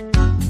Wow,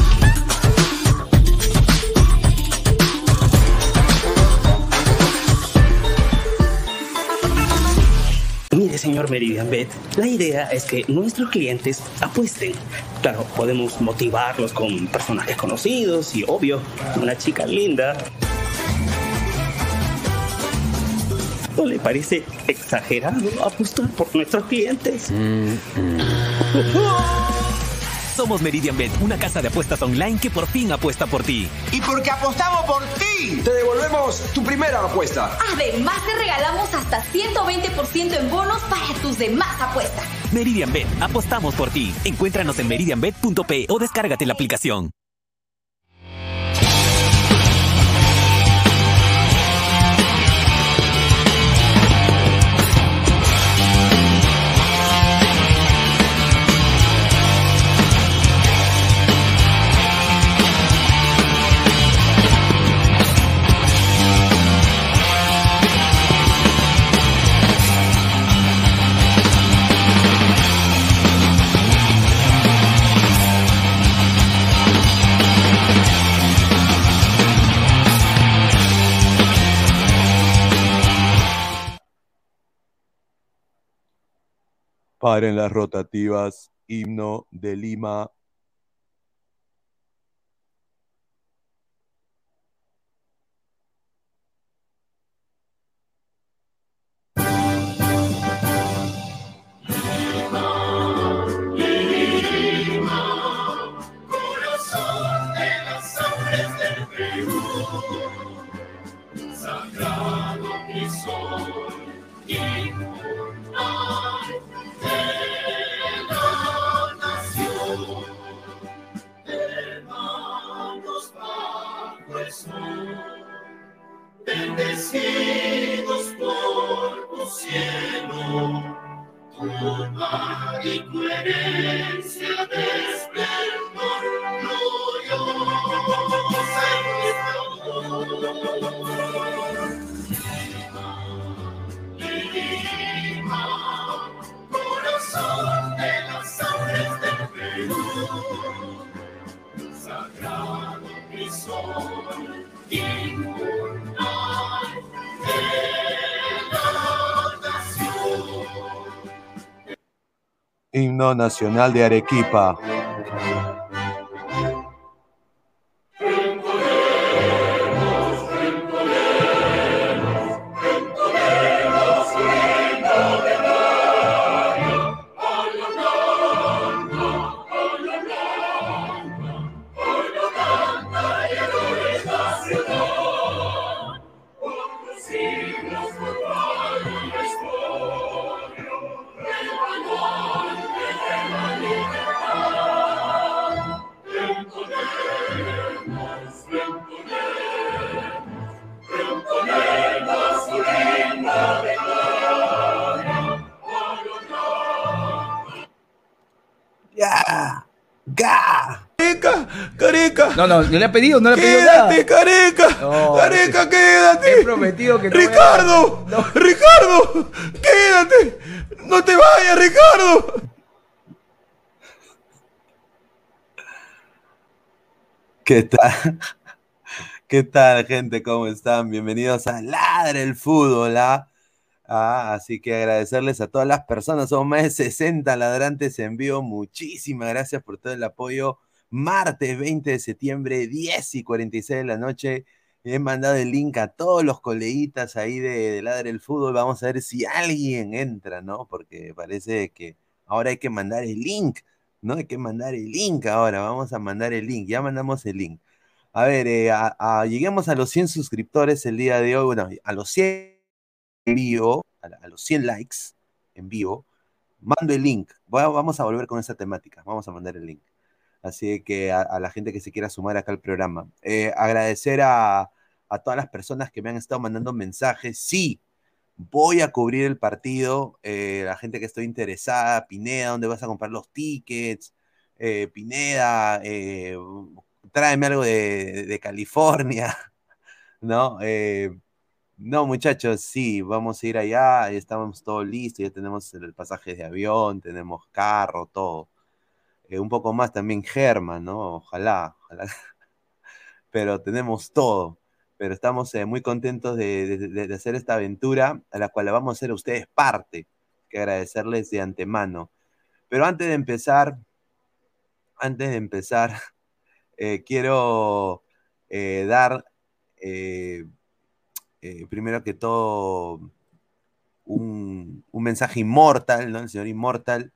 Señor Meridian Bet, la idea es que nuestros clientes apuesten. Claro, podemos motivarlos con personajes conocidos y, obvio, una chica linda. ¿No le parece exagerado apostar por nuestros clientes? Mm. Somos Meridian Bet, una casa de apuestas online que por fin apuesta por ti. Y porque apostamos por ti, te devolvemos tu primera apuesta. Además, te regalamos hasta 120% en bonos para tus demás apuestas. Meridian Bet, apostamos por ti. Encuéntranos en meridianbet.p o descárgate la aplicación. Paren las rotativas, himno de Lima. Bendecidos por tu cielo, tu mar y tu herencia corazón de las aves del Perú, sagrado sol Himno Nacional de Arequipa. Careca. No, no, yo le he pedido, no le he pedido quédate. Careca. No, careca, quédate. Ricardo, no. Ricardo, quédate. No te vayas, Ricardo. ¿Qué tal? ¿Qué tal, gente? ¿Cómo están? Bienvenidos a Ladre el Fútbol. ¿ah? Ah, así que agradecerles a todas las personas, somos más de 60 ladrantes en vivo. Muchísimas gracias por todo el apoyo Martes 20 de septiembre, 10 y 46 de la noche. He mandado el link a todos los coleguitas ahí de, de Ladre el Fútbol. Vamos a ver si alguien entra, ¿no? Porque parece que ahora hay que mandar el link. No hay que mandar el link ahora. Vamos a mandar el link. Ya mandamos el link. A ver, eh, lleguemos a los 100 suscriptores el día de hoy. Bueno, a los 100 en vivo, a, los 100 likes en vivo, mando el link. Vamos a volver con esa temática. Vamos a mandar el link. Así que a, la gente que se quiera sumar acá al programa. Eh, agradecer a, todas las personas que me han estado mandando mensajes. Sí, voy a cubrir el partido. eh, la gente que estoy interesada, Pineda, ¿dónde vas a comprar los tickets? Eh, Pineda, tráeme algo de, California, ¿no? No, muchachos, sí, vamos a ir allá, estamos todos listos, ya tenemos el pasaje de avión, tenemos carro, todo. Un poco más también German, ¿no? Ojalá, ojalá. Pero tenemos todo. Pero estamos eh, muy contentos de, hacer esta aventura a la cual vamos a hacer a ustedes parte. Que agradecerles de antemano. Pero antes de empezar, antes de empezar, eh, quiero eh, dar primero que todo un, un mensaje inmortal, ¿no? El señor Inmortal,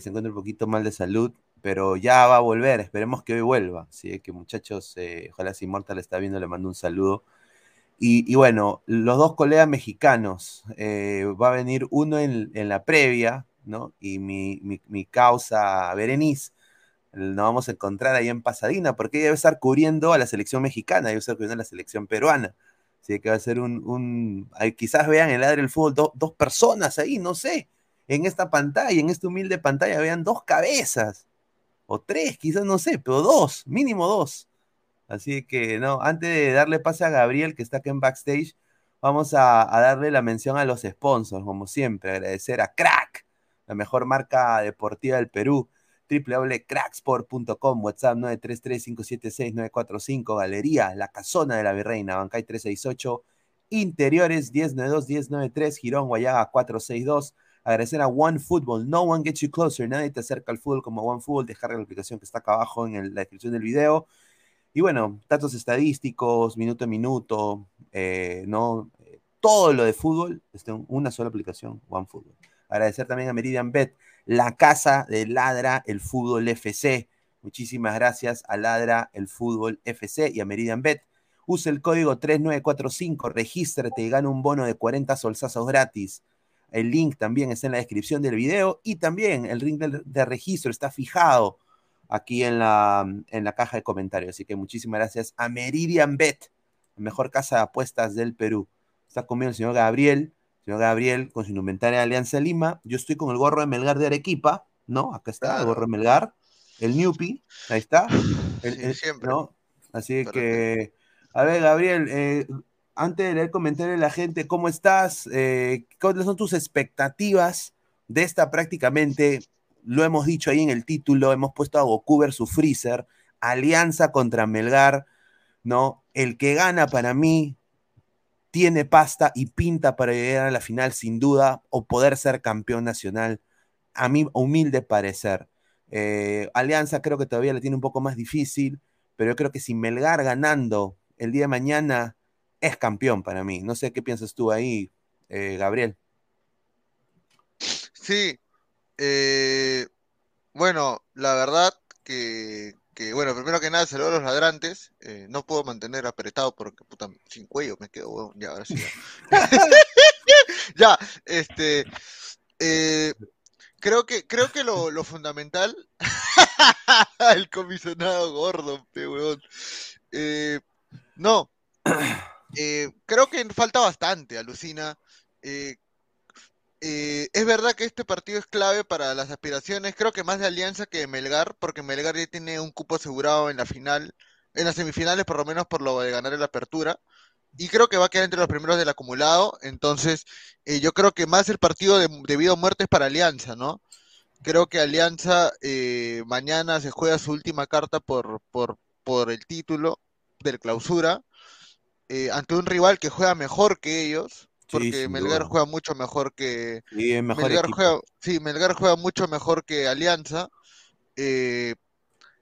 se encuentra un poquito mal de salud, pero ya va a volver, esperemos que hoy vuelva. Así que muchachos, eh, ojalá si Inmortal está viendo, le mando un saludo. Y, bueno, los dos colegas mexicanos, eh, va a venir uno en, la previa, ¿no? Y mi, mi, causa Berenice, nos vamos a encontrar ahí en Pasadena, porque ella debe estar cubriendo a la selección mexicana, debe estar cubriendo a la selección peruana. Así que va a ser un, un quizás vean el Ladre del Fútbol do- dos personas ahí, no sé, en esta pantalla, en esta humilde pantalla, vean dos cabezas, o tres, quizás no sé, pero dos, mínimo dos. Así que, no, antes de darle pase a Gabriel, que está acá en backstage, vamos a, a darle la mención a los sponsors, como siempre, agradecer a Crack, la mejor marca deportiva del Perú, www.cracksport.com, WhatsApp 933-576-945, Galería, La Casona de la Virreina, Bancay 368, Interiores 1092-1093, Girón, Guayaga 462. Agradecer a OneFootball, no one gets you closer, nadie te acerca al fútbol como OneFootball, descarga la aplicación que está acá abajo en la descripción del video. Y bueno, datos estadísticos, minuto a minuto, eh, ¿no? Todo lo de fútbol está en una sola aplicación, OneFootball. Agradecer también a Meridian Bet, la casa de Ladra el Fútbol FC. Muchísimas gracias a Ladra el Fútbol FC y a Meridian Bet. Usa el código 3945, regístrate y gana un bono de 40 solsazos gratis. El link también está en la descripción del video y también el link de, de registro está fijado aquí en la, en la caja de comentarios. Así que muchísimas gracias a Meridian Bet, la mejor casa de apuestas del Perú. Está conmigo el señor Gabriel, señor Gabriel con su indumentaria de Alianza Lima. Yo estoy con el gorro de Melgar de Arequipa, ¿no? Acá está el gorro de Melgar, el Newpi, ahí está. El- el- ¿no? Así que, a ver, Gabriel, eh, antes de leer comentarios de la gente, ¿cómo estás? Eh, ¿Cuáles son tus expectativas de esta prácticamente? Lo hemos dicho ahí en el título, hemos puesto a Goku versus Freezer, alianza contra Melgar, ¿no? El que gana para mí tiene pasta y pinta para llegar a la final sin duda o poder ser campeón nacional, a mi humilde parecer. Eh, Alianza creo que todavía la tiene un poco más difícil, pero yo creo que si Melgar ganando el día de mañana es campeón para mí. No sé qué piensas tú ahí, eh, Gabriel. Sí, eh, bueno, la verdad que, que, bueno, primero que nada, saludos a los ladrantes. eh, no puedo mantener apretado porque, puta, sin cuello me quedo, huevón. Ya, ahora sí. Ya, Ya, este, eh, creo que, creo que lo, lo fundamental, el comisionado gordo, pe, huevón. Eh, no, eh, creo que falta bastante, alucina. Eh, eh, es verdad que este partido es clave para las aspiraciones, creo que más de Alianza que de Melgar, porque Melgar ya tiene un cupo asegurado en la final, en las semifinales por lo menos por lo de ganar la apertura, y creo que va a quedar entre los primeros del acumulado, entonces yo creo que más el partido de, de vida o muerte es para Alianza, ¿no? Creo que Alianza mañana se juega su última carta por, por, por el título del clausura eh, ante un rival que juega mejor que ellos, porque Melgar duda. juega mucho mejor que Sí, es mejor Melgar juega, sí, Melgar juega mucho mejor que Alianza. eh,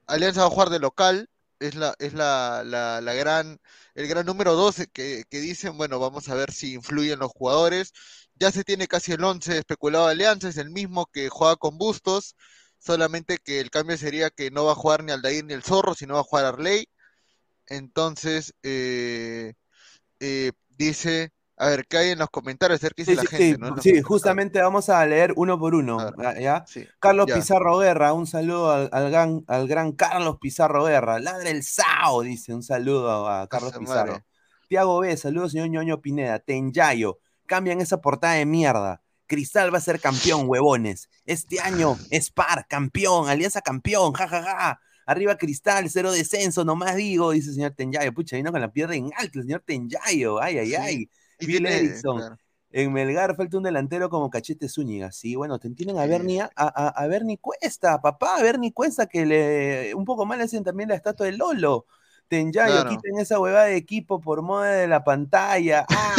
Alianza va a jugar de local, es la, es la, la, la gran, el gran número 12 que, que dicen, bueno, vamos a ver si influyen los jugadores. Ya se tiene casi el 11 especulado de Alianza, es el mismo que juega con Bustos, solamente que el cambio sería que no va a jugar ni Aldair ni el Zorro, sino va a jugar Arley. Entonces, eh, eh, dice, a ver, ¿qué hay en los comentarios? A ver qué dice Sí, la sí, gente, sí, ¿no? Sí, justamente vamos a leer uno por uno. ¿ya? ¿ya? Carlos ya. Pizarro Guerra, un saludo al, al gran, al gran Carlos Pizarro Guerra. Ladra el Sao, dice, un saludo a Carlos Esa Pizarro. madre. Tiago B, saludos, señor ñoño Pineda. Tenyayo, cambian esa portada de mierda. Cristal va a ser campeón, huevones. Este año es par, campeón, Alianza campeón, jajaja. Arriba Cristal, cero descenso, nomás digo, dice el señor Tenyayo. Pucha, vino con la pierna en alto el señor Tenyayo. Ay, ay, Sí. ay. Y Bill tiene- Erickson. claro. En Melgar falta un delantero como Cachete Zúñiga. Sí, bueno, te tienen a Bernie, a, a, a Bernie Cuesta, papá, a Bernie Cuesta, que le un poco mal hacen también la estatua de Lolo. Tenyayo, Claro. quiten esa huevada de equipo por moda de la pantalla. Ah,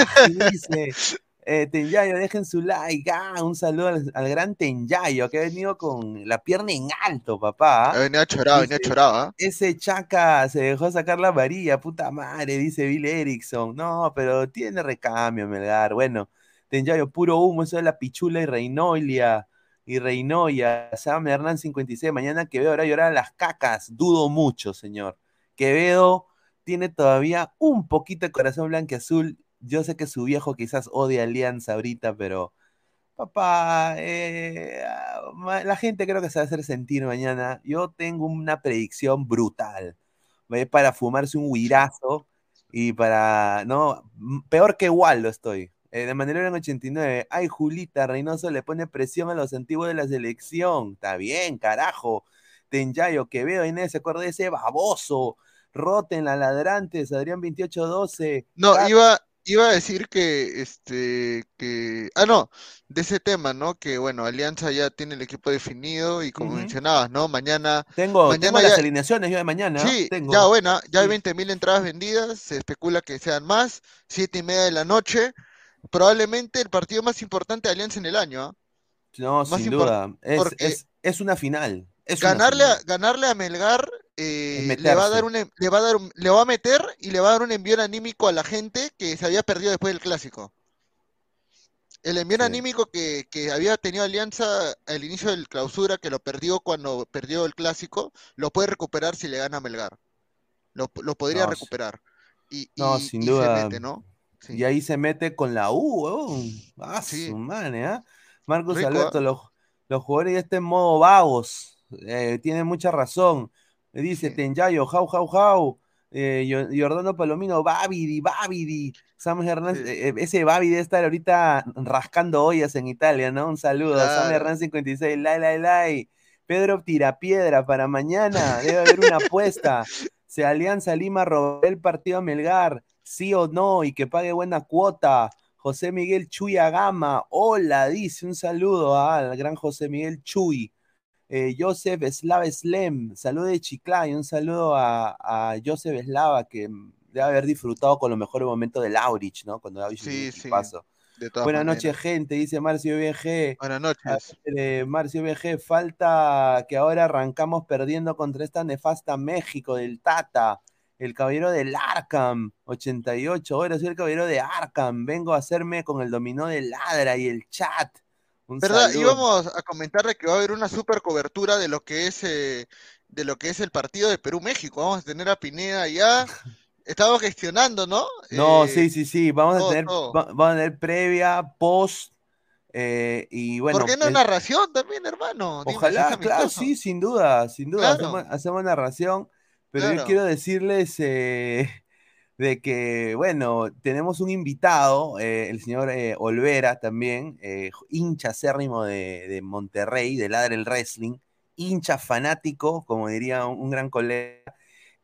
dice. Eh, Tenyayo, dejen su like. Ah, un saludo al, al gran Tenyayo, que ha venido con la pierna en alto, papá. Venía chorado, venía chorado. Ese chaca se dejó sacar la varilla, puta madre, dice Bill Erickson. No, pero tiene recambio, Melgar. Bueno, Tenyayo, puro humo, eso de la pichula y Reinolia. Y Reinoya, Sam Hernán 56. Mañana Quevedo hará llorar a las cacas. Dudo mucho, señor. Quevedo tiene todavía un poquito de corazón blanqueazul. Yo sé que su viejo quizás odia Alianza ahorita, pero Papá, eh, ah, la gente creo que se va a hacer sentir mañana. Yo tengo una predicción brutal. Es para fumarse un huirazo y para, no, peor que Waldo estoy. Eh, de manera en 89. Ay, Julita, Reynoso le pone presión a los antiguos de la selección. Está bien, carajo. Tenyayo, que veo en ese, acuerda de ese baboso. Roten, la ladrantes, Adrián 2812. No, Car- iba, iba a decir que, este, que, ah, no, de ese tema, ¿no? Que, bueno, Alianza ya tiene el equipo definido y como Ujú. mencionabas, ¿no? Mañana, Tengo, mañana tengo las ya- alineaciones yo de mañana. Sí, tengo. ya bueno, ya hay Sí. 20.000 entradas vendidas, se especula que sean más, siete y media de la noche, probablemente el partido más importante de Alianza en el año, ¿ah? No, Más sin impor- duda. Es, porque es, es una final. Es una Ganarle a, final. ganarle a Melgar eh, le va a dar un, le va a dar un- le va a meter y le va a dar un envío anímico a la gente que se había perdido después del clásico. El envío Sí. anímico que, que había tenido Alianza al inicio del clausura, que lo perdió cuando perdió el clásico, lo puede recuperar si le gana a Melgar. Lo, lo podría No, recuperar. Y, No, y- sin y duda. se mete, ¿no? Sí. Y ahí se mete con la U, weón. Ah, Sí. su madre, ¿ah? Marcos Rico, Alberto, ¿ah? los, los jugadores ya están en modo vagos. Eh, tienen mucha razón. Dice Sí. Tenyayo, jau, jau, jau. Eh, Palomino, Babidi, Babidi. Sam Hernández, Sí. eh, ese Babidi debe estar ahorita rascando ollas en Italia, ¿no? Un saludo. Sam Claro. Hernández 56, lai, lai, lai. Pedro Tirapiedra para mañana. Debe haber una apuesta. Se Alianza Lima robará el partido a Melgar, sí o no, y que pague buena cuota. José Miguel Chuy Agama, hola, dice un saludo al gran José Miguel Chuy. Eh, Joseph Slava Slem, saludo de Chiclay, un saludo a, a Joseph Slava que mm, debe haber disfrutado con los mejores momentos del Aurich, ¿no? Cuando Aurich Sí, sí, de todas Buenas noches, gente, dice Marcio BG. Buenas noches. eh, Marcio BG, falta que ahora arrancamos perdiendo contra esta nefasta México del Tata, el caballero del Arkham, 88 horas, soy el caballero de Arkham, vengo a hacerme con el dominó del Ladra y el chat. Un ¿Verdad? saludo. Íbamos a comentar de que va a haber una super cobertura de lo que es eh, de lo que es el partido de Perú-México. Vamos a tener a Pineda allá. Estamos gestionando, ¿no? No, Eh, sí, sí, sí, vamos a tener, va- vamos a tener previa, post, eh, y bueno. ¿Por qué no es- narración también, hermano? Ojalá, claro, sí, sin duda, sin duda, Claro. hacemos, hacemos narración, pero yo quiero decirles eh, de que, bueno, tenemos un invitado, eh, el señor eh, Olvera también, eh, hincha acérrimo de, de Monterrey, de Ladre el Wrestling, hincha fanático, como diría un, gran colega,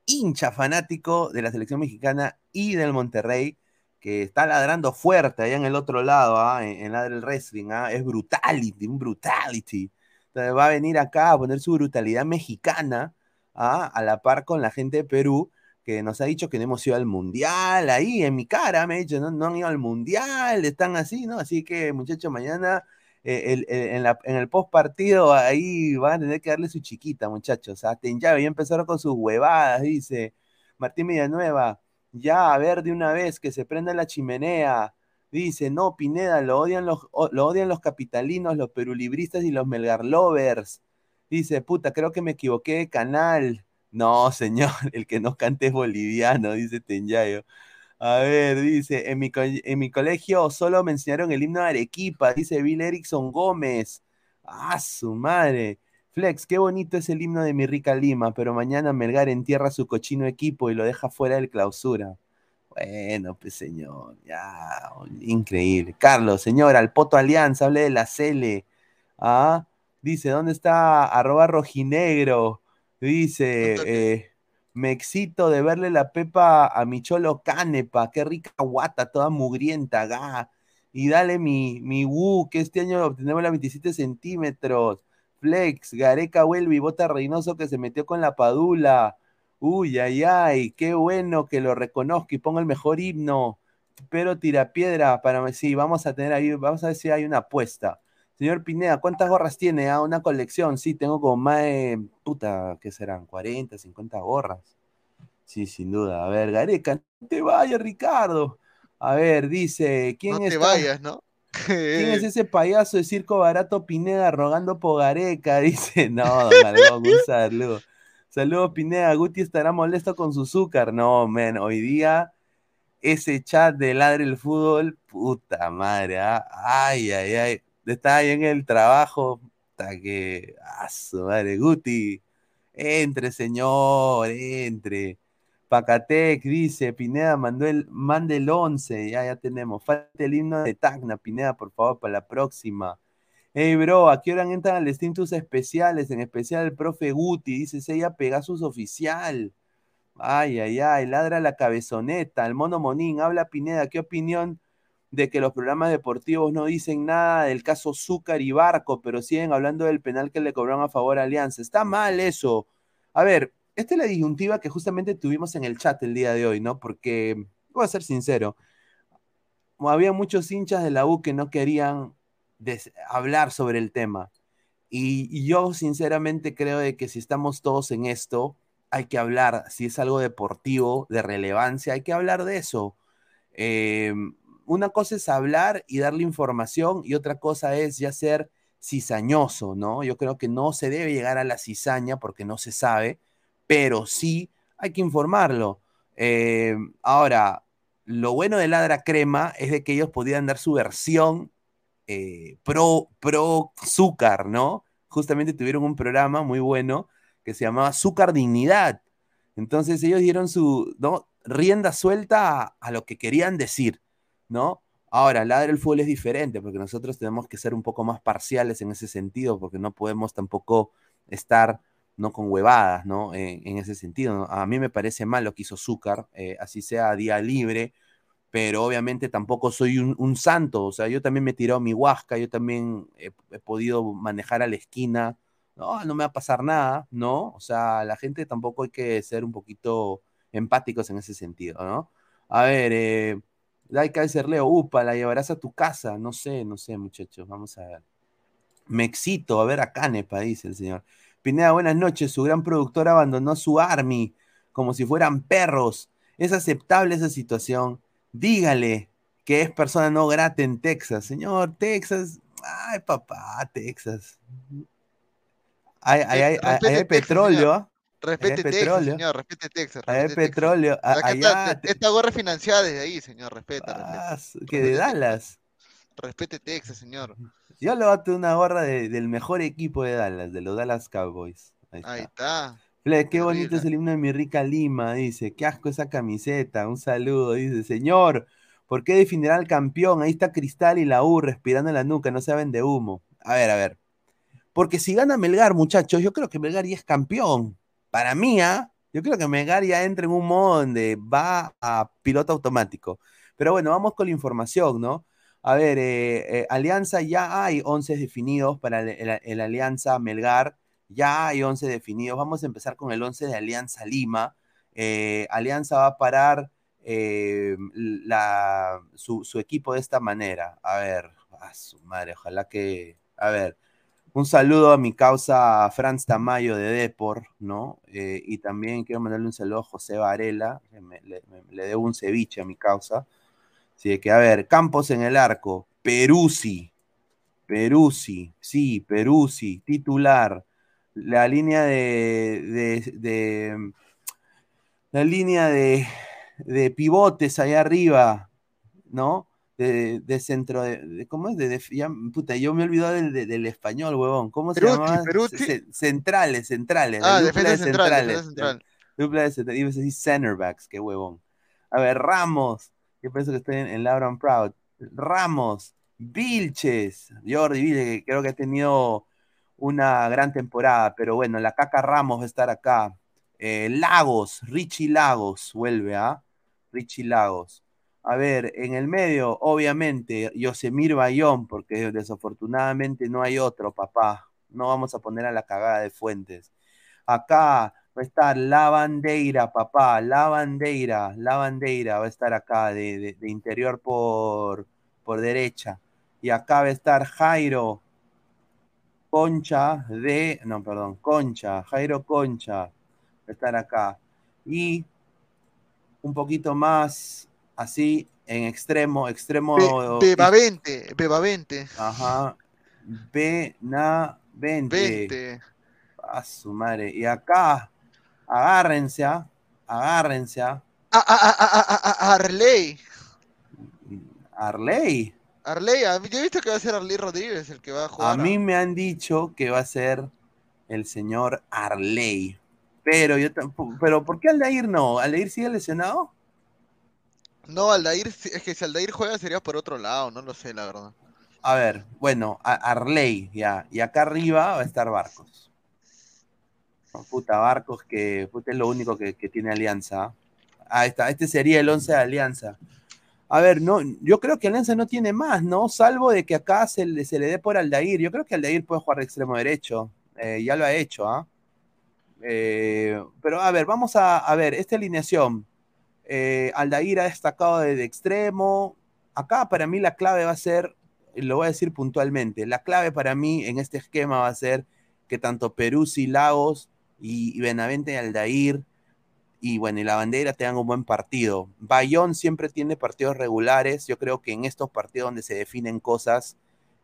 hincha fanático de la selección mexicana y del Monterrey, que está ladrando fuerte allá en el otro lado, ah, en, en Ladre el Wrestling, ah, es brutality, un brutality. Entonces va a venir acá a poner su brutalidad mexicana, ¿ah? a la par con la gente de Perú, que nos ha dicho que no hemos ido al mundial, ahí en mi cara me ha dicho, no, no han ido al mundial, están así, ¿no? Así que, muchachos, mañana eh, el- el- en, la- en el post partido ahí van a tener que darle su chiquita, muchachos. A Tenyabe ya empezaron con sus huevadas, dice Martín Villanueva. Ya, a ver de una vez que se prenda la chimenea. Dice, no, Pineda, lo odian los, lo odian los capitalinos, los perulibristas y los Melgar lovers. Dice, puta, creo que me equivoqué de canal. No, señor, el que no cante es boliviano, dice Tenyayo. A ver, dice, en mi, en mi colegio solo me enseñaron el himno de Arequipa, dice Bill Erickson Gómez. Ah, su madre. Flex, qué bonito es el himno de mi rica Lima, pero mañana Melgar entierra su cochino equipo y lo deja fuera del clausura. Bueno, pues señor, ya, increíble. Carlos, señor, al Poto Alianza, hable de la Cele. Ah, dice, ¿dónde está arroba rojinegro? Dice, eh, me excito de verle la pepa a mi cholo Canepa, qué rica guata, toda mugrienta, ga. Y dale mi, mi Wu, que este año obtenemos la 27 centímetros. Flex, Gareca vuelve y bota Reynoso que se metió con la padula. Uy, ay, ay, qué bueno que lo reconozca y ponga el mejor himno. Pero tira piedra para sí, vamos a tener ahí, vamos a ver si hay una apuesta. Señor Pineda, ¿cuántas gorras tiene? Ah, una colección. Sí, tengo como más de, puta, ¿qué serán? 40, 50 gorras. Sí, sin duda. A ver, Gareca, no te vayas, Ricardo. A ver, dice, ¿quién No te está- vayas, ¿no? ¿Quién es ese payaso de circo barato Pineda rogando por Gareca? Dice, no, don un saludo. Saludos, Pineda. Guti estará molesto con su azúcar. No, men, hoy día ese chat de Ladre el Fútbol, puta madre, ¿ah? ay, ay, ay. Está ahí en el trabajo, hasta que, ah, su madre, Guti, entre, señor, entre. Pacatec dice, Pineda mandó el, mande el 11, ya, ya tenemos. Falta el himno de Tacna, Pineda, por favor, para la próxima. Hey, bro, ¿a qué hora entran al Stintus especiales? En especial el profe Guti, dice ella Pegasus oficial. Ay, ay, ay, ladra la cabezoneta. El mono Monín, habla Pineda, ¿qué opinión de que los programas deportivos no dicen nada del caso Zúcar y Barco, pero siguen hablando del penal que le cobraron a favor Alianza? Está mal eso. A ver, esta es la disyuntiva que justamente tuvimos en el chat el día de hoy, ¿no? Porque, voy a ser sincero, había muchos hinchas de la U que no querían hablar sobre el tema. Y, y yo sinceramente creo de que si estamos todos en esto, hay que hablar, si es algo deportivo, de relevancia, hay que hablar de eso. Eh, una cosa es hablar y darle información y otra cosa es ya ser cizañoso, ¿no? Yo creo que no se debe llegar a la cizaña porque no se sabe, pero sí hay que informarlo. Eh, ahora, lo bueno de Ladra Crema es de que ellos podían dar su versión eh, pro, pro ¿no? Justamente tuvieron un programa muy bueno que se llamaba Zúcar Dignidad. Entonces ellos dieron su rienda suelta a lo que querían decir, ¿no? Ahora, Ladra el fútbol es diferente porque nosotros tenemos que ser un poco más parciales en ese sentido porque no podemos tampoco estar no con huevadas, ¿no? En, ese sentido. A mí me parece mal lo que hizo Zúcar, eh, así sea día libre, pero obviamente tampoco soy un, un santo, o sea, yo también me he tirado mi huasca, yo también he, he podido manejar a la esquina, no, no me va a pasar nada, ¿no? O sea, la gente tampoco hay que ser un poquito empáticos en ese sentido, ¿no? A ver, eh, Laika Leo, upa, la llevarás a tu casa, no sé, no sé, muchachos, vamos a ver. Me excito a ver a Canepa, dice el señor. Pineda, buenas noches. Su gran productor abandonó su army como si fueran perros. ¿Es aceptable esa situación? Dígale que es persona no grata en Texas. Señor, Texas. Ay, papá, Texas. Hay, hay, hay, hay- petróleo. Respete Texas, señor, respete Texas. Respete Texas. petróleo. A- Acá allá está, esta gorra es financiada desde ahí, señor, respeta. Ah, respeta. que de Dallas. Respete Texas, señor. Yo le a tener una gorra de- del mejor equipo de Dallas, de los Dallas Cowboys. Ahí está. Ahí está. Fle, qué bonito es el himno de mi rica Lima, dice. Qué asco esa camiseta. Un saludo, dice. Señor, ¿por qué definirá al campeón? Ahí está Cristal y la U respirando en la nuca, no saben de humo. A ver, a ver. Porque si gana Melgar, muchachos, yo creo que Melgar ya es campeón. Para mí, ¿ah? Yo creo que Melgar ya entra en un modo donde va a piloto automático. Pero bueno, vamos con la información, ¿no? A ver, eh, eh, Alianza ya hay 11 definidos para el, Alianza Melgar. Ya hay 11 definidos. Vamos a empezar con el 11 de Alianza Lima. Eh, Alianza va a parar eh, su, su equipo de esta manera. A ver, a su madre, ojalá que. A ver, un saludo a mi causa Franz Tamayo de Depor, ¿no? Eh, y también quiero mandarle un saludo a José Varela, le, me- debo un ceviche a mi causa. Así que, a ver, Campos en el arco, Peruzzi, Peruzzi, sí, Peruzzi, titular. La línea de, de- de- la línea de, de pivotes allá arriba, ¿no? De, de centro de, de- ¿cómo es? De, ya, puta, yo me he olvidado del, de- del español, huevón. ¿Cómo se Peruzzi, llama? Ce- centrales, centrales. Ah, dupla de central, centrales. central. Dupla de centrales. Iba a decir centerbacks, qué huevón. A ver, Ramos. Yo pienso que estoy en, en Laura and Proud. Ramos, Vilches, Jordi Vilches, que creo que ha tenido una gran temporada, pero bueno, la caca Ramos va a estar acá. Eh, Lagos, Richie Lagos, vuelve a Richie Lagos. A ver, en el medio, obviamente, Yosemir Bayón, porque desafortunadamente no hay otro, papá. No vamos a poner a la cagada de Fuentes. Acá va a estar La Bandeira, papá, La Bandeira, La Bandeira va a estar acá de, de- de interior por, por derecha. Y acá va a estar Jairo Concha de, no, perdón, Concha, Jairo Concha va a estar acá. Y un poquito más así en extremo, extremo. Be- Bebavente, Bebavente. Ajá. Benavente. 20. A su madre. Y acá, agárrense, ¿ah? agárrense. ¿ah? Ah, ah, ah, ah, ah, ah, Arley. Arley. Arley, a mí- yo he visto que va a ser Arley Rodríguez el que va a A jugar. mí me han dicho que va a ser el señor Arley. Pero yo tampoco, pero ¿por qué Aldair no? ¿Aldair sigue lesionado? No, Aldair, es que si Aldair juega sería por otro lado, no lo sé, la verdad. A ver, bueno, Arley, ya. Y acá arriba va a estar Barcos. Oh, puta, Barcos que puta, es lo único que, tiene Alianza. Ahí está, este sería el 11 de Alianza. A ver, no, yo creo que Alianza no tiene más, ¿no? Salvo de que acá se le, dé por Aldair. Yo creo que Aldair puede jugar de extremo derecho. Eh, ya lo ha hecho, ¿ah? Eh, pero a ver, vamos a ver, esta alineación. Eh, Aldair ha destacado de, de extremo. Acá para mí la clave va a ser, lo voy a decir puntualmente, la clave para mí en este esquema va a ser que tanto Peruzzi, Lagos y, Benavente y Aldair y bueno, y la bandera tengan un buen partido. Bayón siempre tiene partidos regulares. Yo creo que en estos partidos donde se definen cosas,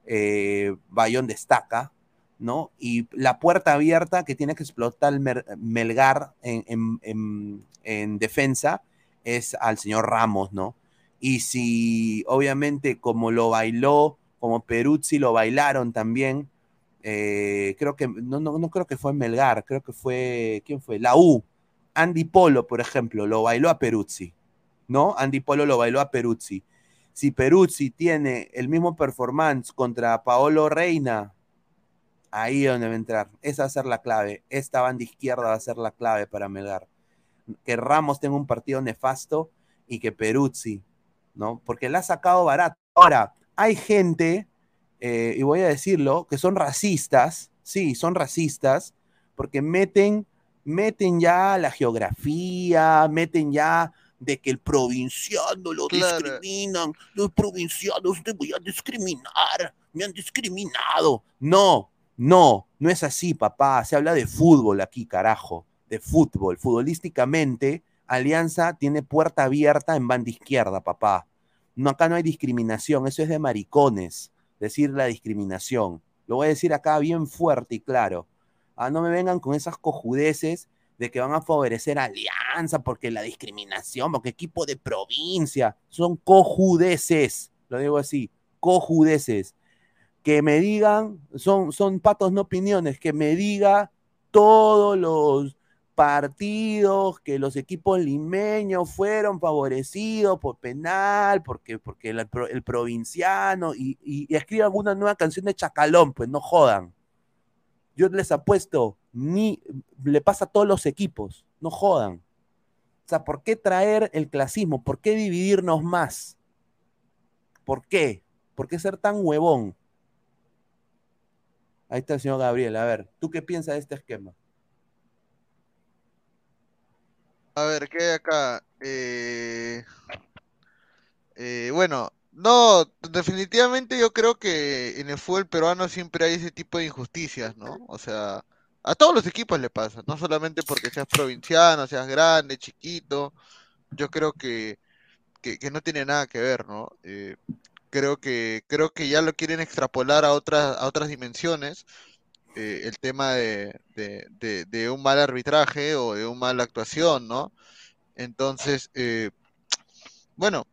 eh, Bayón destaca, ¿no? Y la puerta abierta que tiene que explotar Melgar en defensa es al señor Ramos, ¿no? Y si obviamente como lo bailó, como Peruzzi lo bailaron también, eh, creo que, no, no, no creo que fue Melgar, creo que fue, ¿quién fue? La U. Andy Polo, por ejemplo, lo bailó a Peruzzi, ¿no? Andy Polo lo bailó a Peruzzi. Si Peruzzi tiene el mismo performance contra Paolo Reina, ahí es donde va a entrar. Esa va a ser la clave. Esta banda izquierda va a ser la clave para Melgar. Que Ramos tenga un partido nefasto y que Peruzzi, ¿no? Porque la ha sacado barato. Ahora, hay gente, eh, y voy a decirlo, que son racistas, sí, son racistas, porque meten, meten ya la geografía, meten ya de que el provinciano lo Claro. discriminan, los provincianos te voy a discriminar, me han discriminado. No, no, no es así, papá. Se habla de fútbol aquí, carajo, de fútbol. Futbolísticamente, Alianza tiene puerta abierta en banda izquierda, papá. No, acá no hay discriminación, eso es de maricones, decir la discriminación. Lo voy a decir acá bien fuerte y claro. Ah, no me vengan con esas cojudeces de que van a favorecer Alianza porque la discriminación, porque equipo de provincia, son cojudeces, lo digo así, cojudeces. Que me digan, son, son patos no opiniones, que me diga todos los partidos que los equipos limeños fueron favorecidos por penal, porque, porque el, pro- el provinciano, y, y, y escriban una nueva canción de Chacalón, pues no jodan. Yo les apuesto, ni le pasa a todos los equipos, no jodan. O sea, ¿por qué traer el clasismo? ¿Por qué dividirnos más? ¿Por qué? ¿Por qué ser tan huevón? Ahí está el señor Gabriel. A ver, ¿tú qué piensas de este esquema? A ver, ¿qué hay acá? Eh, eh, bueno, no, definitivamente yo creo que en el fútbol peruano siempre hay ese tipo de injusticias, ¿no? O sea, a todos los equipos le pasa, no solamente porque seas provinciano, seas grande, chiquito. Yo creo que, que, que no tiene nada que ver, ¿no? Eh, creo que creo que ya lo quieren extrapolar a otras a otras dimensiones eh, el tema de, de, de- de un mal arbitraje o de una mala actuación, ¿no? Entonces, eh, bueno,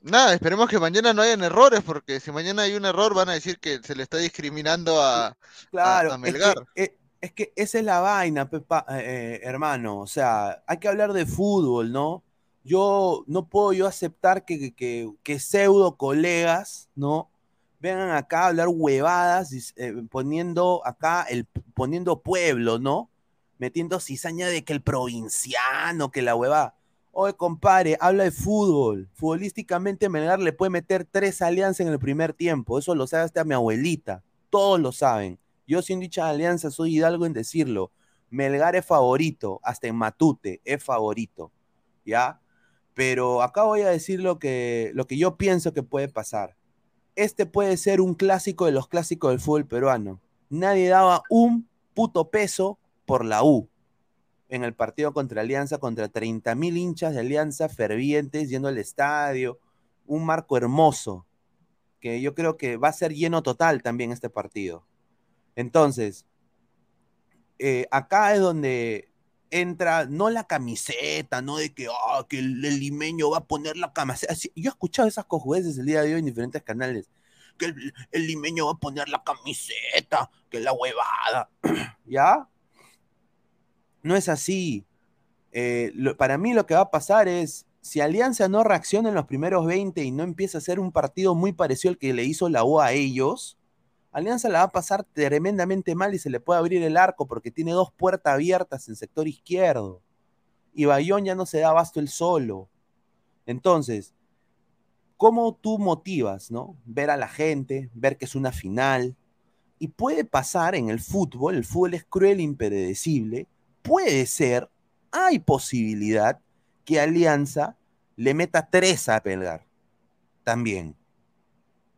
nada, esperemos que mañana no hayan errores, porque si mañana hay un error van a decir que se le está discriminando a, Claro, a es Melgar. que, eh, es que esa es la vaina, Pepa, eh, hermano. O sea, hay que hablar de fútbol, ¿no? Yo no puedo yo aceptar que, que- que- que pseudo colegas, ¿no? Vengan acá a hablar huevadas, eh, poniendo acá el poniendo pueblo, ¿no? Metiendo cizaña de que el provinciano, que la hueva. Oye, compadre, habla de fútbol. Futbolísticamente, Melgar le puede meter tres alianzas en el primer tiempo. Eso lo sabe hasta mi abuelita. Todos lo saben. Yo, sin dicha alianza, soy hidalgo en decirlo. Melgar es favorito, hasta en Matute es favorito. ¿Ya? Pero acá voy a decir lo que, lo que yo pienso que puede pasar. Este puede ser un clásico de los clásicos del fútbol peruano. Nadie daba un puto peso por la U en el partido contra Alianza, contra 30 mil hinchas de Alianza fervientes yendo al estadio. Un marco hermoso, que yo creo que va a ser lleno total también este partido. Entonces, eh, acá es donde entra, no la camiseta, no de que, ah, que el, limeño va a poner la camiseta. Yo he escuchado esas cojudeces el día de hoy en diferentes canales. Que el, limeño va a poner la camiseta, que la huevada. ¿Ya? No es así. Eh, para mí lo que va a pasar es, si Alianza no reacciona en los primeros 20 y no empieza a hacer un partido muy parecido al que le hizo la U a ellos, Alianza la va a pasar tremendamente mal y se le puede abrir el arco porque tiene dos puertas abiertas en sector izquierdo. Y Bayón ya no se da abasto el solo. Entonces, ¿cómo tú motivas, no? Ver a la gente, ver que es una final. Y puede pasar en el fútbol, el fútbol es cruel e impredecible. Puede ser, hay posibilidad que Alianza le meta tres a Pelgar. También.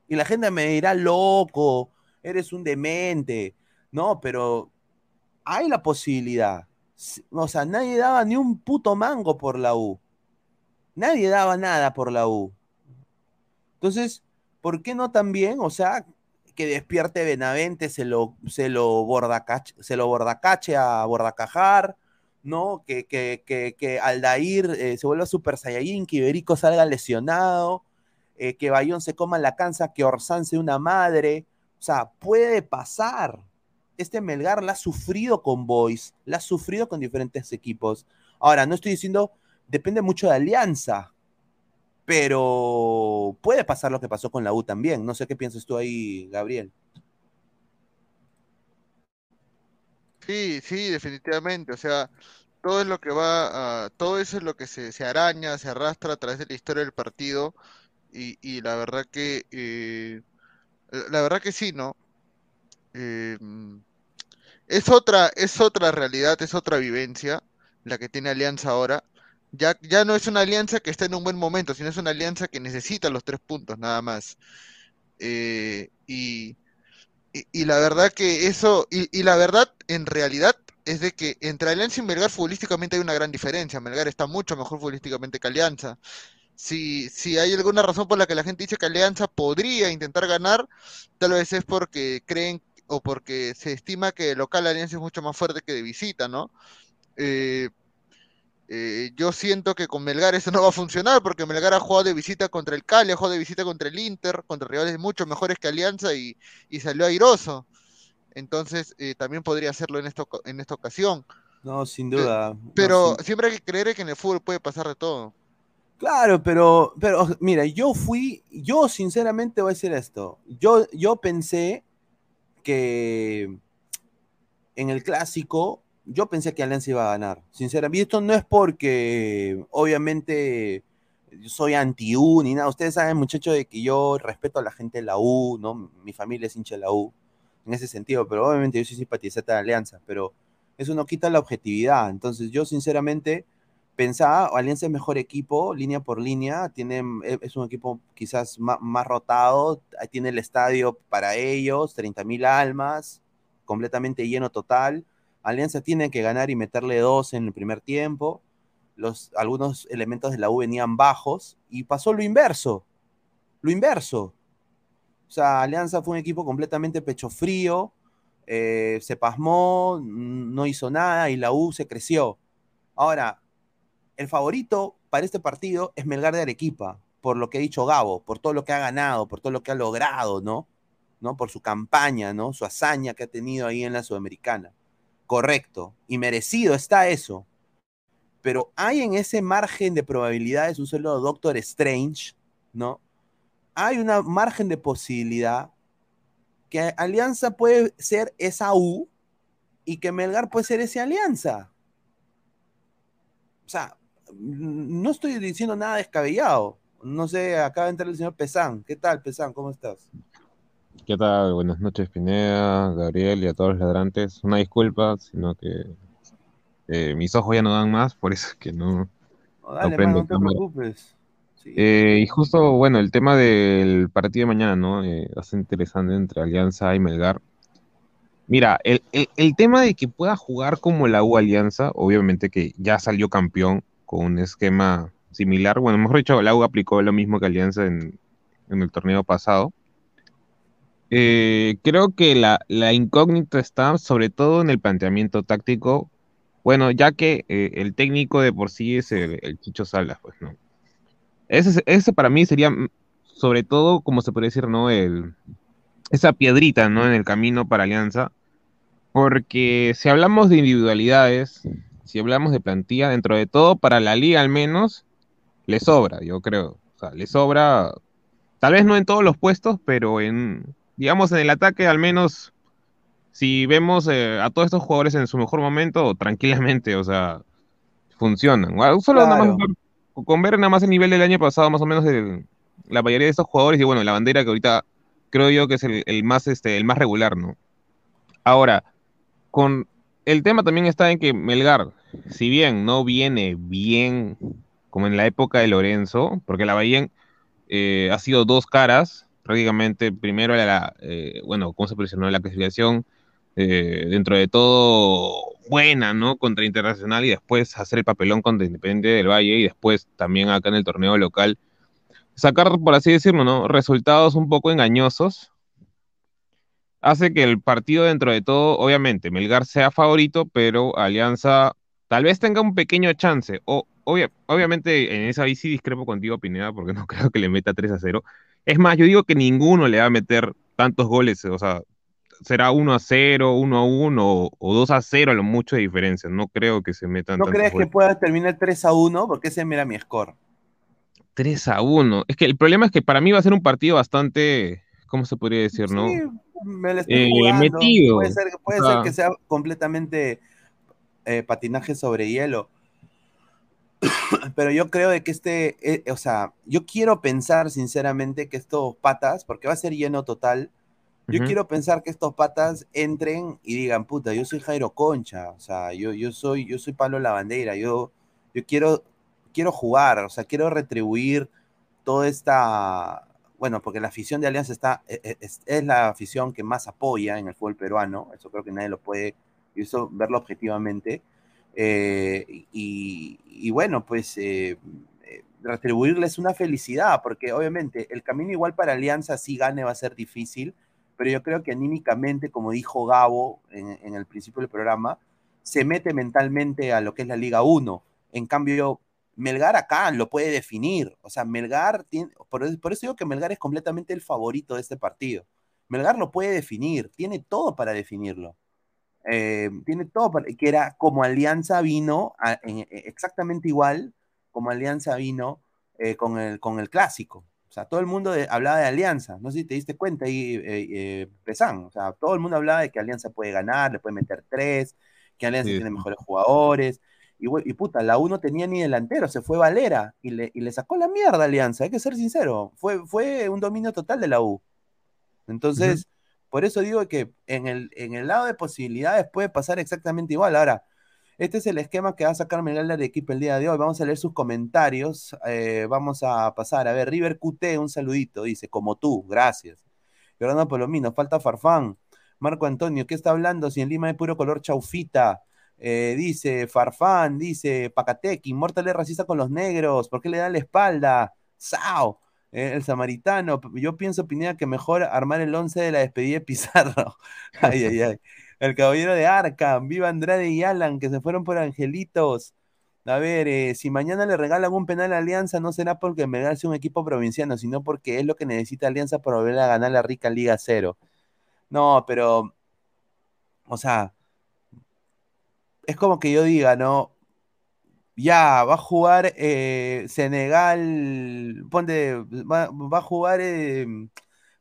Y la gente me dirá, loco, eres un demente. No, pero hay la posibilidad. O sea, nadie daba ni un puto mango por la U. Nadie daba nada por la U. Entonces, ¿por qué no también? O sea, que despierte Benavente, se lo, se lo, bordacache, se lo bordacache a Bordacajar, ¿no? Que, que, que, que Aldair eh, se vuelva Super Saiyajin, que Iberico salga lesionado, eh, que Bayón se coma la cansa, que Orsán sea una madre. O sea, puede pasar. Este Melgar la ha sufrido con Boys, la ha sufrido con diferentes equipos. Ahora, no estoy diciendo, depende mucho de Alianza, pero puede pasar lo que pasó con la U también. No sé qué piensas tú ahí, Gabriel. Sí, sí, definitivamente. O sea, todo es lo que va todo eso es lo que se, se araña, se arrastra a través de la historia del partido. Y, y la verdad que, eh, la verdad que sí, ¿no? Eh, es otra, es otra realidad, es otra vivencia la que tiene Alianza ahora. Ya, ya no es una alianza que está en un buen momento, sino es una alianza que necesita los tres puntos, nada más. Eh, y, y, la verdad que eso, y, y la verdad en realidad es de que entre Alianza y Melgar futbolísticamente hay una gran diferencia. Melgar está mucho mejor futbolísticamente que Alianza. Si, si hay alguna razón por la que la gente dice que Alianza podría intentar ganar, tal vez es porque creen o porque se estima que el local Alianza es mucho más fuerte que de visita, ¿no? Eh, eh, yo siento que con Melgar eso no va a funcionar porque Melgar ha jugado de visita contra el Cali, ha jugado de visita contra el Inter, contra rivales mucho mejores que Alianza y, y salió airoso. Entonces eh, también podría hacerlo en esta, oca- en esta ocasión. No, sin duda. no, Pero sin- siempre hay que creer que en el fútbol puede pasar de todo. Claro, pero, pero mira, yo fui, yo sinceramente voy a decir esto. Yo, yo pensé que en el clásico, yo pensé que Alianza iba a ganar. Sinceramente, y esto no es porque, obviamente, soy anti-U ni nada. Ustedes saben, muchachos, de que yo respeto a la gente de la U, ¿no? Mi familia es hincha de la U. en ese sentido, pero obviamente yo soy simpatizante de Alianza, pero eso no quita la objetividad. Entonces yo sinceramente pensaba, Alianza es mejor equipo, línea por línea, tiene, e, es un equipo quizás más, más rotado, tiene el estadio para ellos, 30 mil almas, completamente lleno total. Alianza tiene que ganar y meterle dos en el primer tiempo. Los, algunos elementos de la U venían bajos y pasó lo inverso. Lo inverso. O sea, Alianza fue un equipo completamente pecho frío, eh, se pasmó, no hizo nada y la U se creció. Ahora, el favorito para este partido es Melgar de Arequipa, por lo que ha dicho Gabo, por todo lo que ha ganado, por todo lo que ha logrado, ¿no? ¿No? Por su campaña, ¿no? Su hazaña que ha tenido ahí en la Sudamericana. Correcto. Y merecido está eso. Pero hay en ese margen de probabilidades un solo Doctor Strange, ¿no? Hay una margen de posibilidad que Alianza puede ser esa U y que Melgar puede ser esa Alianza. O sea, no estoy diciendo nada descabellado. No sé, acaba de entrar el señor Pesán. ¿Qué tal, Pesán? ¿Cómo estás? ¿Qué tal? Buenas noches, Pineda, Gabriel y a todos los ladrantes. Una disculpa, sino que eh, mis ojos ya no dan más, por eso es que no, dale, no te preocupes. Eh, y justo, bueno, el tema del partido de mañana, ¿no? Eh, bastante interesante entre Alianza y Melgar. Mira, el, el, tema de que pueda jugar como la U Alianza, obviamente que ya salió campeón con un esquema similar. Bueno, mejor dicho, la U aplicó lo mismo que Alianza en, el torneo pasado. Eh, creo que la, la, incógnita está sobre todo en el planteamiento táctico. Bueno, ya que eh, el técnico de por sí es el, Chicho Salas, pues, ¿no? Ese, ese, para mí sería, mm, sobre todo, como se puede decir, ¿no? El, esa piedrita, ¿no? En el camino para Alianza. Porque si hablamos de individualidades, si hablamos de plantilla, dentro de todo, para la liga al menos, le sobra, yo creo. O sea, le sobra, tal vez no en todos los puestos, pero en, digamos, en el ataque al menos, si vemos eh, a todos estos jugadores en su mejor momento, tranquilamente, o sea, funcionan. Solo nada más, con ver nada más el nivel del año pasado, más o menos, la mayoría de estos jugadores, y bueno, la bandera que ahorita creo yo que es el, más, este, el más regular, ¿no? Ahora, con el tema también está en que Melgar, si bien no viene bien como en la época de Lorenzo, porque la Bahía eh, ha sido dos caras, prácticamente primero la, eh, bueno, ¿cómo se posicionó la clasificación? Eh, dentro de todo buena, ¿no? Contra Internacional y después hacer el papelón contra Independiente del Valle y después también acá en el torneo local sacar, por así decirlo, ¿no? Resultados un poco engañosos, hace que el partido dentro de todo, obviamente, Melgar sea favorito, pero Alianza tal vez tenga un pequeño chance. O, obviamente, en esa bici discrepo contigo, Pineda, porque no creo que le meta 3 a 0. Es más, yo digo que ninguno le va a meter tantos goles, o sea, será 1 a 0, 1 a 1 o 2 a 0 a lo mucho de diferencia. No creo que se metan ¿No crees que pueda terminar 3 a 1? Porque ese era mi score. 3 a 1. Es que el problema es que para mí va a ser un partido bastante, ¿cómo se podría decir, no? Me eh, metido. Puede, ser, puede ser, que sea completamente eh, patinaje sobre hielo. Pero yo creo de que este, eh, o sea, yo quiero pensar sinceramente que estos patas, porque va a ser lleno total, yo quiero pensar que estos patas entren y digan, puta, yo soy Jairo Concha, o sea, yo, yo soy, yo soy Pablo Lavandera, yo, yo quiero quiero jugar, o sea, quiero retribuir toda esta, bueno, porque la afición de Alianza está, e, e, es, la afición que más apoya en el fútbol peruano, eso creo que nadie lo puede eso, verlo objetivamente. Eh, y, bueno, pues eh, eh, retribuirles una felicidad, porque obviamente el camino igual para Alianza, si gane, va a ser difícil, pero yo creo que anímicamente, como dijo Gabo en, en el principio del programa, se mete mentalmente a lo que es la Liga 1. En cambio, Melgar acá lo puede definir. O sea, Melgar tiene, por, eso digo que Melgar es completamente el favorito de este partido. Melgar lo puede definir, tiene todo para definirlo. Eh, tiene todo para, que era como Alianza vino e, exactamente igual como Alianza vino eh, con, el, con el clásico. O sea, todo el mundo hablaba de Alianza. No sé si te diste cuenta ahí, eh, Pesán. O sea, todo el mundo hablaba de que Alianza puede ganar, le puede meter tres, que Alianza tiene mejores jugadores, y, puta, la U no tenía ni delantero, se fue Valera y le, y le sacó la mierda a Alianza, hay que ser sincero. Fue, fue un dominio total de la U. Entonces, por eso digo que en el, en el lado de posibilidades puede pasar exactamente igual. Ahora, este es el esquema que va a sacar Miguel de equipo el día de hoy. Vamos a leer sus comentarios. eh, vamos a pasar. A ver, River QT, un saludito. Dice, como tú, gracias. Fernando Palomino, falta Farfán. Marco Antonio, ¿qué está hablando? Si en Lima hay puro color chaufita. Eh, dice Farfán, dice Pacatec, Inmortal es racista con los negros. ¿Por qué le dan la espalda? Sao. Eh, el samaritano. Yo pienso, Pineda, que mejor armar el 11 de la despedida de Pizarro. ay, ay, ay. El caballero de Arkham, viva Andrade y Alan, que se fueron por angelitos. A ver, eh, si mañana le regalan un penal a Alianza, no será porque Melgar sea un equipo provinciano, sino porque es lo que necesita Alianza para volver a ganar la rica Liga Cero. No, pero, o sea, es como que yo diga, ¿no? Ya, va a jugar eh, Senegal, ponte, va, va a jugar, eh,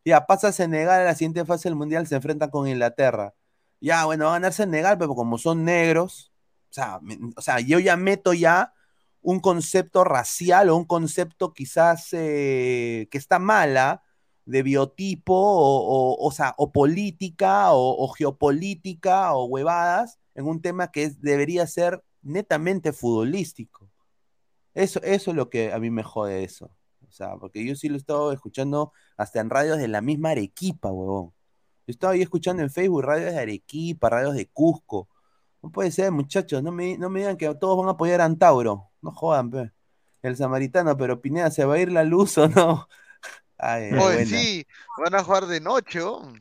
ya, pasa Senegal a la siguiente fase del Mundial, se enfrenta con Inglaterra. Ya, bueno, va a ganar Senegal, pero como son negros, o sea, o sea, yo ya meto ya un concepto racial o un concepto quizás eh, que está mala de biotipo o, o, o sea, o política o, o geopolítica o huevadas en un tema que es- debería ser netamente futbolístico. Eso, eso es lo que a mí me jode eso. O sea, porque yo sí lo he estado escuchando hasta en radios de la misma Arequipa, huevón. Yo estaba ahí escuchando en Facebook radios de Arequipa, radios de Cusco. No puede ser, muchachos, no me, no me digan que todos van a apoyar a Antauro. No jodan, pe. El samaritano, pero Pineda, ¿se va a ir la luz o no? Ay, Oye, buena. sí, van a jugar de noche, ¿oh?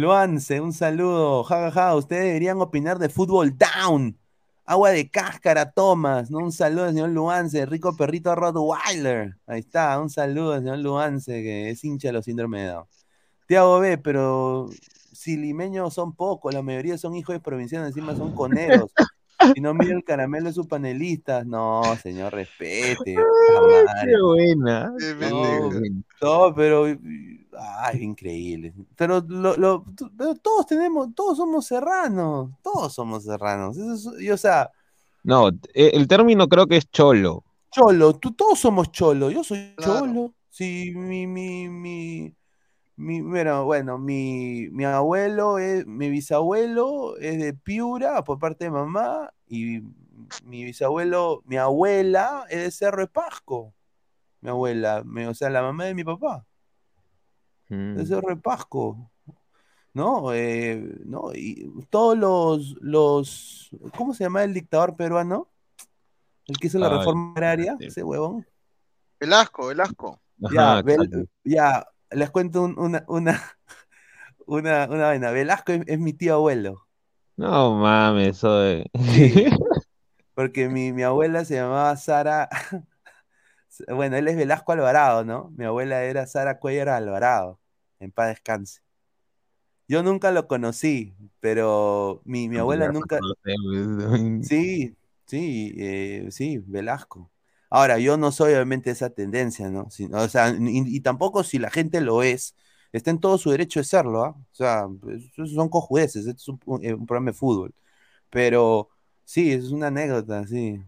Luance, un saludo. Ja, ja, ja. Ustedes deberían opinar de fútbol down. Agua de cáscara, Tomás. ¿no? Un saludo, señor Luance. Rico perrito Rottweiler. Ahí está. Un saludo, señor Luance, que es hincha de los síndromes de Down. Tiago B, pero si limeños son pocos, la mayoría son hijos de provincianos, encima son coneros. Si no mira el caramelo de sus panelistas. No, señor, respete. madre. Qué buena. No, no, pero ay, increíble. Pero, lo, lo- pero todos tenemos, todos somos serranos, todos somos serranos. Eso es- y, o sea, No, eh, el término creo que es cholo. cholo, tú, todos somos cholo. Yo soy cholo. Sí, mi, mi, mi, mi, bueno, bueno, mi, mi abuelo es, mi bisabuelo es de Piura por parte de mamá y mi bisabuelo, mi abuela es de Cerro de Pasco. Mi abuela, me- o sea, la mamá de mi papá. Mm. de Cerro de Pasco, ¿no? Eh, ¿no? Y todos los, los, ¿cómo se llama el dictador peruano? El que hizo la Ay, reforma agraria, espérate. ese huevón. Velasco, Velasco. Ya, Ajá, Vel- exacto. ya, les cuento un- una, una, una, una vaina. Velasco es, es mi tío abuelo, No mames, eso de- porque mi, mi abuela se llamaba Sara, bueno, él es Velasco Alvarado, ¿no? Mi abuela era Sara Cuellar Alvarado, en paz descanse. Yo nunca lo conocí, pero mi, mi abuela nunca, Sí, sí, eh, sí, Velasco. Ahora, yo no soy obviamente esa tendencia, ¿no? Si- o sea, y, y tampoco si la gente lo es, está en todo su derecho de serlo, ¿ah? O sea, esos son cojudeces, es un, un- eh, un programa de fútbol. Pero sí, es una anécdota, sí.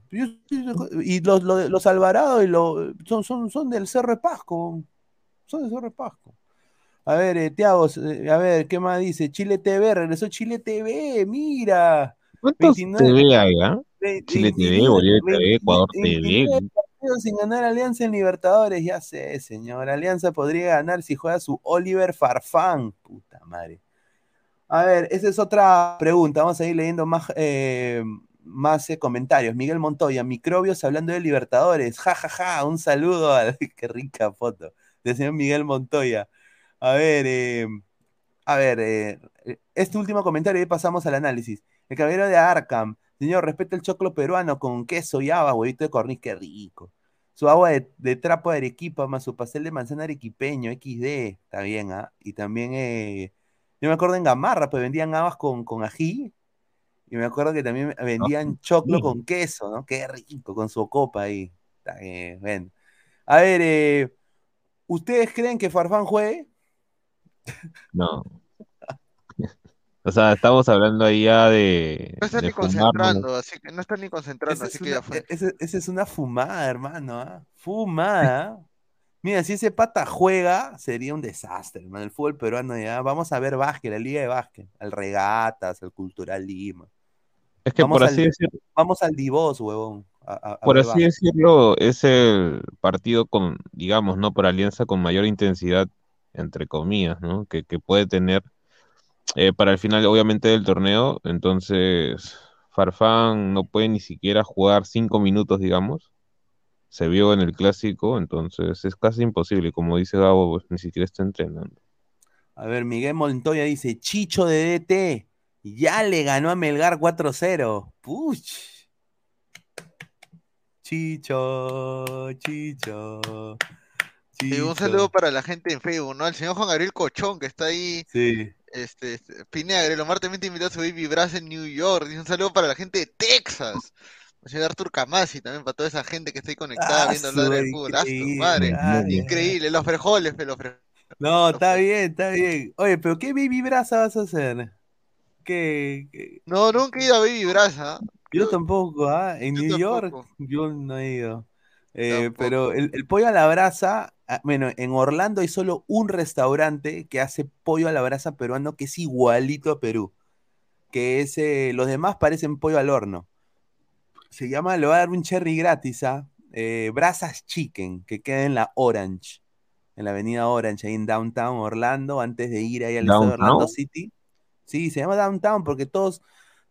Y los, los, los Alvarado y los, son, son, son del Cerro de Pasco, son del Cerro de Pasco. A ver, eh, Tiago, eh, a ver, ¿qué más dice? Chile TV, regresó Chile TV, mira. ¿Cuántos 29 TV hay, ah? Chile TV, 29, Bolivia TV, Ecuador 29 TV. partidos sin ganar Alianza en Libertadores, ya sé, señor. Alianza podría ganar si juega su Oliver Farfán. Puta madre. A ver, esa es otra pregunta. Vamos a ir leyendo más, eh, más eh, comentarios. Miguel Montoya, microbios hablando de Libertadores. Ja, ja, ja. Un saludo al. Qué rica foto. Del señor Miguel Montoya. A ver, eh, a ver, eh, este último comentario y pasamos al análisis. El caballero de Arkham. Señor, respeta el choclo peruano con queso y haba, huevito de corniz, qué rico. Su agua de, de trapo de Arequipa más su pastel de manzana arequipeño, XD, está bien, ¿ah? Y también, eh, yo me acuerdo en Gamarra, pues vendían habas con, con ají, y me acuerdo que también vendían choclo sí. con queso, ¿no? Qué rico, con su copa ahí. Está bien, bueno. A ver, eh, ¿ustedes creen que Farfán juegue? No. O sea, estamos hablando ahí ya de, No están de ni fumarnos. concentrando, así que no están ni concentrando, Esa así es, que ya una, fue. esa- esa es una fumada, hermano, ¿ah? Fumada. Mira, si ese pata juega, sería un desastre, hermano. El fútbol peruano ya. Vamos a ver básquet, la liga de básquet. Al Regatas, al Cultural Lima. Es que vamos por así al, decirlo, Vamos al Divos, huevón. a- por así decirlo, es el partido con, digamos, ¿no? Por alianza con mayor intensidad, entre comillas, ¿no? Que, que puede tener eh, para el final, obviamente, del torneo. Entonces, Farfán no puede ni siquiera jugar cinco minutos, digamos. Se vio en el clásico, entonces es casi imposible. Como dice Gabo, pues ni siquiera está entrenando. A ver, Miguel Montoya dice, Chicho de DT, ya le ganó a Melgar 4-0. Puch. Chicho, Chicho. Y un saludo para la gente en Facebook, ¿no? El señor Juan Gabriel Cochón, que está ahí. Sí. Este, este, Pineda, Grelomar también te invitó a su baby Brass en New York. Y un saludo para la gente de Texas. El señor Artur Camasi también, para toda esa gente que está ahí conectada Ah, viendo hablar del fútbol. ¡Ah, increíble, madre! Increíble, los frijoles, pe, los frijoles. No, está bien, está bien. Oye, pero ¿qué baby brasa vas a hacer? No, nunca he ido a Baby Brasa. Yo tampoco, ¿ah? En Yo New York yo no he ido. Eh, pero el, el pollo a la brasa, ah, bueno, en Orlando hay solo un restaurante que hace pollo a la brasa peruano que es igualito a Perú. Que es, eh, los demás parecen pollo al horno. Se llama, le voy a dar un cherry gratis, ¿ah? Eh, Brasas Chicken, que queda en la Orange, en la avenida Orange, ahí en Downtown Orlando, antes de ir ahí al estado de Orlando. City. Sí, se llama Downtown porque todos,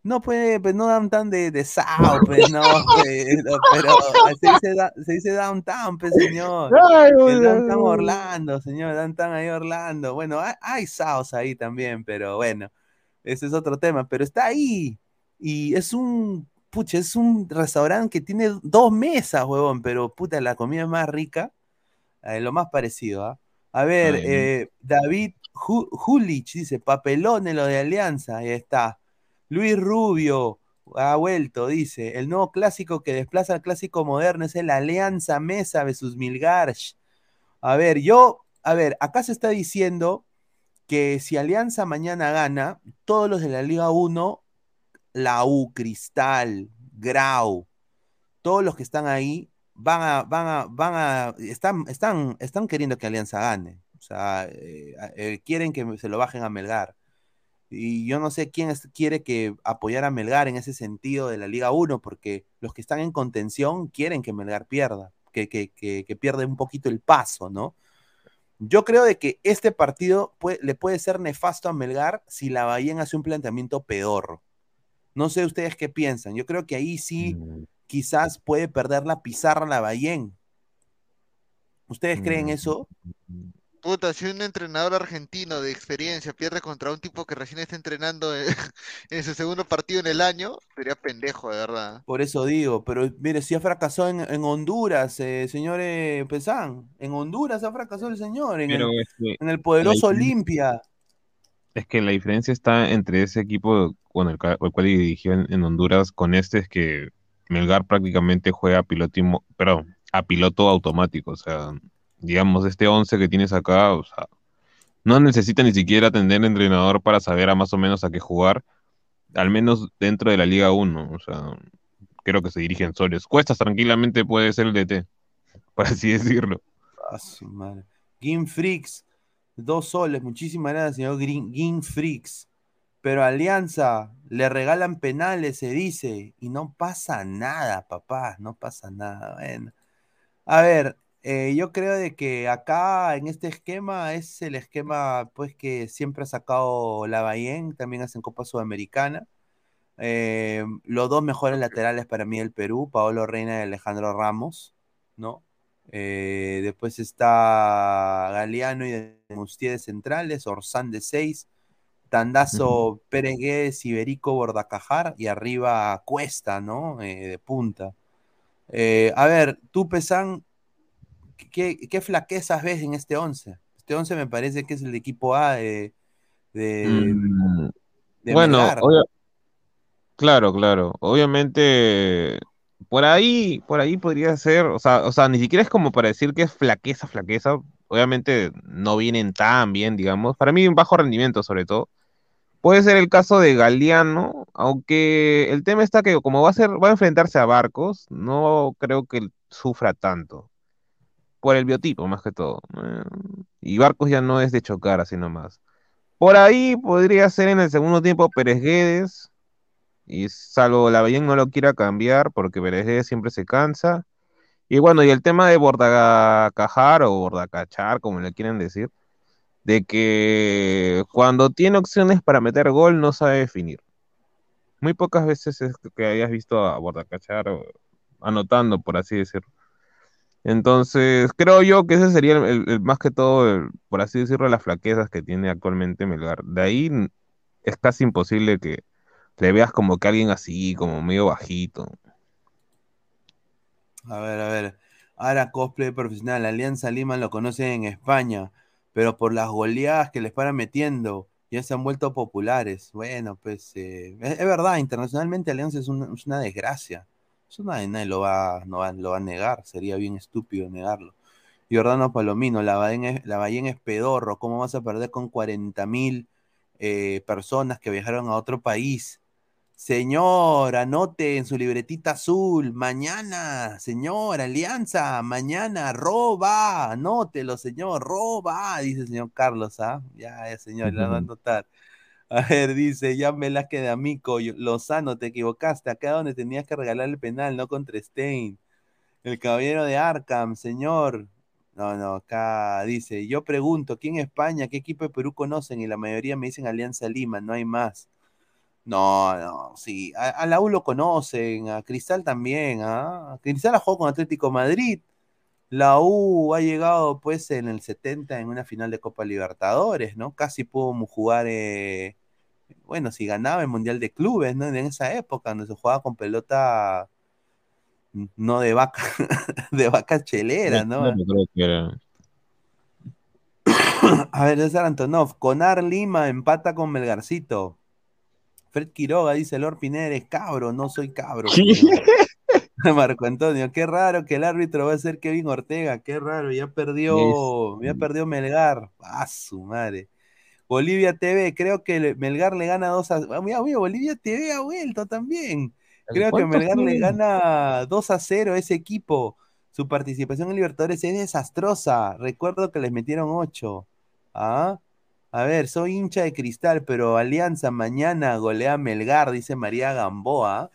no pues, pues no Downtown de, de South, pues no, pues, no, pero se dice, da- se dice Downtown, pues señor. Ay, El güey, Downtown. Orlando, señor, Downtown ahí Orlando. Bueno, hay, hay South ahí también, pero bueno, ese es otro tema, pero está ahí. Y es un, pucha, es un restaurante que tiene dos mesas, huevón, pero puta, la comida es más rica, eh, lo más parecido, ¿ah? A ver, eh, David Ju- Julich dice, papelones lo de Alianza, ahí está. Luis Rubio ha vuelto, dice, el nuevo clásico que desplaza al clásico moderno es el Alianza Mesa versus Milgarch. A ver, yo, a ver, acá se está diciendo que si Alianza mañana gana, todos los de la Liga 1, la U, Cristal, Grau, todos los que están ahí van a, van a, van a, están, están, están queriendo que Alianza gane. O sea, eh, eh, quieren que se lo bajen a Melgar. Y yo no sé quién es- quiere que apoyar a Melgar en ese sentido de la Liga 1, porque los que están en contención quieren que Melgar pierda, que, que, que, que pierda un poquito el paso, ¿no? Yo creo de que este partido puede- le puede ser nefasto a Melgar si la Bahía hace un planteamiento pedorro. No sé ustedes qué piensan. Yo creo que ahí sí quizás puede perder la pizarra la Bahía. ¿Ustedes creen eso? Puta, si un entrenador argentino de experiencia pierde contra un tipo que recién está entrenando en, en su segundo partido en el año, sería pendejo, de verdad. Por eso digo, pero mire, si ha fracasado en, en Honduras, eh, señor eh, Pesán. En Honduras ha fracasado el señor, en, Pero el, es que en el poderoso la diferencia- Olimpia. Es que la diferencia está entre ese equipo, bueno, el, cual dirigió en, en Honduras, con este es que Melgar prácticamente juega a piloto, imo- perdón, a piloto automático. O sea, digamos, este 11 que tienes acá, o sea, no necesita ni siquiera tener entrenador para saber a más o menos a qué jugar, al menos dentro de la Liga 1. O sea, creo que se dirigen soles. Cuestas tranquilamente puede ser el DT, por así decirlo. A su madre. Game Freaks, dos soles. Muchísimas gracias, señor Green- Freaks. Pero Alianza, le regalan penales, se dice, y no pasa nada, papá, no pasa nada. Bueno. A ver, eh, yo creo de que acá en este esquema es el esquema pues que siempre ha sacado la Bayén, también hacen Copa Sudamericana. Eh, los dos mejores laterales para mí del Perú, Paolo Reina y Alejandro Ramos, ¿no? Eh, después está Galeano y Mustier de centrales, Orsán de 6, Tandazo Pérez Guedes, Iberico Bordacajar y arriba Cuesta, ¿no? De punta. A ver, tú, Pesán, ¿qué, qué flaquezas ves en este 11? Este 11 me parece que es el equipo A de, de, Mm, de bueno, obvia- claro, claro. Obviamente, por ahí, por ahí podría ser, o sea, o sea, ni siquiera es como para decir que es flaqueza, flaqueza. Obviamente no vienen tan bien, digamos. Para mí, un bajo rendimiento, sobre todo. Puede ser el caso de Galeano, aunque el tema está que como va a ser, va a enfrentarse a Barcos, no creo que sufra tanto. Por el biotipo más que todo. Y Barcos ya no es de chocar así nomás. Por ahí podría ser en el segundo tiempo Pérez Guedes, y salvo la Lavallén no lo quiera cambiar porque Pérez Guedes siempre se cansa. Y bueno, y el tema de Bordacajar o Bordacachar, como le quieren decir, de que cuando tiene opciones para meter gol no sabe definir. Muy pocas veces es que hayas visto a Bordacachar anotando, por así decirlo. Entonces, creo yo que ese sería el, más que todo, por así decirlo, las flaquezas que tiene actualmente Melgar. De ahí es casi imposible que le veas como que alguien así, como medio bajito. A ver, a ver. Ahora cosplay profesional, Alianza Lima lo conocen en España, pero por las goleadas que les paran metiendo, ya se han vuelto populares. Bueno, pues eh, es, verdad, internacionalmente Alianza es una desgracia. Eso nadie, lo, va, no va, lo va a negar, sería bien estúpido negarlo. Jordano Palomino, la Ballén es pedorro, ¿cómo vas a perder con 40 mil eh, personas que viajaron a otro país? Señor, anote en su libretita azul, mañana, señor, Alianza, mañana, roba, anótelo, señor, roba, dice el señor Carlos, ¿ah? Ya, ya, señor, le va a anotar. A ver, dice, ya me la de amigo, Lozano, te equivocaste, acá donde tenías que regalar el penal, no contra Stein. El caballero de Arkham, señor. No, no, acá dice, yo pregunto, ¿quién en España, qué equipo de Perú conocen? Y la mayoría me dicen Alianza Lima, no hay más. No, no, sí, a, la U lo conocen, a Cristal también, ¿ah? Cristal ha jugado con Atlético Madrid. La U ha llegado pues en el 70 en una final de Copa Libertadores, ¿no? Casi pudo jugar, eh, bueno, si ganaba el Mundial de Clubes, ¿no? En esa época, donde se jugaba con pelota no de vaca, de vaca chelera, ¿no? A ver, César Antonov, Conar Lima empata con Melgarcito. Fred Quiroga dice, Lord Pineres, cabro, no soy cabro. Marco Antonio, qué raro que el árbitro va a ser Kevin Ortega, qué raro, ya perdió, ya perdió Melgar, a su madre. Bolivia TV, creo que Melgar le gana 2 a ah, mira, mira, Bolivia TV ha vuelto también. Creo que Melgar le gana 2 a 0 a ese equipo. Su participación en Libertadores es desastrosa. Recuerdo que les metieron 8. ¿Ah? A ver, soy hincha de cristal, pero Alianza mañana golea Melgar, dice María Gamboa.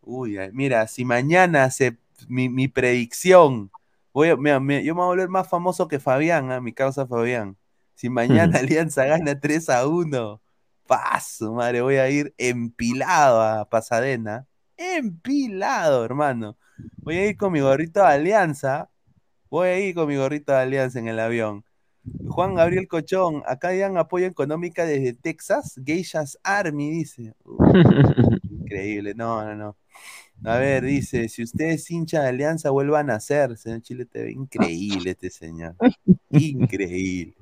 Uy, mira, si mañana se, mi, predicción, voy yo me voy a volver más famoso que Fabián, ¿ah? mi causa Fabián. Si mañana Alianza gana 3 a 1, paso, madre, voy a ir empilado a Pasadena. Empilado, hermano. Voy a ir con mi gorrito de Alianza. Voy a ir con mi gorrito de Alianza en el avión. Juan Gabriel Cochón, acá dan apoyo económica desde Texas, Geishas Army, dice. increíble, no, no, no. A ver, dice, si usted es hincha de Alianza, vuelvan a ser, señor Chile TV. Increíble este señor. Increíble.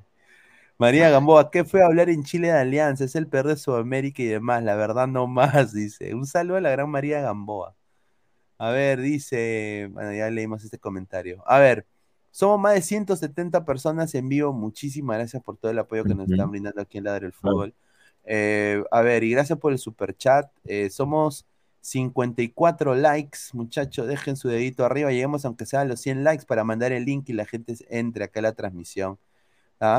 María Gamboa, ¿qué fue hablar en Chile de Alianza? Es el peor de Sudamérica y demás. La verdad, no más, dice. Un saludo a la gran María Gamboa. A ver, dice. Bueno, ya leímos este comentario. A ver, somos más de 170 personas en vivo. Muchísimas gracias por todo el apoyo que nos están brindando aquí en Ladre del Fútbol. Eh, a ver, y gracias por el super chat. Eh, somos 54 likes, muchachos. Dejen su dedito arriba. Lleguemos, aunque sea a los 100 likes, para mandar el link y la gente entre acá a la transmisión.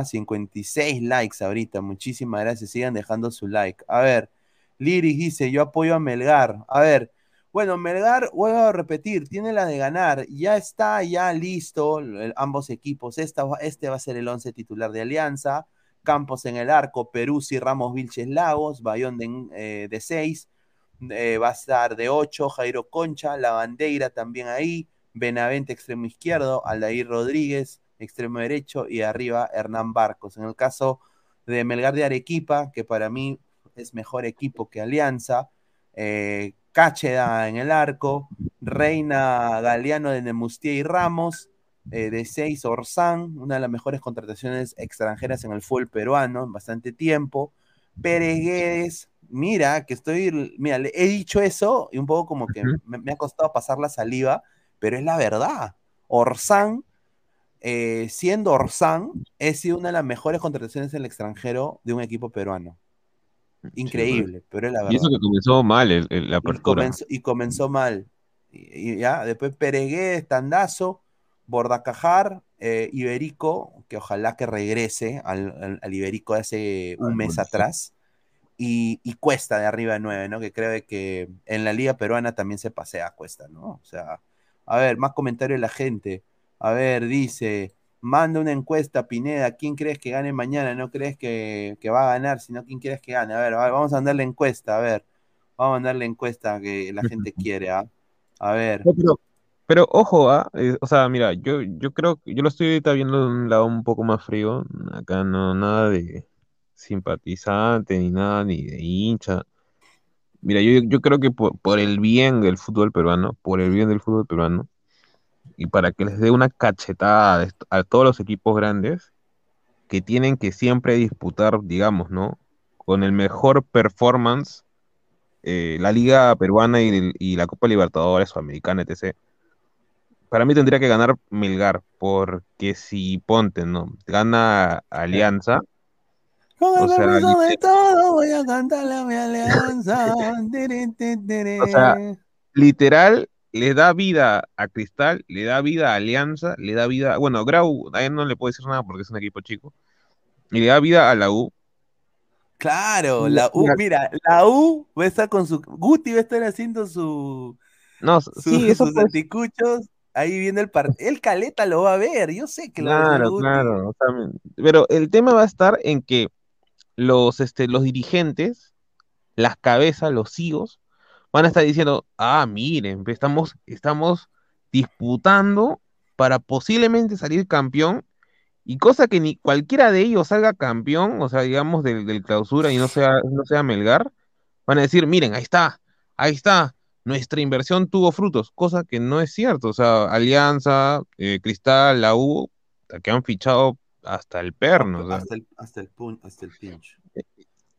56 ah, likes ahorita. Muchísimas gracias. Sigan dejando su like. A ver, Liris dice: Yo apoyo a Melgar. A ver. Bueno, Melgar, vuelvo a repetir, tiene la de ganar. Ya está, ya listo ambos equipos. Este va a ser el 11 titular de Alianza. Campos en el arco, Peruzzi, Ramos, Vilches, Lagos, Bayón de 6. Eh, eh, va a estar de 8, Jairo Concha, La Bandeira también ahí. Benavente, extremo izquierdo. Aldair Rodríguez, extremo derecho. Y arriba, Hernán Barcos. En el caso de Melgar de Arequipa, que para mí es mejor equipo que Alianza. Eh, Cácheda en el arco, Reina Galeano de Nemustier y Ramos, eh, de 6 Orsán, una de las mejores contrataciones extranjeras en el fútbol peruano en bastante tiempo. Pérez mira, que estoy, mira, le he dicho eso y un poco como que me, ha costado pasar la saliva, pero es la verdad. Orsán, eh, siendo Orsán, es sido una de las mejores contrataciones en el extranjero de un equipo peruano. Increíble, pero es la verdad. Y eso que comenzó mal el, la apertura. Y comenzó, mal. Y, ya, después Peregué, Tandazo, Bordacajar, eh, Iberico, que ojalá que regrese al, al- al Iberico de hace un mes atrás, y, y Cuesta de arriba de 9, ¿no? Que creo que en la liga peruana también se pasea Cuesta, ¿no? O sea, a ver, más comentarios de la gente. A ver, dice, manda una encuesta, Pineda, ¿quién crees que gane mañana? No crees que, que va a ganar, sino quién crees que gane. A ver, a vamos a mandar la encuesta, a ver. Vamos a mandar la encuesta que la gente quiere, ¿ah? A ver. No, pero, pero ojo, ah, eh, o sea, mira, yo, yo creo que yo lo estoy ahorita viendo de un lado un poco más frío. Acá no, nada de simpatizante, ni nada, ni de hincha. Mira, yo, yo creo que por, por el bien del fútbol peruano, por el bien del fútbol peruano, y para que les dé una cachetada a todos los equipos grandes que tienen que siempre disputar, digamos, ¿no? Con el mejor performance, eh, la Liga Peruana y, y la Copa Libertadores o Americana, etc. Para mí tendría que ganar Melgar, porque si ponte, ¿no? Gana Alianza, Con el o sea, de todo voy a cantarle a mi alianza. O sea, literal, le da vida a Cristal, le da vida a Alianza, le da vida, bueno, Grau, a él no le puedo decir nada porque es un equipo chico, y le da vida a la U. Claro, la U, mira. la U va a estar con su. Guti va a estar haciendo su, No, su- sí, eso sus anticuchos. Ahí viene el partido. El Caleta lo va a ver, yo sé que lo va a ver claro, Guti. claro, pero el tema va a estar en que los, este, los dirigentes, las cabezas, los CEOs, van a estar diciendo, ah, miren, estamos, estamos disputando para posiblemente salir campeón, y cosa que ni cualquiera de ellos salga campeón, o sea, digamos, del, del clausura y no sea, no sea Melgar, van a decir, miren, ahí está, ahí está, nuestra inversión tuvo frutos, cosa que no es cierto, o sea, Alianza, eh, Cristal, la U, que han fichado hasta el perno, Hasta el, hasta el, pun- hasta el pincho.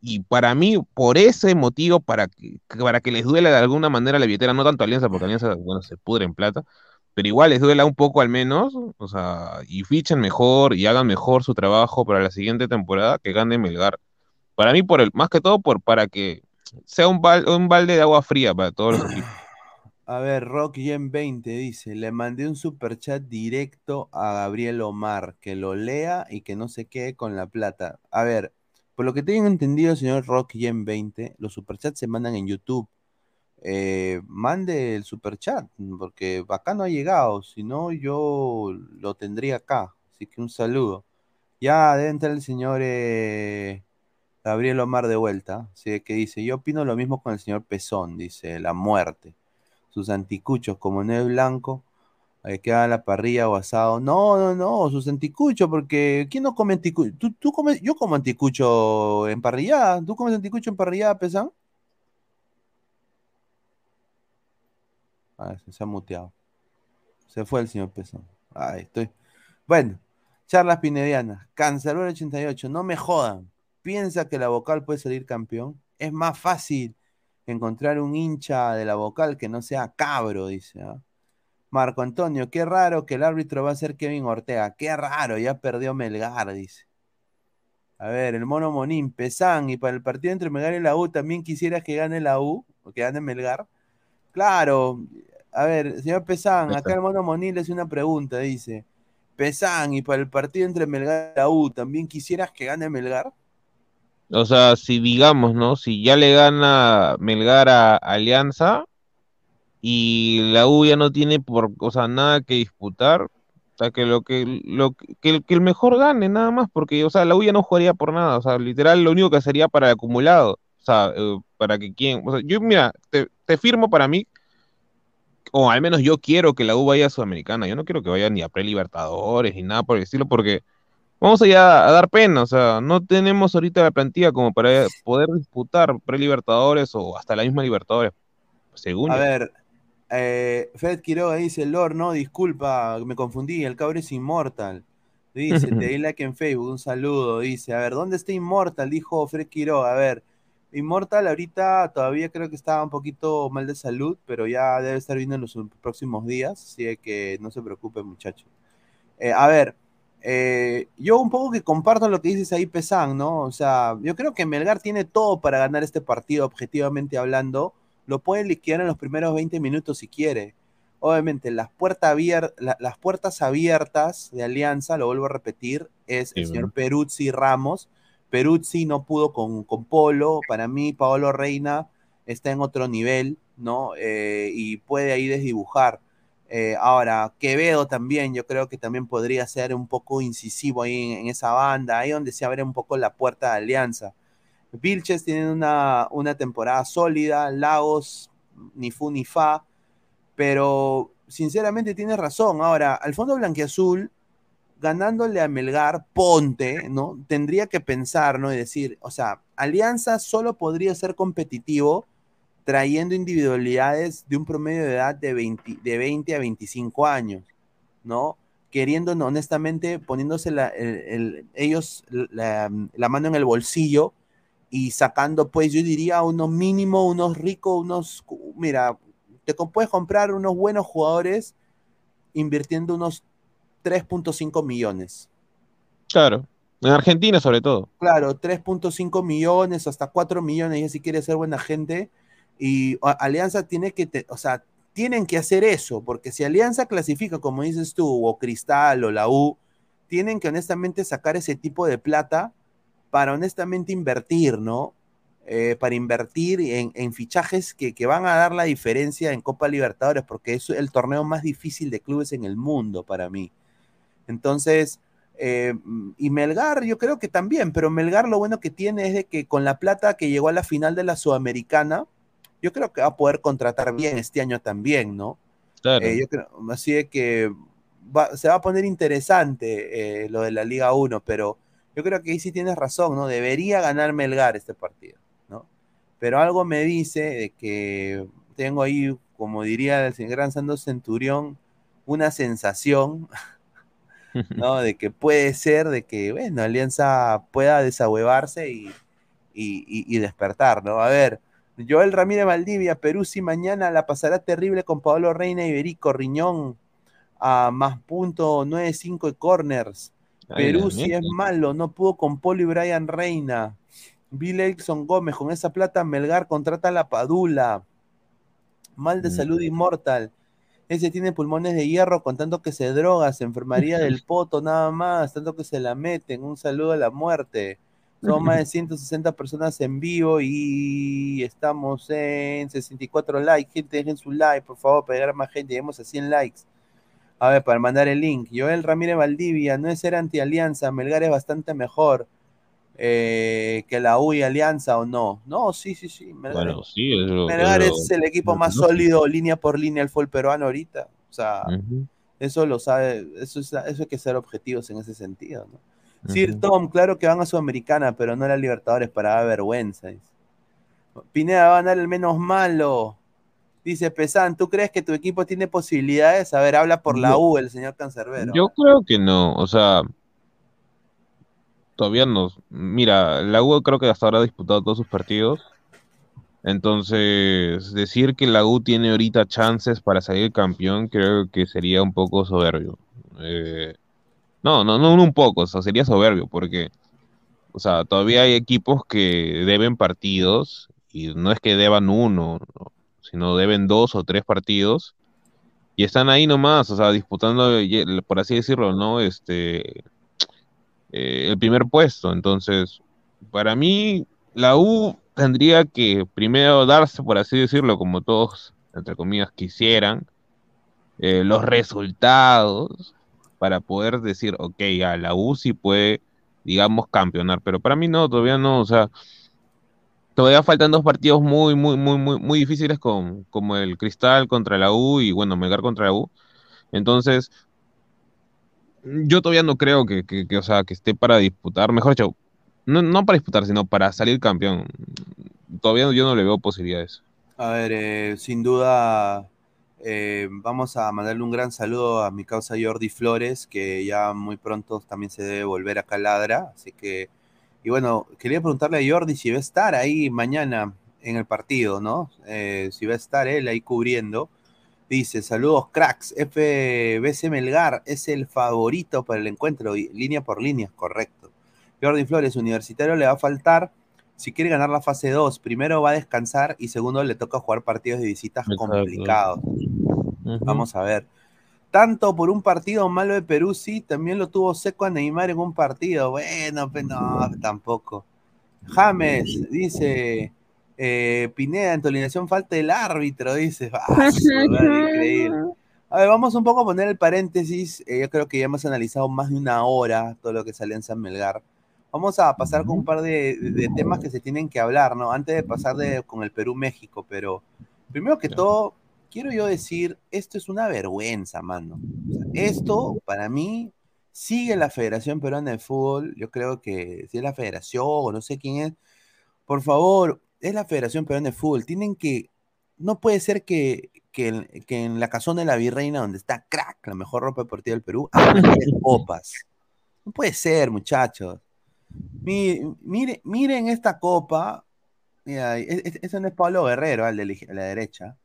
Y para mí, por ese motivo, para que, para que les duela de alguna manera la billetera, no tanto Alianza, porque Alianza, bueno, se pudre en plata, pero igual les duela un poco al menos, o sea, y fichen mejor y hagan mejor su trabajo para la siguiente temporada que gane Melgar. Para mí, por el, más que todo, por, para que sea un, bal- un balde de agua fría para todos los equipos. A ver, Rock Gen 20 dice, le mandé un superchat directo a Gabriel Omar, que lo lea y que no se quede con la plata. A ver, por lo que tengo entendido, señor Rock Gen 20, los superchats se mandan en YouTube. Eh, mande el superchat, porque acá no ha llegado, si no yo lo tendría acá. Así que un saludo. Ya debe entrar el señor eh, Gabriel Omar de vuelta, así que dice, yo opino lo mismo con el señor Pezón, dice, la muerte sus anticuchos, como no es blanco, que haga la parrilla o asado. No, no, no, sus anticuchos, porque ¿quién no come anticucho? ¿Tú, tú comes, yo como anticucho en parrillada. ¿Tú comes anticucho en parrillada? Ah, se, ha muteado. Se fue el señor Pesán. Ahí estoy. Bueno, charlas pinedianas. Cancerbero 88, no me jodan. ¿Piensa que la vocal puede salir campeón? Es más fácil encontrar un hincha de la vocal que no sea cabro, dice. ¿ah? Marco Antonio, qué raro que el árbitro va a ser Kevin Ortega. Qué raro, ya perdió Melgar, dice. A ver, el mono Monín, Pesán, y para el partido entre Melgar y la U, ¿también quisieras que gane la U o que gane Melgar? Claro, a ver, señor Pesán, acá el mono Monín le hace una pregunta, dice. Pesán, y para el partido entre Melgar y la U, ¿también quisieras que gane Melgar? O sea, si digamos, ¿no? Si ya le gana Melgar a Alianza y la U ya no tiene por, o sea, nada que disputar, o sea, que lo que lo que, que el, mejor gane nada más, porque o sea, la U ya no jugaría por nada, o sea, literal lo único que sería para el acumulado, o sea, eh, para que quien, o sea, yo mira, te, te firmo para mí o al menos yo quiero que la U vaya a Sudamericana, yo no quiero que vaya ni a Pre-Libertadores ni nada por el estilo porque vamos allá a dar pena, o sea, no tenemos ahorita la plantilla como para poder disputar pre-libertadores o hasta la misma Libertadores, según A yo. ver, eh, Fred Quiroga dice, Lord, no, disculpa, me confundí, el cabrón es inmortal. Dice, te di like en Facebook, un saludo. Dice, a ver, ¿dónde está Inmortal? Dijo Fred Quiroga. A ver, Inmortal ahorita todavía creo que está un poquito mal de salud, pero ya debe estar viendo en los próximos días, así que no se preocupe, muchachos. Eh, a ver, eh, yo un poco que comparto lo que dices ahí, Pesán, ¿no? O sea, yo creo que Melgar tiene todo para ganar este partido, objetivamente hablando. Lo puede liquidar en los primeros 20 minutos si quiere. obviamente las, puertas abier- la- las puertas abiertas de Alianza, lo vuelvo a repetir, es el señor bueno. Peruzzi Ramos. Peruzzi no pudo con, con Polo. Para mí, Paolo Reina está en otro nivel, ¿no? Eh, y puede ahí desdibujar. Eh, ahora, Quevedo también, yo creo que también podría ser un poco incisivo ahí en, en esa banda, ahí donde se abre un poco la puerta de Alianza. Vilches tiene una, una temporada sólida, Lagos, ni fu ni fa, pero sinceramente tienes razón. Ahora, al fondo blanquiazul, ganándole a Melgar, ponte, ¿no? Tendría que pensar, ¿no? Y decir, o sea, Alianza solo podría ser competitivo trayendo individualidades de un promedio de edad de 20, de 20 a 25 años, ¿no? Queriendo, honestamente, poniéndose la- el- el- ellos la mano en el bolsillo y sacando, pues yo diría, unos mínimo, unos ricos, unos, mira, te puedes comprar unos buenos jugadores invirtiendo unos 3.5 millones. Claro. En Argentina, sobre todo. Claro, 3.5 millones, hasta 4 millones, ya si quieres ser buena gente. Y Alianza tiene que, te- o sea, tienen que hacer eso, porque si Alianza clasifica, como dices tú, o Cristal o la U, tienen que honestamente sacar ese tipo de plata para honestamente invertir, ¿no? Eh, para invertir en, en fichajes que, que van a dar la diferencia en Copa Libertadores, porque es el torneo más difícil de clubes en el mundo para mí. Entonces, eh, y Melgar yo creo que también, pero Melgar lo bueno que tiene es de que con la plata que llegó a la final de la Sudamericana, yo creo que va a poder contratar bien este año también, ¿no? Claro. Eh, yo creo, así de que va- se va a poner interesante lo de la Liga 1, pero yo creo que ahí sí tienes razón, ¿no? Debería ganar Melgar este partido, ¿no? Pero algo me dice de que tengo ahí, como diría el gran Santos Centurión, una sensación, ¿no? De que puede ser, de que, bueno, Alianza pueda desahuevarse y, y, y- y despertar, ¿no? A ver, Joel Ramírez Valdivia, Perú sí mañana la pasará terrible con Pablo Reina Iberico, Riñón a más punto 9-5 y corners. Perú neta. es malo, no pudo con Polo y Brian Reina. Bill Erickson Gómez, con esa plata Melgar contrata a la Padula. Mal de Mm. salud inmortal. Ese tiene pulmones de hierro con tanto que se droga, se enfermaría del poto nada más, tanto que se la meten. Un saludo a la muerte. Son más de 160 personas en vivo y estamos en 64 likes. Gente, dejen su like, por favor, para llegar a más gente. Lleguemos a 100 likes. A ver, para mandar el link. Joel Ramírez Valdivia, no es ser anti-alianza, Melgar es bastante mejor eh, que la U y Alianza o no. No, sí, sí, sí. Melgar, Bueno, sí, es lo- Melgar es lo- es el equipo más sólido, línea por línea, el fútbol peruano ahorita. O sea, eso lo sabe, eso, es- eso hay que ser objetivos en ese sentido, ¿no? Sir Ujú. Tom, claro que van a Sudamericana, pero no a la Libertadores para dar vergüenza. Pineda va a ganar el menos malo. Dice Pesan, ¿tú crees que tu equipo tiene posibilidades? A ver, habla por la U, el señor Cancerbero. Yo creo que no, o sea, todavía no. Mira, la U creo que hasta ahora ha disputado todos sus partidos. Entonces, decir que la U tiene ahorita chances para salir campeón, creo que sería un poco soberbio. Eh, no, no, no un poco, o sea, sería soberbio, porque, o sea, todavía hay equipos que deben partidos, y no es que deban uno, ¿no? Sino deben dos o tres partidos, y están ahí nomás, o sea, disputando, por así decirlo, ¿no? Este, eh, el primer puesto. Entonces, para mí, la U tendría que primero darse, por así decirlo, como todos, entre comillas, quisieran, eh, los resultados para poder decir, ok, a la U sí puede, digamos, campeonar, pero para mí no, todavía no, o sea, todavía faltan dos partidos muy, muy, muy, muy, muy difíciles con, como el Cristal contra la U y, bueno, Melgar contra la U. Entonces, yo todavía no creo que, que, o sea, que esté para disputar, mejor dicho, no, no para disputar, sino para salir campeón. Todavía yo no le veo posibilidades. A ver, eh, sin duda, eh, vamos a mandarle un gran saludo a mi causa Jordi Flores, que ya muy pronto también se debe volver a Ladra. Así que, y bueno, quería preguntarle a Jordi si va a estar ahí mañana en el partido, ¿no? Eh, si va a estar él ahí cubriendo. Dice, saludos cracks, FBC Melgar es el favorito para el encuentro, y línea por línea, correcto. Jordi Flores, universitario le va a faltar si quiere ganar la fase 2, primero va a descansar y segundo le toca jugar partidos de visitas complicados. Vamos a ver. Tanto por un partido malo de Perú, sí, también lo tuvo seco a Neymar en un partido. Bueno, pues no, tampoco. James dice, eh, Pineda, en tu alineación falta el árbitro, dice. Ah, increíble. A ver, vamos un poco a poner el paréntesis. Eh, yo creo que ya hemos analizado más de una hora todo lo que sale en San Melgar. Vamos a pasar con un par de, de temas que se tienen que hablar, ¿no? Antes de pasar de, con el Perú-México, pero primero que todo, quiero yo decir, esto es una vergüenza, mano. Esto, para mí, sigue la Federación Peruana de Fútbol. Yo creo que si es la Federación o no sé quién es, por favor, es la Federación Peruana de Fútbol. Tienen que, no puede ser que, que, en, la casona de la Virreina, donde está crack, la mejor ropa deportiva del Perú, hagan copas. No puede ser, muchachos. Miren, mire, miren esta copa. Mira, ese no es Pablo Guerrero, al de la derecha.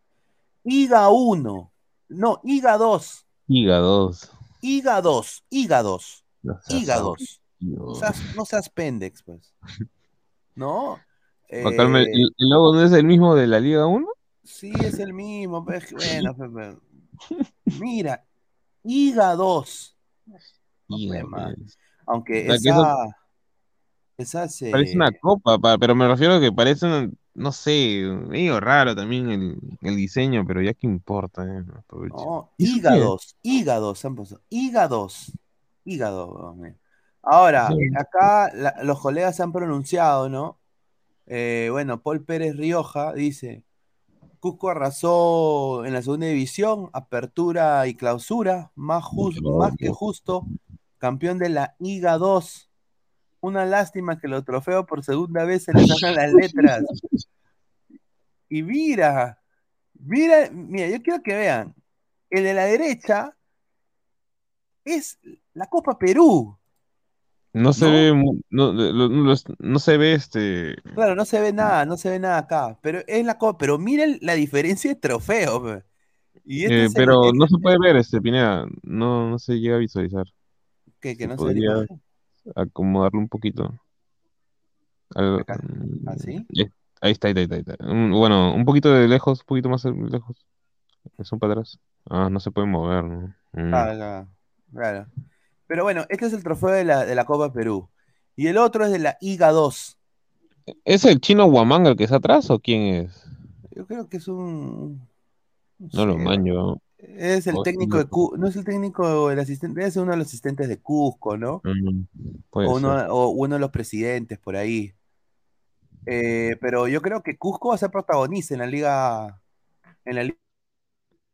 IGA 1. No, IGA 2. IGA 2. IGA 2. IGA 2. IGA 2. No seas, no seas pendex, pues. ¿No? Eh, ¿El, ¿El logo no es el mismo de la Liga 1? Sí, es el mismo. Pues, bueno, pues, pues. mira, IGA 2. IGA, Aunque O sea, esa, esa se... Parece una copa, pa- pero me refiero a que parece, un- no sé, medio raro también el, el diseño, pero ya que importa. eh. No, ¿Y eso qué es? hígados, hígados, han puesto. Hígados, hígado. mira. Ahora, Sí. acá la- los colegas se han pronunciado, ¿no? Eh, bueno, Paul Pérez Rioja dice, Cusco arrasó en la segunda división, apertura y clausura, más, jus- más que justo, campeón de la IGA 2. Una lástima que los trofeos por segunda vez se les sacan las letras. Y mira, mira, mira, yo quiero que vean, el de la derecha es la Copa Perú. No se ¿no? ve, no, se ve este. Claro, no se ve nada, no se ve nada acá, pero es la Copa, pero miren la diferencia de trofeos. Y este eh, es el- pero no se puede ver este, Pineda. No, no se llega a visualizar. que, que Se no podría. Acomodarlo un poquito. Al- mm, ¿Así? eh, Ahí está, ahí está, ahí está. Bueno, un poquito de lejos, un poquito más lejos. Son para atrás. Ah, no se puede mover, ¿no? Mm. Ah, claro, claro. Pero bueno, este es el trofeo de la, de la Copa Perú. Y el otro es de la IGA 2. ¿Es el chino Huamanga el que está atrás o quién es? Yo creo que es un. No lo sé, maño. Es el técnico de Cusco, no es el técnico, el asistente, ser uno de los asistentes de Cusco, ¿no? Mm, o, uno, o uno de los presidentes por ahí. Eh, pero yo creo que Cusco va a ser protagonista en la liga, en la liga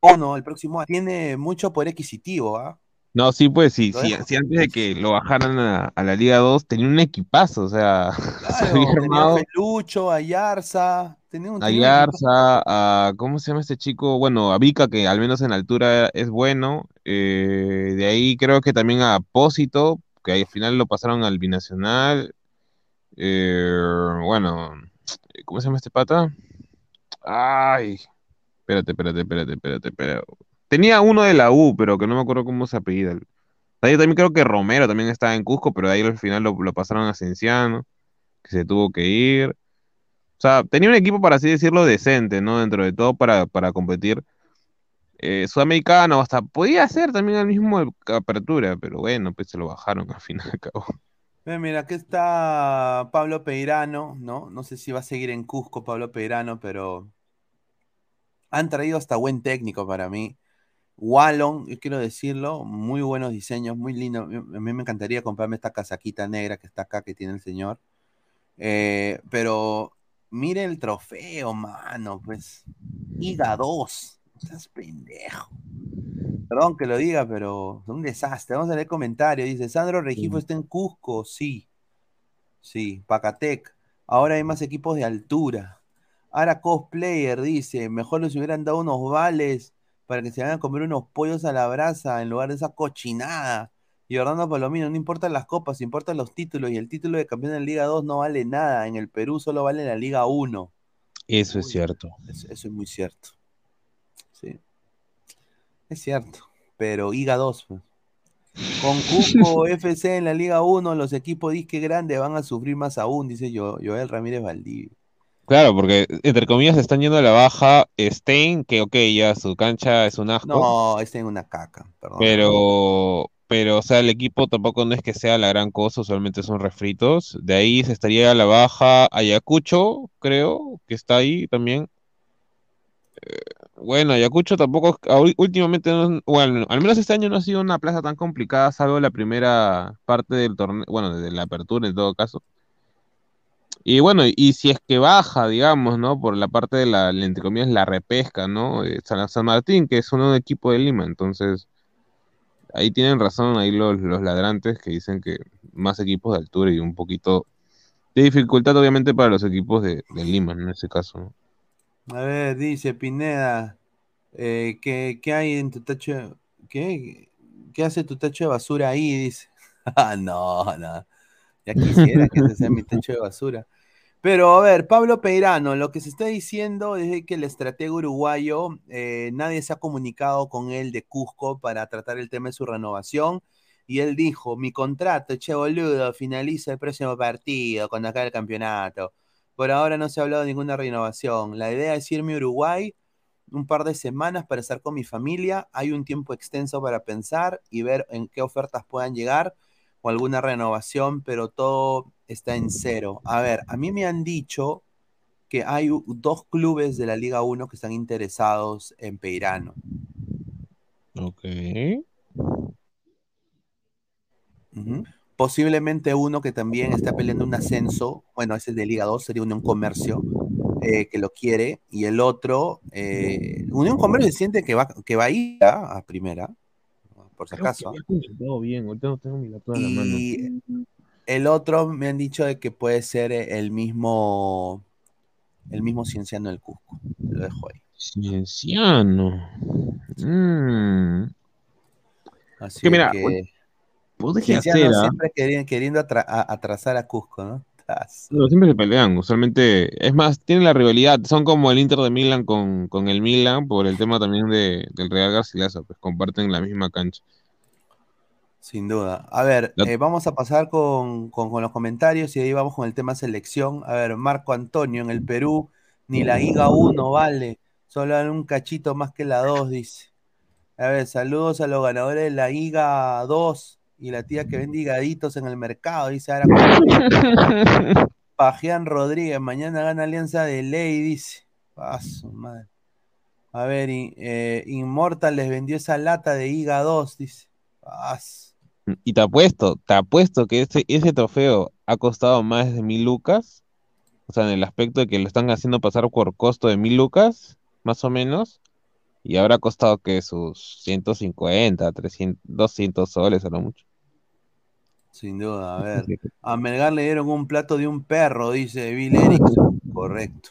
1 el próximo año. Tiene mucho poder adquisitivo, ¿ah? No, sí, pues sí, sí, antes de que lo bajaran a, a la Liga 2 tenía un equipazo, o sea, se había Tenía a Felucho, a Yarza, tenía un, a tenía un equipo- Yarza, a, ¿cómo se llama este chico? Bueno, a Vika, que al menos en altura es bueno, eh, de ahí creo que también a Apósito, que al final lo pasaron al Binacional, eh, bueno, ¿cómo se llama este pata? Ay, espérate, espérate, espérate, espérate, espérate. Tenía uno de la U, pero que no me acuerdo cómo se apellida. Ahí también creo que Romero también estaba en Cusco, pero de ahí al final lo, lo pasaron a Cienciano, que se tuvo que ir. O sea, tenía un equipo, para así decirlo, decente, ¿no? Dentro de todo para, para competir. Eh, sudamericano, hasta podía ser también el mismo apertura, pero bueno, pues se lo bajaron al fin y cabo. Ve, Mira, aquí está Pablo Peirano, ¿no? No sé si va a seguir en Cusco Pablo Peirano, pero han traído hasta buen técnico para mí. Wallon, yo quiero decirlo, muy buenos diseños, muy lindo. A mí me encantaría comprarme esta casaquita negra que está acá, que tiene el señor. Eh, pero mire el trofeo, mano, pues. IGA 2. Estás pendejo. Perdón que lo diga, pero es un desastre. Vamos a leer comentarios. Dice, Sandro Regifo está en Cusco. Sí. Sí. Pacatec. Ahora hay más equipos de altura. Ahora cosplayer dice, mejor les hubieran dado unos vales para que se vayan a comer unos pollos a la brasa en lugar de esa cochinada. Y Orlando Palomino, no importan las copas, importan los títulos. Y el título de campeón de la Liga 2 no vale nada. En el Perú solo vale la Liga 1. Eso es cierto. Eso, eso es muy cierto. Sí. Es cierto. Pero Liga 2. pues. Con Cusco FC en la Liga 1, los equipos disque grandes van a sufrir más aún, dice yo, Joel Ramírez Valdivia. Claro, porque entre comillas están yendo a la baja Stein, que ok, ya su cancha es un asco. No, está en una caca, perdón. Pero, pero, o sea, el equipo tampoco no es que sea la gran cosa, usualmente son refritos. De ahí se estaría a la baja Ayacucho, creo, que está ahí también. Eh, bueno, Ayacucho tampoco, últimamente, no, bueno, al menos este año no ha sido una plaza tan complicada, salvo la primera parte del torneo, bueno, de la apertura en todo caso. Y bueno, y si es que baja, digamos, ¿no? Por la parte de la, entre comillas, la repesca, ¿no? San, San Martín, que es un equipo de Lima, entonces ahí tienen razón ahí los, los ladrantes que dicen que más equipos de altura y un poquito de dificultad obviamente para los equipos de, Lima en ese caso. A ver, dice Pineda, eh, ¿qué, ¿qué, hay en tu tacho? ¿Qué? ¿Qué hace tu tacho de basura ahí? Dice. ah, no, no. Ya quisiera que ese sea mi techo de basura. Pero a ver, Pablo Peirano, lo que se está diciendo es que el estratega uruguayo, eh, nadie se ha comunicado con él de Cusco para tratar el tema de su renovación. Y él dijo, mi contrato, che boludo, finaliza el próximo partido, cuando acabe el campeonato. Por ahora no se ha hablado de ninguna renovación. La idea es irme a Uruguay un par de semanas para estar con mi familia. Hay un tiempo extenso para pensar y ver en qué ofertas puedan llegar o alguna renovación, pero todo está en cero. A ver, a mí me han dicho que hay dos clubes de la Liga 1 que están interesados en Peirano. Ok. Posiblemente uno que también está peleando un ascenso, bueno, ese es de Liga 2, sería Unión Comercio, eh, que lo quiere, y el otro, eh, Unión Comercio siente que va, que va a ir a primera, por si acaso. bien, no tengo mi y el otro me han dicho de que puede ser el mismo el mismo cienciano del Cusco. Lo dejo ahí. Cienciano. Mm. Así que mira, que, hacer, ¿ah? siempre queriendo, atrasar a Cusco, ¿no? Siempre se pelean, usualmente, es más, tienen la rivalidad, son como el Inter de Milan con, el Milan por el tema también de, del Real Garcilaso, pues comparten la misma cancha. Sin duda. A ver, eh, vamos a pasar con, los comentarios y ahí vamos con el tema selección. A ver, Marco Antonio, en el Perú, ni la IGA 1 vale, solo un cachito más que la 2, dice. A ver, saludos a los ganadores de la IGA 2 y la tía que vende higaditos en el mercado, dice ahora. Pajean Rodríguez, mañana gana Alianza de Ley, dice. Paso, madre. A ver, eh, Inmortal les vendió esa lata de Higa 2, dice. Y te apuesto, te apuesto que ese, ese trofeo ha costado más de mil lucas. O sea, en el aspecto de que lo están haciendo pasar por costo de mil lucas, más o menos. Y habrá costado que sus 150, 300, 200 soles a lo mucho. Sin duda, a ver. A Melgar le dieron un plato de un perro, dice Bill Erickson. Correcto.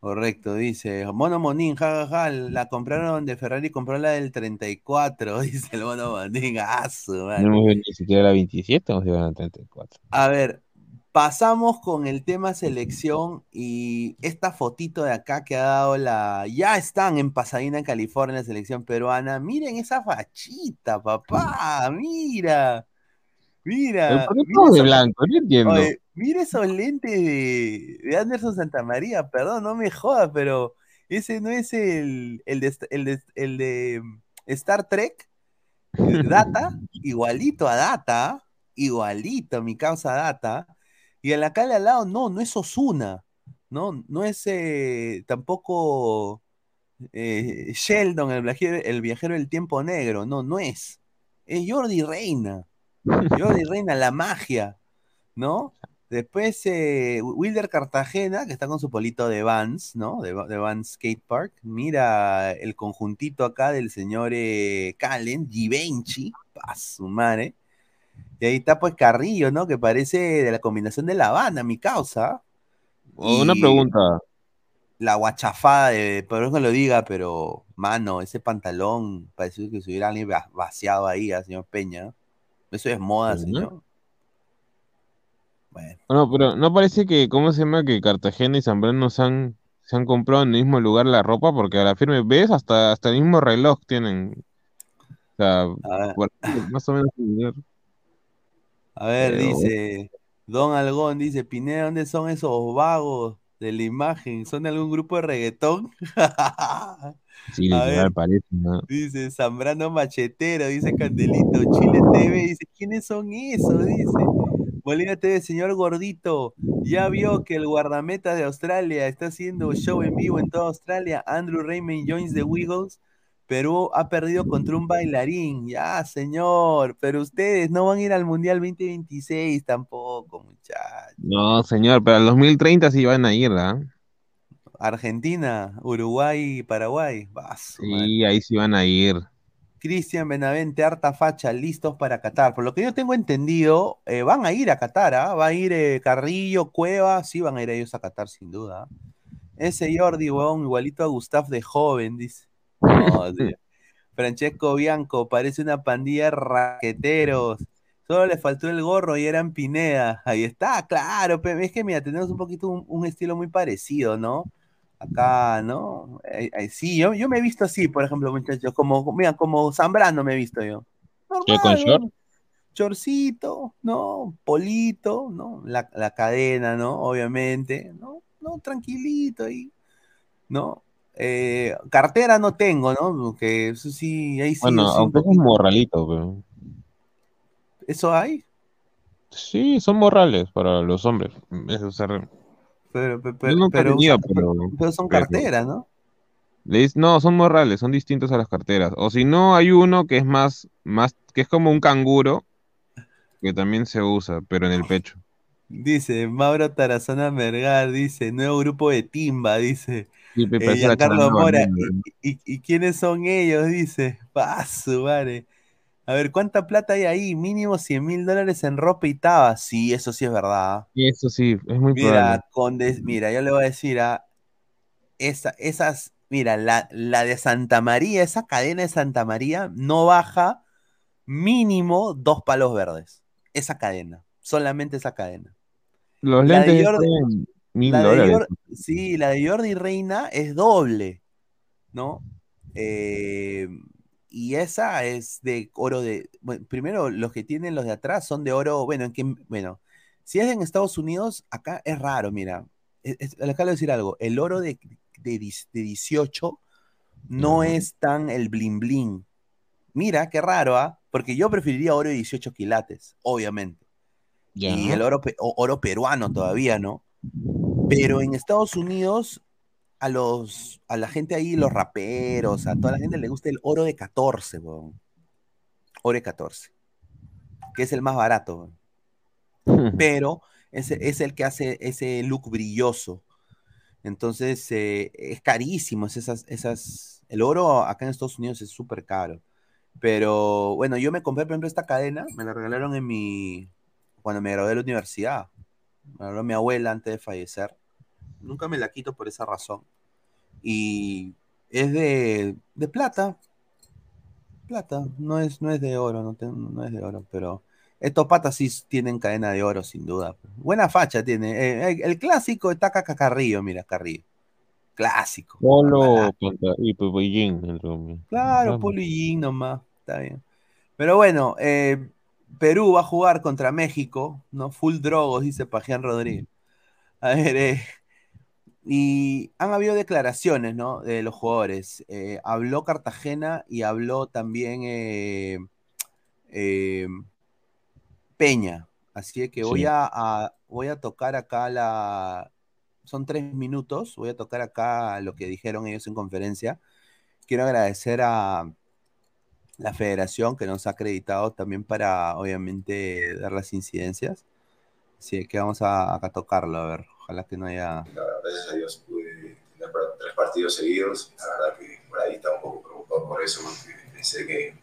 Correcto, dice. Mono Monín, jajaja, la compraron de Ferrari, compró la del 34, dice el Mono Monín. Ah, no ni siquiera la 27, vamos a la 34. A ver, Pasamos con el tema selección y esta fotito de acá que ha dado la. Ya están en Pasadena, en California, la selección peruana. Miren esa fachita, papá. Mira. Mira. ¿Por qué todo de blanco? No entiendo. mira esos lentes de, Anderson Santamaría. Perdón, no me jodas, pero ese no es el, el, de, el de Star Trek. Data, igualito a Data, igualito, mi causa Data y en la calle al lado, no, no es Osuna, ¿no? No es eh, tampoco eh, Sheldon, el viajero, el viajero del tiempo negro, no, no es. Es Jordi Reina. Jordi Reina, la magia, ¿no? Después eh, Wilder Cartagena, que está con su polito de Vans, ¿no? De, de Vans Skate Park. Mira el conjuntito acá del señor eh, Calen, Givenchy, su madre. Y ahí está pues Carrillo, ¿no? Que parece de la combinación de La Habana, mi causa. una pregunta. La guachafada de, por que lo diga, pero, mano, ese pantalón parece que se hubiera alguien vaciado ahí a señor Peña. Eso es moda, señor. Bueno. No, pero no parece que, ¿cómo se llama? Que Cartagena y Zambrano se han, se han comprado en el mismo lugar la ropa, porque a la firme, ¿ves? Hasta, hasta el mismo reloj tienen. O sea, más o menos a ver, dice Don Algón, dice, Pineda, ¿dónde son esos vagos de la imagen. ¿Son de algún grupo de reggaetón? Sí, A ver. parece, ¿no? Dice Zambrano Machetero, dice Candelito, Chile TV, dice, ¿quiénes son esos? Dice, Bolivia TV, señor Gordito, ya vio que el guardameta de Australia está haciendo show en vivo en toda Australia, Andrew Raymond joins the Wiggles, Perú ha perdido contra un bailarín, ya señor, pero ustedes no van a ir al Mundial 2026 tampoco, muchachos. No, señor, pero al 2030 sí van a ir, ¿ah? Argentina, Uruguay y Paraguay, va, su madre. Sí, ahí sí van a ir. Cristian Benavente, harta facha, listos para Qatar. Por lo que yo tengo entendido, eh, van a ir a Qatar, ¿ah? Va a ir eh, Carrillo, Cueva, sí van a ir ellos a Qatar sin duda. ¿ah? Ese Jordi, weón, igualito a Gustav de joven, dice. No. Francesco Bianco, parece una pandilla de raqueteros. Solo le faltó el gorro y eran Pineda. Ahí está, claro. Es que mira, tenemos un poquito un, un estilo muy parecido, ¿no? Acá, ¿no? Eh, eh, sí, yo, yo me he visto así, por ejemplo, muchachos, como, mira, como Zambrano me he visto yo. ¿Qué, con short? Chorcito, ¿no? Polito, ¿no? La, la cadena, ¿no? Obviamente, ¿no? No, tranquilito ahí, ¿no? Eh, cartera no tengo, ¿no? Porque eso sí, ahí sí. Bueno, aunque es un morralito, pero... ¿Eso hay? Sí, son morrales para los hombres. Es usar... Pero, pero, usa- pero... pero son pero- carteras, ¿no? No, son morrales, son distintos a las carteras. O si no, hay uno que es más, más, que es como un canguro, que también se usa, pero en el pecho. Dice Mauro Tarazona Mergar, dice, nuevo grupo de Timba, dice. Sí, Eh, Giancarlo Mora. ¿y, y, y quiénes son ellos? Dice, paso, vale. A ver, ¿cuánta plata hay ahí? Mínimo 100 mil dólares en ropa y taba. Sí, eso sí es verdad. Y eso sí, es muy probable. Mira, con des- mira, yo le voy a decir a esa, esas, mira, la, la de Santa María, esa cadena de Santa María no baja mínimo dos palos verdes. Esa cadena, solamente esa cadena. Los La de lentes están mil la de dólares. Jor- sí, la de Jordi Reina es doble, ¿no? Eh, y esa es de oro de. bueno, primero, los que tienen los de atrás son de oro. Bueno, en que, bueno, si es en Estados Unidos, acá es raro, mira. Es- es- acá le voy a decir algo. El oro de, de, dis- de 18 no es tan el bling bling. Mira, qué raro, ¿ah? Porque yo preferiría oro de 18 quilates, obviamente. Y el oro, oro peruano todavía, ¿no? Pero en Estados Unidos, a los, a la gente ahí, los raperos, a toda la gente le gusta el oro de 14, weón. Oro de 14. Que es el más barato, weón. Pero es, es el que hace ese look brilloso. Entonces, eh, es carísimo. es esas, esas, el oro acá en Estados Unidos es súper caro. Pero bueno, yo me compré, por ejemplo, esta cadena, me la regalaron en mi, cuando me gradué de la universidad. Me regaló mi abuela antes de fallecer. Nunca me la quito por esa razón. Y es de, de plata. Plata, no es, no es de oro, no, ten- no es de oro, pero estos patas sí tienen cadena de oro, sin duda. Buena facha tiene. Eh, el, el clásico está acá Carrillo, mira, Carrillo. Clásico. Polo y el Romeo. Claro. Polo y Yin nomás, está bien. Pero bueno, eh, Perú va a jugar contra México, ¿no? Full drogos, dice Pajián Rodríguez. A ver, eh, y han habido declaraciones, ¿no? De los jugadores. Eh, habló Cartagena y habló también eh, eh, Peña. Así que voy Sí. a, a- voy a tocar acá la. Son tres minutos. Voy a tocar acá lo que dijeron ellos en conferencia. Quiero agradecer a la federación que nos ha acreditado también para, obviamente, dar las incidencias. Así que vamos a, a tocarlo, a ver. Ojalá que no haya. La verdad, gracias a Dios pude tener tres partidos seguidos. La verdad que por ahí estaba un poco preocupado por eso, porque pensé que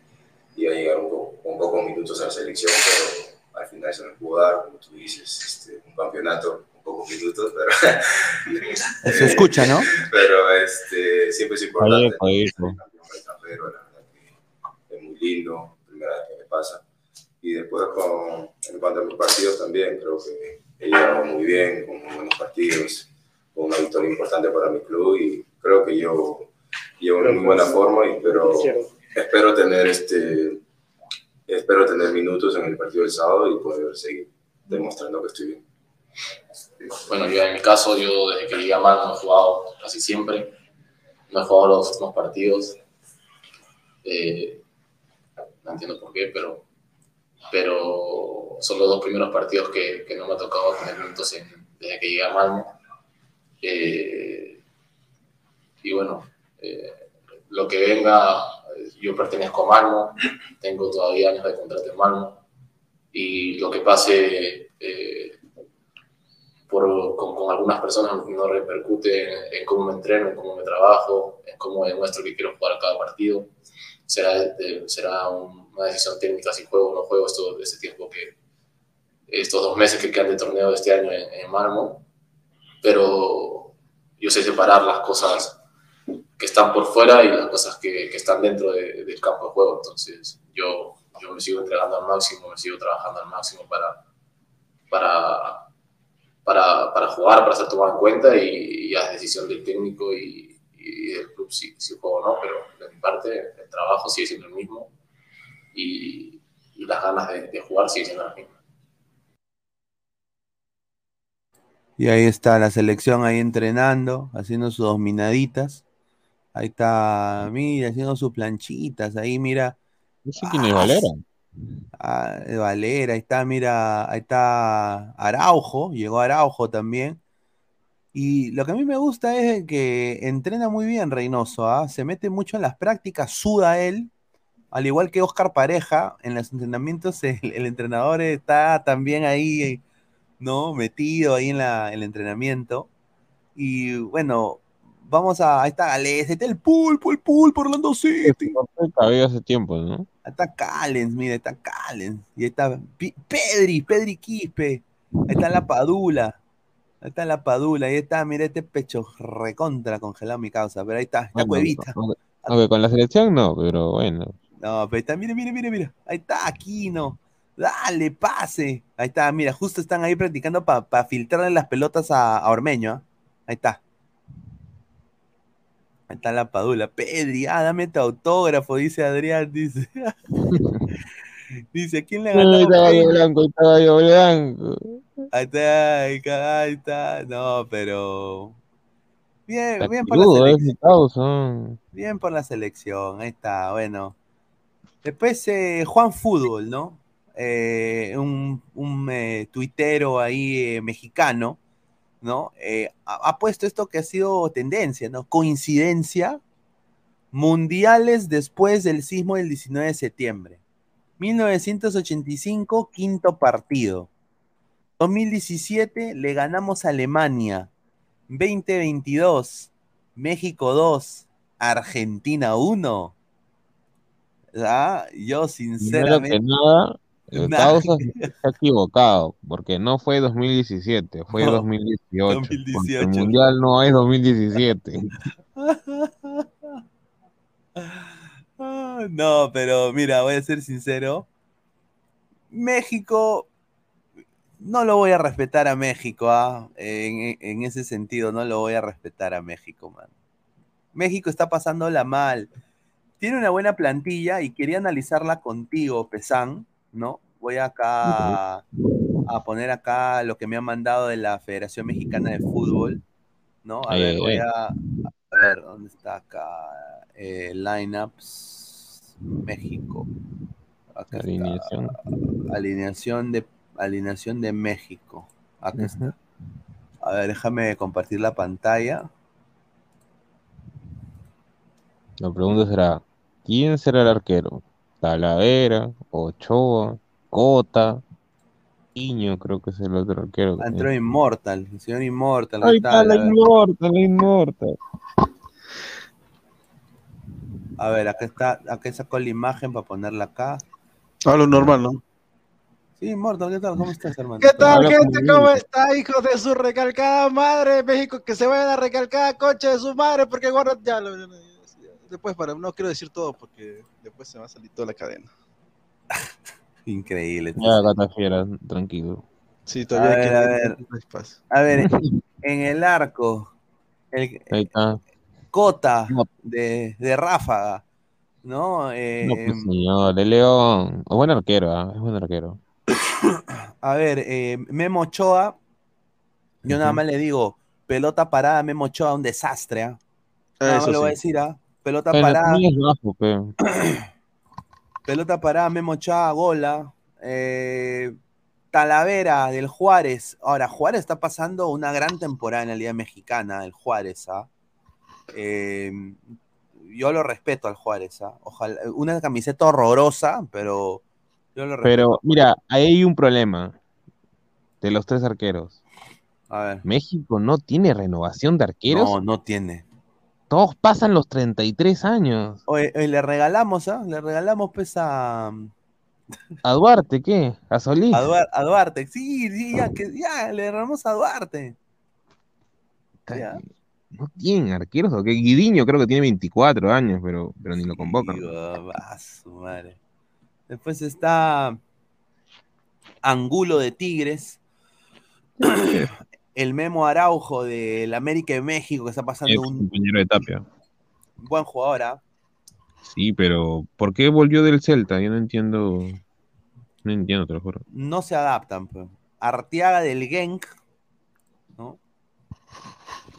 iba a llegar un poco, con pocos minutos a la selección, pero al final se me pudo dar, como tú dices, este, un campeonato pocos minutos, pero... Se escucha, ¿no? Pero este, siempre es importante. Ahí, ahí, ¿no? Ser campeón extranjero, la verdad que es muy lindo, primera vez que me pasa. Y después con, en cuanto a mis partidos también, creo que he llegado muy bien, con muy buenos partidos, con una victoria importante para mi club y creo que yo llevo una muy buena forma y espero, espero tener este espero tener minutos en el partido del sábado y poder seguir demostrando que estoy bien. bueno, yo en mi caso, yo desde que llegué a Malmo he jugado casi siempre, no he jugado los últimos partidos, eh, no entiendo por qué, pero, pero son los dos primeros partidos que, que no me ha tocado tener minutos en- desde que llegué a Malmo. Eh, y bueno, eh, lo que venga, yo pertenezco a Malmo, tengo todavía años de contrato en Malmo, y lo que pase eh, por, con, con algunas personas no repercute en, en cómo me entreno, en cómo me trabajo, en cómo demuestro que quiero jugar cada partido. Será, será un- una decisión técnica si juego o no juego esto, este tiempo que estos dos meses que quedan de torneo de este año en, en Malmo, pero yo sé separar las cosas que están por fuera y las cosas que, que están dentro de- del campo de juego. Entonces, yo, yo me sigo entregando al máximo, me sigo trabajando al máximo para, para, para, para jugar, para ser tomado en cuenta y, y es decisión del técnico y, y del club si, si juego o no, pero de mi parte el trabajo sigue siendo el mismo y, y las ganas de, de jugar siguen siendo las mismas. Y ahí está la selección ahí entrenando, haciendo sus dominaditas. Ahí está, mira, haciendo sus planchitas. Ahí, mira. No sé quién es Valera. Ah, Valera, ahí está, mira, ahí está Araujo, llegó Araujo también. Y lo que a mí me gusta es que entrena muy bien Reynoso, ¿ah? Se mete mucho en las prácticas, suda él, al igual que Oscar Pareja, en los entrenamientos el, el entrenador está también ahí, ¿no? Metido ahí en la, el entrenamiento. Y bueno, vamos a, ahí está Gales, ahí está el pulpo, el pulpo, Orlando City. Cabello hace tiempo, ¿no? Ahí está Callens, mira, está Callens. Y ahí está Pedri, Pedri Quispe. Ahí está la Padula. Ahí está la Padula. Ahí está, mira este pecho recontra congelado mi causa. Pero ahí está, está Bueno, Cuevita. aunque- aunque con la selección no, pero bueno. No, pero está, mira, mira, mira, mira. Ahí está Aquino. Dale, pase. Ahí está, mira, justo están ahí practicando para filtrarle las pelotas a, a Ormeño. ¿ah? Ahí está. Ahí está la Padula. Pedri, ah, dame tu autógrafo, dice Adrián, dice. dice, ¿a quién le El ganó? caballo blanco, el caballo blanco. Ahí está, ahí está, ahí está. No, pero. Bien, bien por la es selección. Bien por la selección, ahí está, bueno. Después eh, Juan Fútbol, ¿no? Eh, un un eh, tuitero ahí eh, mexicano, ¿no? Ha, ha puesto esto que ha sido tendencia, ¿no? Coincidencia, mundiales después del sismo del 19 de septiembre. 1985, quinto partido. 2017 le ganamos a Alemania. 2022, México 2, Argentina 1. Ah, yo Primero que sinceramente. nada, el causa ha equivocado, porque no fue 2017, fue No, 2018. Porque el 2018. mundial no es 2017. Ah, No, pero mira, voy a ser sincero. México, no lo voy a respetar a México, ¿ah? En, en ese sentido, no lo voy a respetar a México, man. México está pasándola mal. Tiene una buena plantilla y quería analizarla contigo, Pesán, ¿no? Voy acá a poner acá lo que me han mandado de la Federación Mexicana de Fútbol, ¿no? A Ay, ver, ay, voy ay. a, a ver, ¿dónde está acá? Eh, lineups México. Acá está. Alineación. Alineación de alineación de México. Acá está. A ver, déjame compartir la pantalla. La pregunta será, ¿quién será el arquero? Talavera, Ochoa, Cota, Iño, creo que es el otro arquero. que Ah, Entró tiene. Immortal, el señor Immortal. Ahí está, la inmortal, la inmortal. A ver, acá está, acá sacó la imagen para ponerla acá. Hablo normal, ¿no? Sí, Immortal, ¿qué tal? ¿Cómo estás, hermano? ¿Qué tal, gente? ¿Cómo está, hijos de su recalcada madre? México, que se vayan a recalcada coche de su madre, porque guarda ya. Después, para, no quiero decir todo, porque después se va a salir toda la cadena. Increíble. Ya, gata fiera, tranquilo. Sí, A todavía ver, a ver. espacio. A ver, en el arco, el Ahí está. Cota de, de Ráfaga, ¿no? Eh, No, pues, señor, de León. Es buen arquero, ¿ah? es buen arquero. a ver, eh, Memo Ochoa, Yo nada más le digo, pelota parada, Memo Ochoa, un desastre. ¿ah? Nada más Eso le voy a sí. decir, ¿ah? Pelota Pero parada. bajo. Pelota parada, Memo Ochoa, gola. Eh, Talavera del Juárez. Ahora, Juárez está pasando una gran temporada en la Liga Mexicana, el Juárez, ¿ah? Eh, yo lo respeto al Juárez, ¿ah? Ojalá, una camiseta horrorosa, pero yo lo respeto. Pero mira, ahí hay un problema de los tres arqueros. A ver. México no tiene renovación de arqueros. No, no tiene. Todos pasan los 33 años. Oye, oye, le regalamos, ¿ah? Le regalamos pues a, ¿A Duarte qué? ¿A Solís? a, Duar- a Duarte. Sí, sí, ya, que, ya, le regalamos a Duarte. Ya. No tienen arqueros. ¿o qué? Guidiño creo que tiene 24 años, pero, pero ni lo convocan. Digo, su madre. Después está Angulo de Tigres. El Memo Araujo del América de México que está pasando un compañero de Tapia. buen jugador. ¿ah? Sí, pero ¿por qué volvió del Celta? Yo no entiendo. No entiendo, te lo juro. No se adaptan. pues. Arteaga del Genk. ¿no?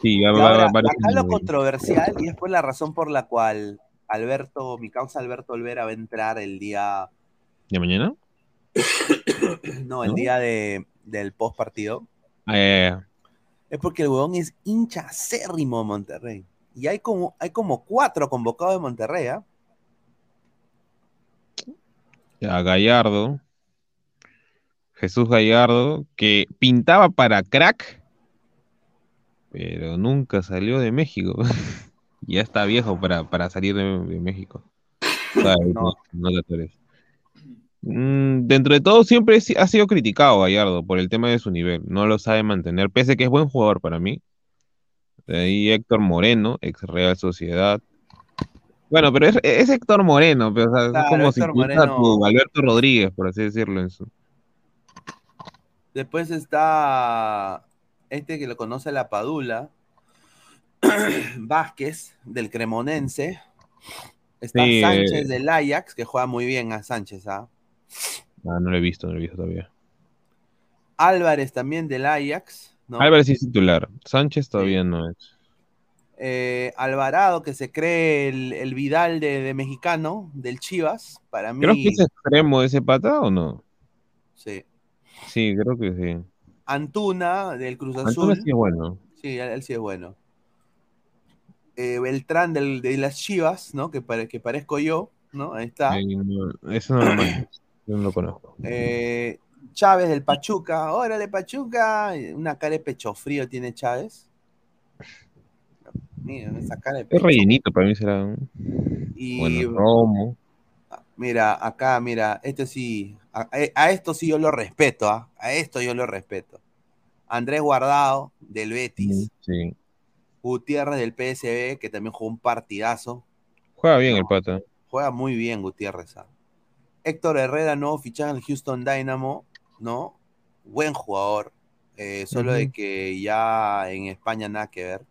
Sí, ahora, acá lo controversial y después la razón por la cual Alberto, mi causa Alberto Olvera va a entrar el día, ¿De mañana? no, el ¿No? día de, del post partido, ya. es porque el huevón es hincha acérrimo de Monterrey. Y hay como, hay como cuatro convocados de Monterrey, ¿ah? Ya, Gallardo. Jesús Gallardo, que pintaba para crack, pero nunca salió de México. ya está viejo para, para salir de, de México. O sea, no, no te atreves. Mm, dentro de todo, siempre si- ha sido criticado Gallardo por el tema de su nivel. No lo sabe mantener, pese a que es buen jugador para mí. De ahí Héctor Moreno, ex Real Sociedad. Bueno, pero es, es Héctor Moreno, pero, o sea, es como si Héctor Moreno- tu Alberto Rodríguez, por así decirlo. En su... Después está este que lo conoce la Padula, Vázquez, del Cremonense. Está Sí, Sánchez eh. del Ajax, que juega muy bien a Sánchez, ¿ah? Ah, no lo he visto, no lo he visto todavía. Álvarez también del Ajax, ¿no? Álvarez es titular. Sánchez todavía no es. Eh, Alvarado, que se cree el, el Vidal de, de mexicano, del Chivas, para mí. Creo que es extremo ese pata o no. Sí. Sí, creo que sí. Antuna, del Cruz Azul. Antuna sí es bueno. Sí, él, él sí es bueno. Eh, Beltrán del- de las Chivas, ¿no? Que, pare- que parezco yo, ¿no? Ahí está. Eh, no, eso no lo no lo conozco. Eh, Chávez del Pachuca. Órale, Pachuca. Una cara de pecho frío tiene Chávez. Mira, esa cara de Es pecho. rellenito para mí será. un- Y Bueno, Romo. mira, acá, mira, este sí. A, a esto sí yo lo respeto, ¿ah? A esto yo lo respeto. Andrés Guardado del Betis. Sí. Gutiérrez del PSB, que también jugó un partidazo. Juega bien el pata. Juega muy bien Gutiérrez. ¿ah? Héctor Herrera, nuevo fichaje al Houston Dynamo, ¿no? Buen jugador. eh, solo de que ya en España nada que ver.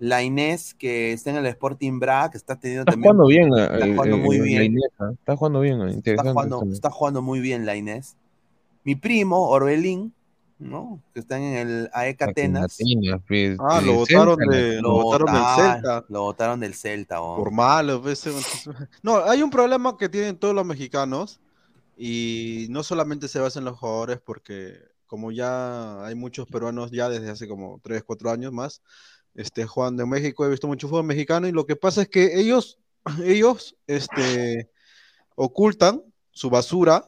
La Inés, que está en el Sporting Braga, que está teniendo Está también. jugando bien. Está eh, jugando eh, muy la bien. Inés. Está jugando bien. Está Interesante. jugando, está jugando muy bien la Inés. Mi primo, Orbelín, ¿no? Que está en el AEK Atenas. Atenas, pues, Ah, lo votaron de, Lo lo votaron del Celta. Lo votaron del Celta, oh. Por malo, pues, No, hay un problema que tienen todos los mexicanos y no solamente se basa en los jugadores porque como ya hay muchos peruanos ya desde hace como 3, 4 años más, este, jugando en México, he visto mucho fútbol mexicano y lo que pasa es que ellos, ellos, este, ocultan su basura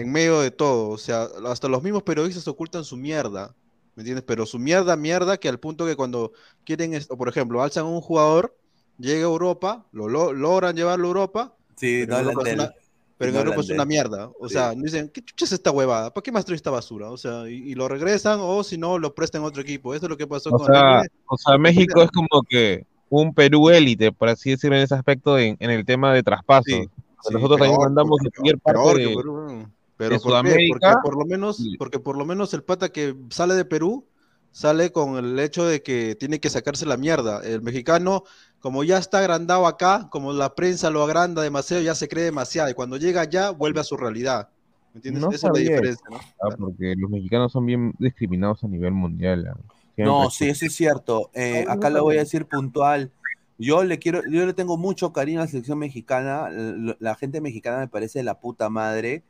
en medio de todo, o sea, hasta los mismos periodistas ocultan su mierda, ¿me entiendes? Pero su mierda, mierda, que al punto que cuando quieren, esto, por ejemplo, alzan a un jugador, llega a Europa, lo, lo- logran llevarlo a Europa, Sí, pero no Europa es una, pero en No Europa es una mierda, o Sí. sea, dicen, ¿qué chucha es esta huevada? ¿Para qué más trae esta basura? O sea, y, y lo regresan o si no, lo prestan a otro equipo, eso es lo que pasó O con sea, o sea, México es como que un Perú élite, por así decirlo, en ese aspecto, en, en el tema de traspasos. Sí, sea, Nosotros también peor, mandamos parte peor weón. de Pero ¿por qué? Porque por lo menos, porque por lo menos el pata que sale de Perú sale con el hecho de que tiene que sacarse la mierda. El mexicano, como ya está agrandado acá, como la prensa lo agranda demasiado, ya se cree demasiado. Y cuando llega allá, vuelve a su realidad. ¿Me ¿Me entiendes? No Esa es la sabía diferencia, ¿no? Ah, porque los mexicanos son bien discriminados a nivel mundial. No, sí, eso es cierto. Eh, acá lo voy a decir puntual. Yo le quiero, yo le tengo mucho cariño a la selección mexicana. L- La gente mexicana me parece de la puta madre.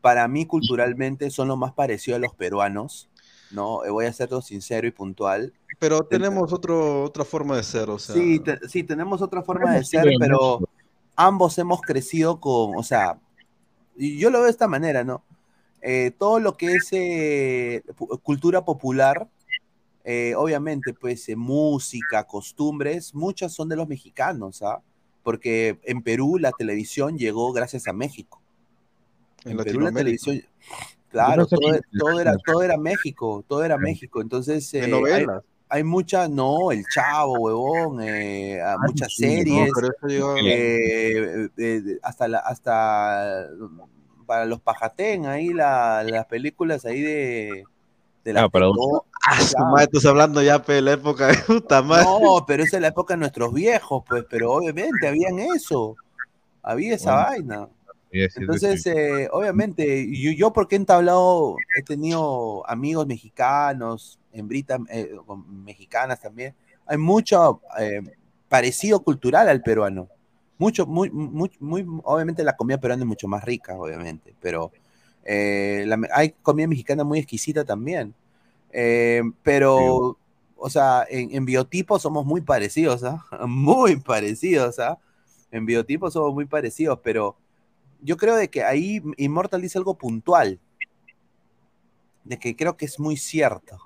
Para mí, culturalmente, son lo más parecido a los peruanos. No, Eh, voy a ser todo sincero y puntual. Pero tenemos otro, otra forma de ser, o sea. Sí, te- sí, tenemos otra forma de ser, pero mucho. ambos hemos crecido con, o sea, yo lo veo de esta manera, ¿no? Eh, todo lo que es eh, cultura popular, eh, obviamente, pues eh, música, costumbres, muchas son de los mexicanos, ¿ah? Porque en Perú la televisión llegó gracias a México. En En Perú la televisión, claro, pensé todo, era, todo era México, todo era México. Entonces, eh, hay, hay mucha, no, El Chavo, huevón, eh, a muchas sí, series, pero eh, hasta, la, hasta para los pajatén, ahí la- las películas ahí de, de la Ah, Tetó- Ah, su claro. madre, estás hablando ya de la época de puta madre. No, pero esa es la época de nuestros viejos, pues, pero obviamente habían eso, había esa Bueno, vaina. Entonces, eh, obviamente, yo, yo porque he entablado, he tenido amigos mexicanos, hembritas eh, mexicanas también, hay mucho eh, parecido cultural al peruano. Mucho, muy, muy, muy, obviamente la comida peruana es mucho más rica, obviamente, pero eh, la hay comida mexicana muy exquisita también. Pero, o sea, en, en biotipo somos muy parecidos, ¿ah? Muy parecidos, ¿ah? En biotipo somos muy parecidos, pero yo creo de que ahí Immortal dice algo puntual, de que creo que es muy cierto.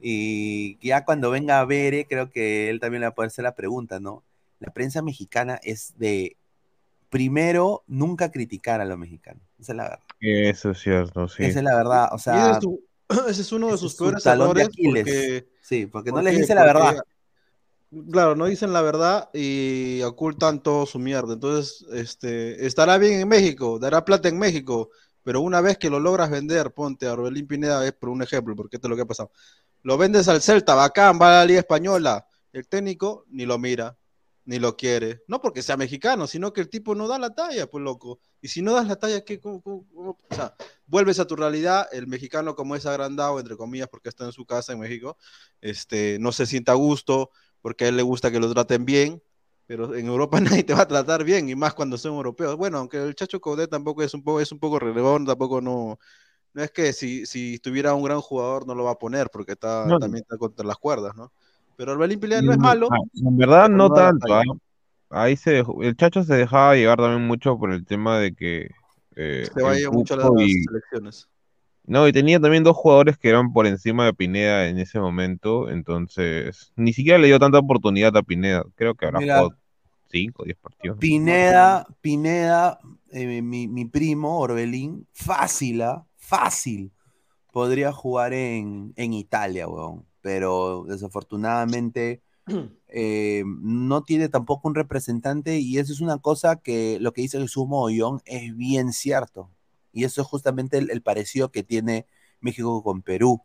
Y ya cuando venga a Bere, creo que él también le va a poder hacer la pregunta, ¿no? La prensa mexicana es de, primero, nunca criticar a los mexicanos. Esa es la verdad. Eso es cierto, sí. Esa es la verdad. O sea, ese es, su- ese es uno de sus su peores errores. Aquiles. Porque, sí, porque no ¿por les dice la Porque, verdad. Claro, no dicen la verdad y ocultan todo su mierda. Entonces, este, estará bien en México, dará plata en México, pero una vez que lo logras vender, ponte a Orbelín Pineda, es por un ejemplo, porque esto es lo que ha pasado. Lo vendes al Celta, bacán, va a la Liga Española. El técnico ni lo mira, ni lo quiere. No porque sea mexicano, sino que el tipo no da la talla, pues loco. Y si no das la talla, ¿qué? ¿Cómo- cómo- cómo? O sea, vuelves a tu realidad. El mexicano, como es agrandado, entre comillas, porque está en su casa en México, este, no se sienta a gusto, porque a él le gusta que lo traten bien. Pero en Europa nadie te va a tratar bien, y más cuando son europeos. Bueno, aunque el Chacho Coudet tampoco es un poco, es un poco relevón, tampoco no, no es que si, si tuviera un gran jugador no lo va a poner, porque está, No. también está contra las cuerdas, ¿no? Pero Orbelín Pineda no es malo. En verdad no tanto. ah. Ahí se dejó- el Chacho se dejaba llevar también mucho por el tema de que eh, Se va el mucho a las y- selecciones. No, y tenía también dos jugadores que eran por encima de Pineda en ese momento, entonces ni siquiera le dio tanta oportunidad a Pineda. Creo que habrá Mira, jugado 5 o 10 partidos. Pineda, Pineda, eh, mi, mi primo Orbelín, fácil, ¿ah? fácil, podría jugar en, en Italia, weón. Pero desafortunadamente eh, no tiene tampoco un representante y eso es una cosa que lo que dice Jesús Mogollón es bien cierto. Y eso es justamente el, el parecido que tiene México con Perú.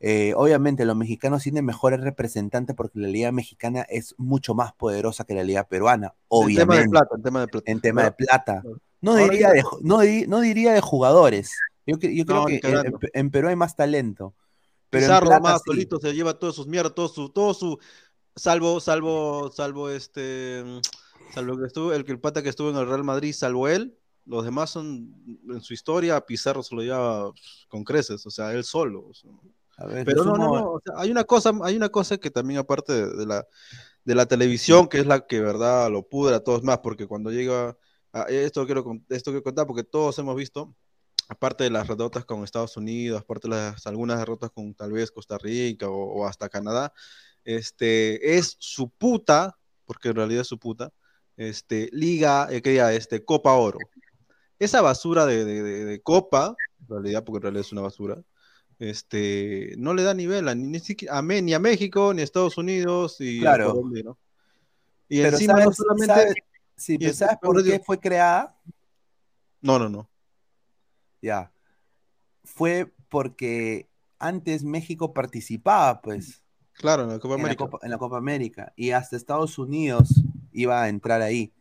Eh, obviamente los mexicanos tienen mejores representantes porque la liga mexicana es mucho más poderosa que la liga peruana, En tema de obviamente. plata, en tema de plata. En tema de plata. No diría de, ju- no, di- no diría de jugadores. Yo, cre- yo creo No, que en, Perú hay más talento. Pero Pizarro plata más sí. solito se lleva todas sus mierdas, todo su, todo su, salvo, salvo, salvo este, mm, salvo que estuvo, el que el pata que estuvo en el Real Madrid, salvo él, los demás son, en su historia, Pizarro se lo lleva pues, con creces, o sea, él solo. o sea. A ver, Pero no, no, no, o sea, hay una cosa, hay una cosa que también aparte de, la, de la televisión, que es la que, verdad, lo pudra a todos más, porque cuando llega, a, esto quiero, esto quiero contar, porque todos hemos visto, aparte de las derrotas con Estados Unidos, aparte de las, algunas derrotas con tal vez Costa Rica o, o hasta Canadá, este, es su puta, porque en realidad es su puta, este, liga, eh, que este, Copa Oro. Esa basura de, de- de- de Copa, en realidad, porque en realidad es una basura, este, no le da nivel a, ni, a, ni a México, ni a Estados Unidos, y a Claro. Colombia, ¿no? Y Pero encima no ¿sabes, solamente... sabes- sí, y pero es- ¿sabes por qué fue creada? No, no, no. Ya. Fue porque antes México participaba, pues. Claro, en la Copa en la América. Copa, en la Copa América. Y hasta Estados Unidos iba a entrar ahí.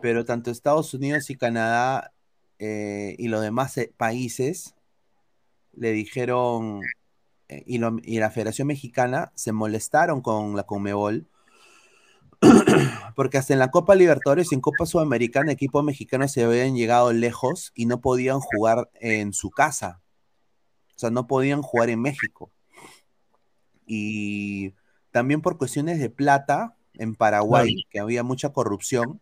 Pero tanto Estados Unidos y Canadá eh, y los demás eh, países le dijeron, eh, y, lo- y la Federación Mexicana se molestaron con la Conmebol, porque hasta en la Copa Libertadores y en Copa Sudamericana, equipos mexicanos se habían llegado lejos y no podían jugar en su casa. O sea, no podían jugar en México. Y también por cuestiones de plata en Paraguay, que había mucha corrupción.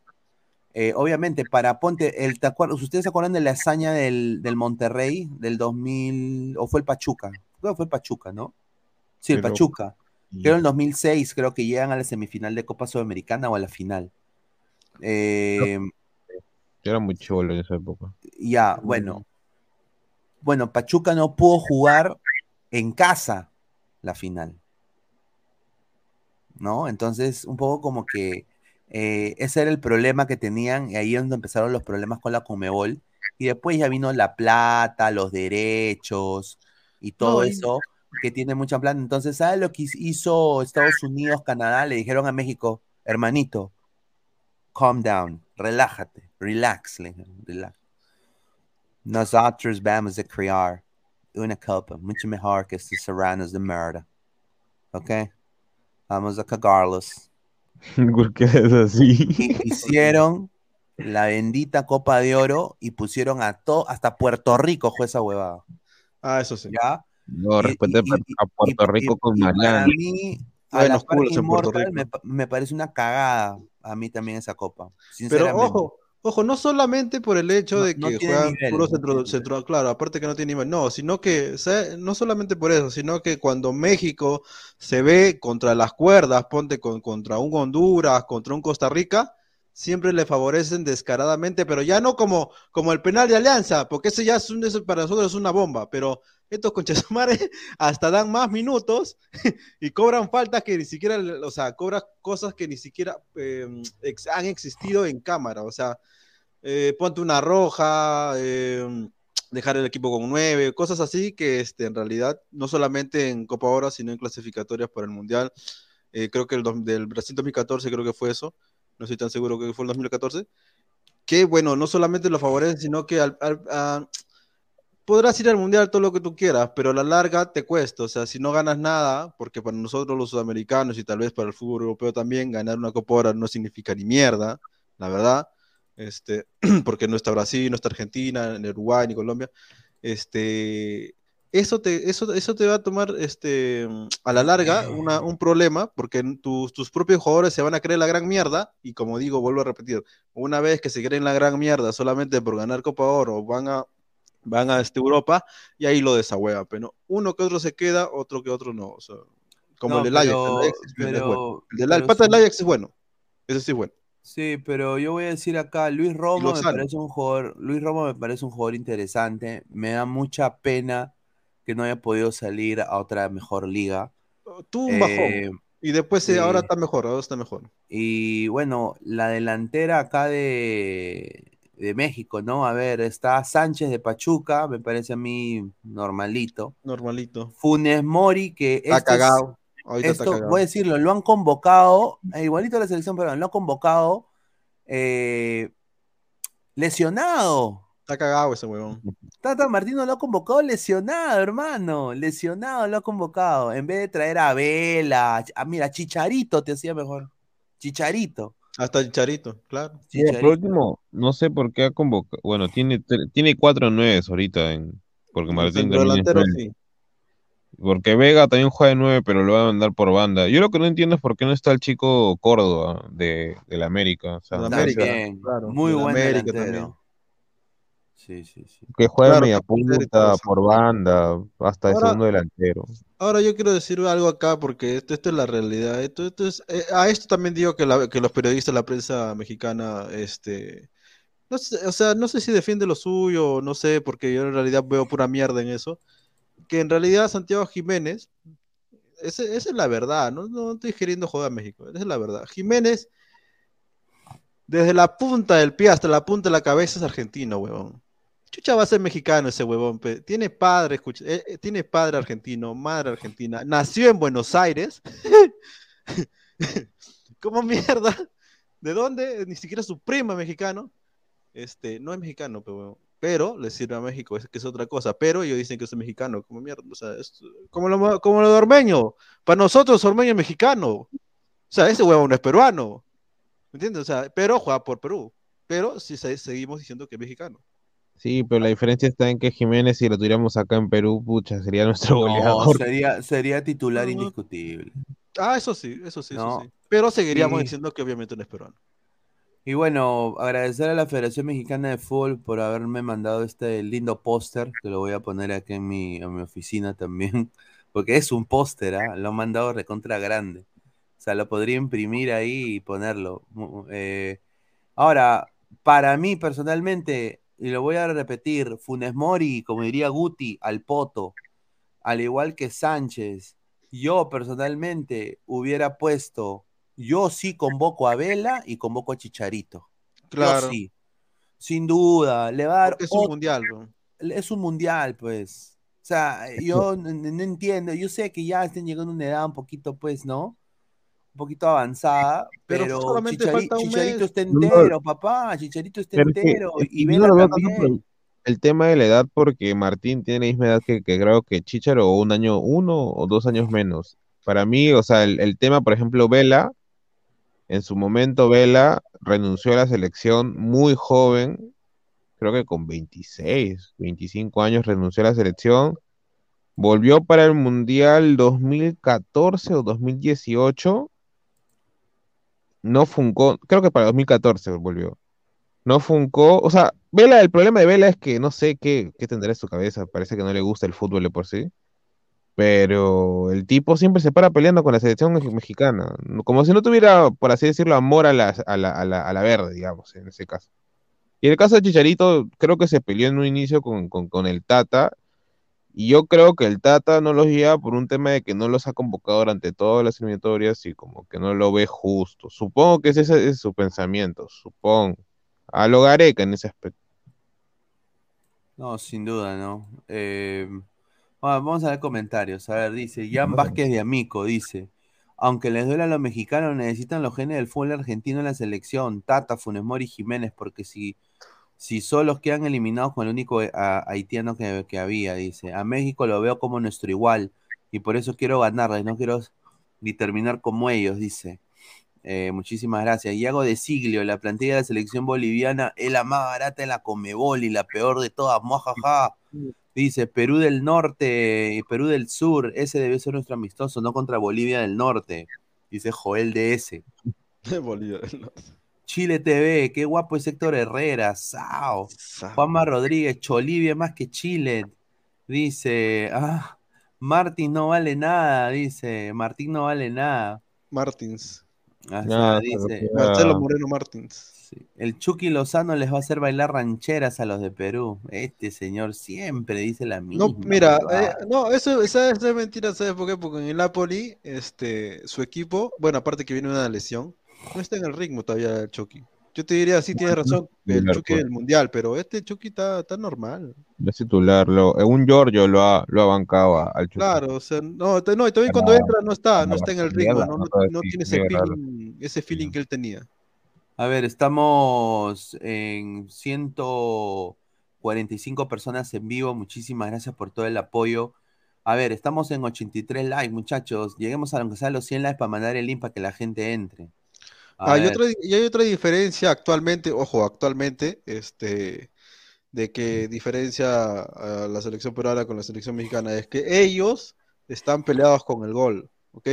Eh, obviamente, para Ponte, el, ¿te acuerdas- ¿ustedes se acuerdan de la hazaña del, del Monterrey del 2000? ¿O fue el Pachuca? Creo que fue el Pachuca, ¿no? Sí, el Pero- Pachuca. Creo en el 2006, creo que llegan a la semifinal de Copa Sudamericana o a la final. Eh, Yo era muy cholo en esa época. ya, bueno. Bueno, Pachuca no pudo jugar en casa la final. ¿No? Entonces, un poco como que eh, ese era el problema que tenían, y ahí es donde empezaron los problemas con la Conmebol. Y después ya vino la plata, los derechos y todo eso, que tiene mucha plata. Entonces, ¿sabes lo que hizo Estados Unidos, Canadá? Le dijeron a México, hermanito, calm down, relájate, relax, relax. Nosotros vamos a crear una copa mucho mejor que estos serranos de mierda. ¿Ok? Vamos a cagarlos. ¿Por qué es así? Hicieron la bendita Copa de Oro y pusieron a todo, hasta Puerto Rico fue esa huevada. Ah, eso sí. ¿Ya? No, respete a Puerto Rico con Y para Mariana. mí, a Buenos la en Puerto Rico. me, me parece una cagada a mí también esa copa. Pero Sinceramente. ojo, ojo, no solamente por el hecho No- de no que tiene juegan nivel, puro no centro, centro- claro, aparte que no tiene nivel, no, sino que, o sea, no solamente por eso, sino que cuando México se ve contra las cuerdas, ponte con, contra un Honduras, contra un Costa Rica, siempre le favorecen descaradamente, pero ya no como, como el penal de Alianza, porque ese ya es un, eso para nosotros es una bomba, pero estos conchesamares hasta dan más minutos y cobran faltas que ni siquiera, o sea, cobran cosas que ni siquiera eh, han existido en cámara, o sea, eh, ponte una roja, eh, dejar el equipo con nueve, cosas así que este, en realidad no solamente en Copa Oro, sino en clasificatorias para el Mundial. Eh, creo que el del Brasil 2014 creo que fue eso, no estoy tan seguro que fue el 2014, que bueno, no solamente lo favorece, sino que podrás ir al mundial todo lo que tú quieras, pero a la larga te cuesta. O sea, si no ganas nada, porque para nosotros los sudamericanos y tal vez para el fútbol europeo también, ganar una Copa Oro no significa ni mierda, la verdad. Este, porque no está Brasil, no está Argentina, ni Uruguay, ni Colombia. Este, eso te, eso, eso te va a tomar este, a la larga una- un problema, porque tus, tus propios jugadores se van a creer la gran mierda, y como digo, vuelvo a repetir, una vez que se creen la gran mierda solamente por ganar Copa Oro, van a van a este, Europa y ahí lo desahueva, pero uno que otro se queda, otro que otro no. o sea, como No, el del Ajax, el Ajax es pero- bueno. El, del, el pero pata del. Ajax es bueno. Ese sí es bueno. Sí, pero yo voy a decir acá, Luis Romo me parece un jugador, Luis Romo me parece un jugador interesante. Me da mucha pena que no haya podido salir a otra mejor liga. Tuvo un Eh, bajón. Y después eh, ahora está mejor, ahora está mejor. Y bueno, la delantera acá de, de México, ¿no? A ver, está Sánchez de Pachuca, me parece a mí normalito. Normalito. Funes Mori, que Está este es- cagado. Ahorita esto, voy a decirlo, lo han convocado, eh, igualito a la selección peruana, lo han convocado eh, lesionado. Está cagado ese huevón. Tata Martino lo ha convocado lesionado, hermano. Lesionado lo ha convocado. En vez de traer a Vela, a, mira, Chicharito te hacía mejor. Chicharito. Hasta el Charito, claro. Sí, por último, no sé por qué ha convocado. Bueno, tiene, tiene cuatro nueves ahorita, en, porque Martín delantero sí. Porque Vega también juega de nueve, pero lo va a mandar por banda. Yo lo que no entiendo es por qué no está el chico Córdoba de, de la América. O sea, América, claro, muy buen América delantero. también. Sí, sí, sí. que juega Claro, media punta, eso. por banda, hasta de Ahora- segundo delantero. Ahora yo quiero decir algo acá porque esto, esto es la realidad. Esto, esto es, eh, a esto también digo que, la- que los periodistas, la prensa mexicana, este, no sé, o sea, no sé si defiende lo suyo, no sé, porque yo en realidad veo pura mierda en eso. Que en realidad Santiago Jiménez, esa es la verdad, no, estoy queriendo joder a México, esa es la verdad. Jiménez, desde la punta del pie hasta la punta de la cabeza es argentino, huevón. Chucha va a ser mexicano ese huevón. Tiene padre, escucha, eh, eh, tiene padre argentino, madre argentina. Nació en Buenos Aires. ¿Cómo mierda? ¿De dónde? Ni siquiera su primo es mexicano. Este, no es mexicano, pero huevón. Pero le sirve a México, es que es otra cosa. Pero ellos dicen que es mexicano, como mierda, o sea, es como lo, como lo de Ormeño. Para nosotros, Ormeño es mexicano. O sea, ese huevón no es peruano. ¿Me entiendes? O sea, pero juega por Perú. Pero sí se- seguimos diciendo que es mexicano. Sí, pero la diferencia está en que Jiménez, si lo tuviéramos acá en Perú, pucha, sería nuestro No, goleador. sería, sería titular No. indiscutible. Ah, eso sí, eso sí, No. eso sí. Pero seguiríamos Sí. diciendo que obviamente no es peruano. Y bueno, agradecer a la Federación Mexicana de Fútbol por haberme mandado este lindo póster, que lo voy a poner aquí en mi, en mi oficina también, porque es un póster, ¿ah? Lo han mandado recontra grande. O sea, lo podría imprimir ahí y ponerlo. Eh, ahora, para mí personalmente, y lo voy a repetir, Funes Mori, como diría Guti, al poto, al igual que Sánchez, yo personalmente hubiera puesto, yo sí convoco a Vela y convoco a Chicharito. Claro. Yo sí. Sin duda, le va a dar es un otro- mundial, bro. es un mundial, pues. O sea, yo no entiendo, yo sé que ya estén llegando a una edad un poquito, pues, ¿no? Un poquito avanzada, Pero pero, solamente Chichari- falta un Chicharito mes. está No, entero, papá, Chicharito está Pero es que- entero, y que yo Vela no también. el tema de la edad, porque Martín tiene la misma edad que, que creo que Chicharo, o un año, uno o dos años menos. Para mí, o sea, el, el tema, por ejemplo, Vela, en su momento Vela renunció a la selección muy joven, creo que con 26, 25 años renunció a la selección, volvió para el Mundial 2014 o 2018, no funcó, creo que para 2014 volvió. No funcó, o sea, Vela, el problema de Vela es que no sé qué, qué tendrá en su cabeza, parece que no le gusta el fútbol de por sí, pero el tipo siempre se para peleando con la selección mex- mexicana, como si no tuviera, por así decirlo, amor a la, a la, a la, a la verde, digamos, en ese caso. Y el caso de Chicharito, creo que se peleó en un inicio con, con, con el Tata, y yo creo que el Tata no los lleva por un tema de que no los ha convocado durante todas las eliminatorias y como que no lo ve justo. Supongo que ese ese es su pensamiento, supongo. A lo Gareca en ese aspecto. No, sin duda, ¿no? Eh, va- vamos a ver comentarios. A ver, dice Jan Vázquez de Amico, dice, aunque les duela a los mexicanos, necesitan los genes del fútbol argentino en la selección, Tata, Funes Mori Jiménez, porque si, si solos quedan eliminados con el único a- haitiano que, que había, dice, a México lo veo como nuestro igual, y por eso quiero ganarles, no quiero ni terminar como ellos, dice. Eh, muchísimas gracias. Iago de Siglio, la plantilla de la selección boliviana es la más barata en la Comebol y la peor de todas. Mojaja. Dice Perú del Norte y Perú del Sur. Ese debe ser nuestro amistoso, no contra Bolivia del Norte. Dice Joel DS. Bolivia. Chile TV, qué guapo es Héctor Herrera. Sao. Juanma Rodríguez, Cholivia más que Chile. Dice, ah, Martín no vale nada. Dice, Martín no vale nada. Martins. Dice, pero- Marcelo Moreno Martins. El Chucky Lozano les va a hacer bailar rancheras a los de Perú. Este señor siempre dice la misma. No, mira, eh, no, eso, esa, esa es mentira, ¿sabes por qué? Porque en el Napoli, este, su equipo, bueno, aparte que viene una lesión, no está en el ritmo todavía el Chucky. Yo te diría, sí, tienes razón, el Titular, Chucky pues. del Mundial, pero este Chucky está, está normal. No es titular, lo, eh, un Giorgio lo ha, lo ha bancado a- al Chucky. Claro, o sea, no, no, y también cuando entra no está, no está en el ritmo, no, no, no, tiene ese feeling, ese feeling que él tenía. A ver, estamos en 145 personas en vivo. Muchísimas gracias por todo el apoyo. A ver, estamos en 83 likes, muchachos. Lleguemos a sea los 100 likes para mandar el link para que la gente entre. A Hay ver. otra, y hay otra diferencia actualmente, ojo, actualmente, este, de que diferencia a la selección peruana con la selección mexicana, es que ellos están peleados con el gol, ¿ok?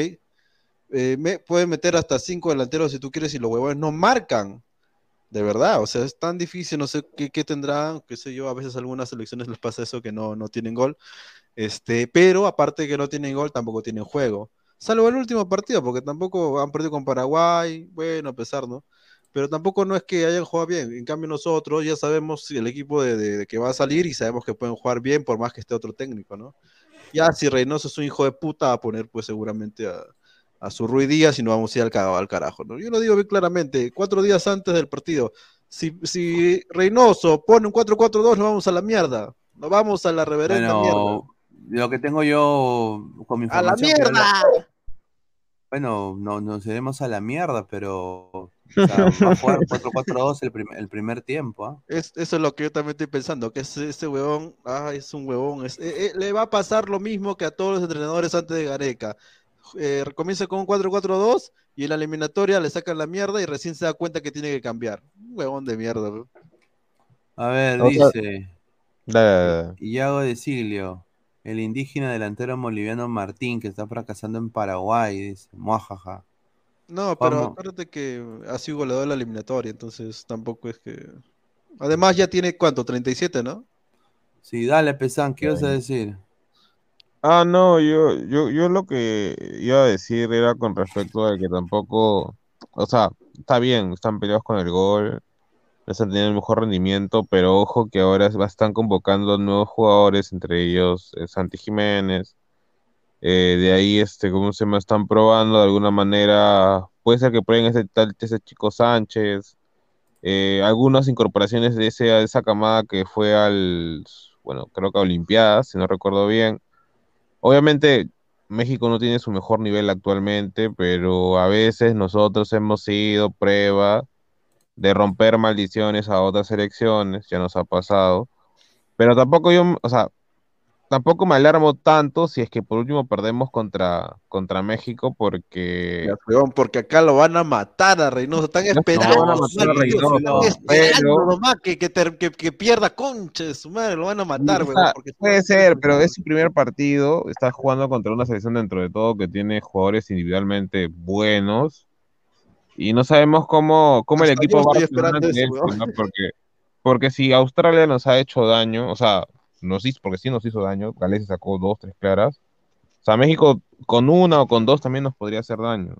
Eh, me, pueden meter hasta cinco delanteros si tú quieres y los huevones no marcan, de verdad, o sea, es tan difícil, no sé qué, qué tendrán, qué sé yo, a veces algunas selecciones les pasa eso que no, no tienen gol, este, pero aparte de que no tienen gol, tampoco tienen juego. Salvo el último partido, porque tampoco han perdido con Paraguay, bueno, a pesar, ¿no? Pero tampoco no es que hayan jugado bien. En cambio, nosotros ya sabemos el equipo de, que va a salir y sabemos que pueden jugar bien por más que esté otro técnico, ¿no? Ya si Reynoso es un hijo de puta, a poner pues seguramente a, a su Rui Díaz y no vamos a ir al, ca- al carajo, ¿no? Yo lo digo bien claramente, cuatro días antes del partido. Si, si Reynoso pone un 4-4-2, nos vamos a la mierda. Nos vamos a la reverenda mierda. Bueno, lo que tengo yo con mi ¡A la información. mierda! hablar- Bueno, no, nos iremos a la mierda, pero o sea, va a jugar 4-4-2 el, prim- el primer tiempo. ¿ah? Es, eso es lo que yo también estoy pensando, que ese, ese huevón, ah, es un huevón. es- eh, eh, le va a pasar lo mismo que a todos los entrenadores antes de Gareca. Eh, comienza con un 4-4-2 y en la eliminatoria le sacan la mierda y recién se da cuenta que tiene que cambiar. Un huevón de mierda. bro. A ver, O sea, dice dale. Iago de Siglio, el indígena delantero boliviano Martín, que está fracasando en Paraguay, dice, muajaja. No, pero Vamos. acuérdate que ha sido goleador de la eliminatoria, entonces tampoco es que... Además ya tiene, ¿cuánto? 37, ¿no? Sí, dale, Pesán, ¿qué ibas a decir? Ah, no, yo, yo, yo lo que iba a decir era con respecto a que tampoco, o sea, está bien, están peleados con el gol, no están teniendo el mejor rendimiento, pero ojo que ahora es- están convocando nuevos jugadores, entre ellos eh, Santi Jiménez, eh, de ahí, este, ¿cómo se llama? Están probando de alguna manera, puede ser que prueben ese tal, ese chico Sánchez, eh, algunas incorporaciones de, ese, de esa camada que fue al, bueno, creo que a Olimpiadas, si no recuerdo bien. Obviamente, México no tiene su mejor nivel actualmente, pero a veces nosotros hemos sido prueba de romper maldiciones a otras selecciones, ya nos ha pasado. Pero tampoco yo, o sea, tampoco me alarmo tanto si es que por último perdemos contra, contra México, porque porque acá lo van a matar a Reynoso. Están No, no esperando, van a matar Reynoso, pero- nomás que, que, ter- que- que pierda concha de su madre, lo van a matar, sea, porque puede ser, pero es su primer partido, está jugando contra una selección dentro de todo que tiene jugadores individualmente buenos y no sabemos cómo, cómo el equipo va a eso. Porque, porque si Australia nos ha hecho daño, o sea, nos hizo, porque sí nos hizo daño, Gales se sacó dos, tres claras, o sea, México con una o con dos también nos podría hacer daño.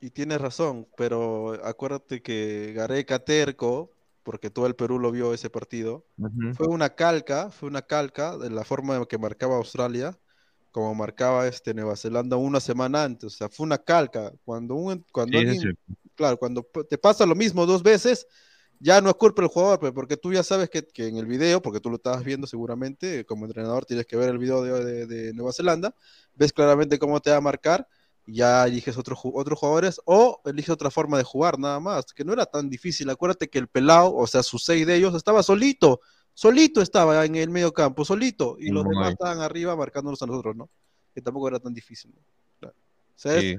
Y tienes razón, pero acuérdate que Gareca terco, porque todo el Perú lo vio ese partido, fue una calca, fue una calca de la forma en que marcaba Australia, como marcaba este Nueva Zelanda una semana antes, o sea, fue una calca. Cuando un, cuando Sí, alguien, claro, cuando te pasa lo mismo dos veces, ya no es culpa del jugador, porque tú ya sabes que, que en el video, porque tú lo estabas viendo seguramente, como entrenador tienes que ver el video de, de- de Nueva Zelanda, ves claramente cómo te va a marcar, ya eliges otro ju- otros jugadores o eliges otra forma de jugar, nada más, que no era tan difícil. Acuérdate que el pelado, o sea, sus seis de ellos, estaba solito, solito estaba en el medio campo, solito, y los Muy demás estaban arriba marcándonos a nosotros, ¿no? Que tampoco era tan difícil. ¿no? Claro. O sea, es- Sí.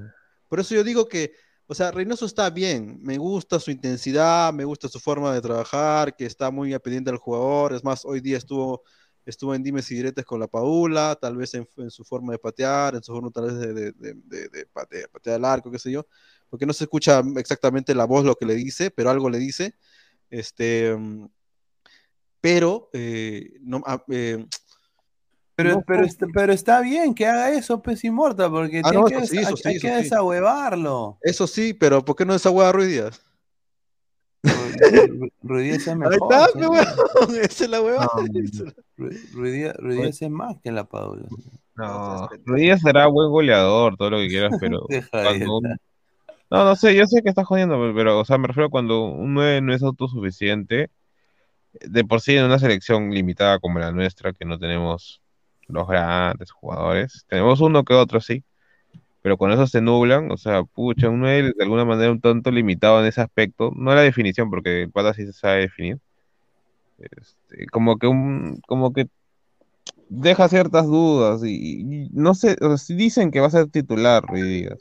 por eso yo digo que, o sea, Reynoso está bien, me gusta su intensidad, me gusta su forma de trabajar, que está muy pendiente del jugador, es más, hoy día estuvo, estuvo en dimes y diretes con la Paula, tal vez en, su forma de patear, en su forma tal vez de, de, de, de- de pate- patear al arco, qué sé yo, porque no se escucha exactamente la voz lo que le dice, pero algo le dice, este, mm, pero, eh, no, ah, eh, Pero, no pero, está, pero está bien que haga eso, pues Inmortal, porque Ah, tiene no, que eso sí, eso hay, sí, hay que sí. desahuevarlo. eso sí, pero ¿por qué no esa hueá Ruiz Díaz? Ru- Ruidías es Ahí mejor. está, sí. pe, huevón, esa es la hueva. Ru- Ruidías Ruidías es más que la Paula. No, Ruiz será buen goleador, todo lo que quieras, pero cuando. No, no sé, yo sé que estás jodiendo, pero, pero, o sea, me refiero a cuando un 9 no es autosuficiente, de por sí en una selección limitada como la nuestra, que no tenemos los grandes jugadores, tenemos uno que otro, sí, pero con eso se nublan, o sea, pucha, un 9 de alguna manera un tanto limitado en ese aspecto, no la definición, porque el pata sí se sabe definir, este, como que un, como que deja ciertas dudas y, y no sé, o sea, dicen que va a ser titular, Ruiz Díaz.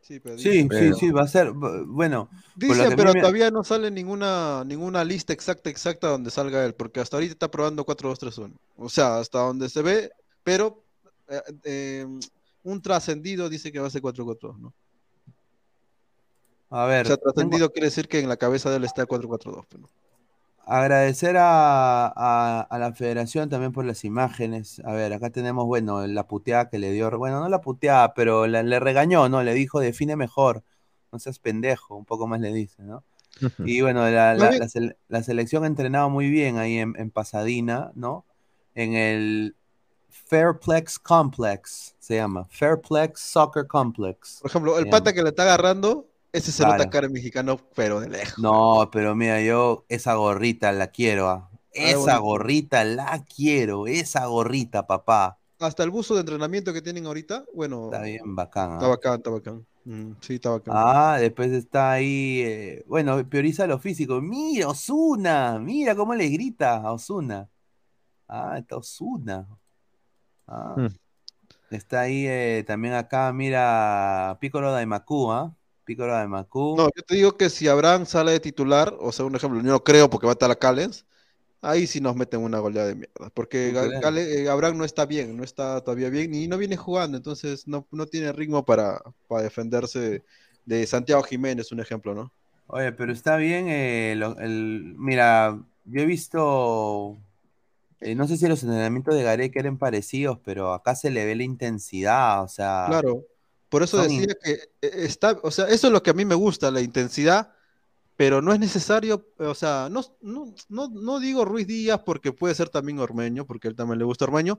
Sí, pero Sí, sí, Pero- sí, va a ser. bu- Bueno, mí pero me- todavía no sale ninguna, ninguna lista exacta, exacta donde salga él, porque hasta ahorita está probando 4-2-3-1. O sea, hasta donde se ve, pero eh, eh, un trascendido dice que va a ser 4-4-2, ¿no? A O ver, sea, tengo- trascendido quiere decir que en la cabeza de él está 4-4-2. pero no. agradecer a, a- a la federación también por las imágenes. A ver, acá tenemos, bueno, la puteada que le dio, bueno, no la puteada, pero la- le regañó, ¿no? Le dijo, define mejor, no seas pendejo, un poco más le dice, ¿no? Y bueno, la, la- la sele- la selección ha entrenado muy bien ahí en, en Pasadena, ¿no? En el Fairplex Complex, se llama, Fairplex Soccer Complex. Por ejemplo, el pata llama. que le está agarrando, ese se nota Claro. cara mexicano, pero de lejos. No, pero mira, yo esa gorrita la quiero. ah. Esa bonito. gorrita la quiero. Esa gorrita, papá. Hasta el buzo de entrenamiento que tienen ahorita, bueno, Está bien bacán. está ah. bacán, está bacán. Mm, sí, estaba acá. Ah, después está ahí, eh, bueno, prioriza lo físico. Mira, Osuna, mira cómo le grita a Osuna. Ah, está Osuna. Ah, Mm. Está ahí eh, también acá, mira, Piccolo Daimaku, ¿ah? Piccolo Daimaku. No, yo te digo que si Abraham sale de titular, o sea, un ejemplo, yo no creo porque va a estar a Callens, ahí sí nos meten una goleada de mierda. Porque. Gale- eh, Abraham no está bien, no está todavía bien y no viene jugando, entonces no, no tiene ritmo para, para defenderse de Santiago Jiménez, un ejemplo, ¿no? Oye, pero está bien, eh, lo- el, mira, yo he visto, eh, no sé si los entrenamientos de Gareca eran parecidos, pero acá se le ve la intensidad, o sea, Claro, por eso in- decía que eh, está, o sea, eso es lo que a mí me gusta, la intensidad, pero no es necesario, o sea, no, no, no, no digo Ruiz Díaz porque puede ser también Ormeño, porque a él también le gusta Ormeño,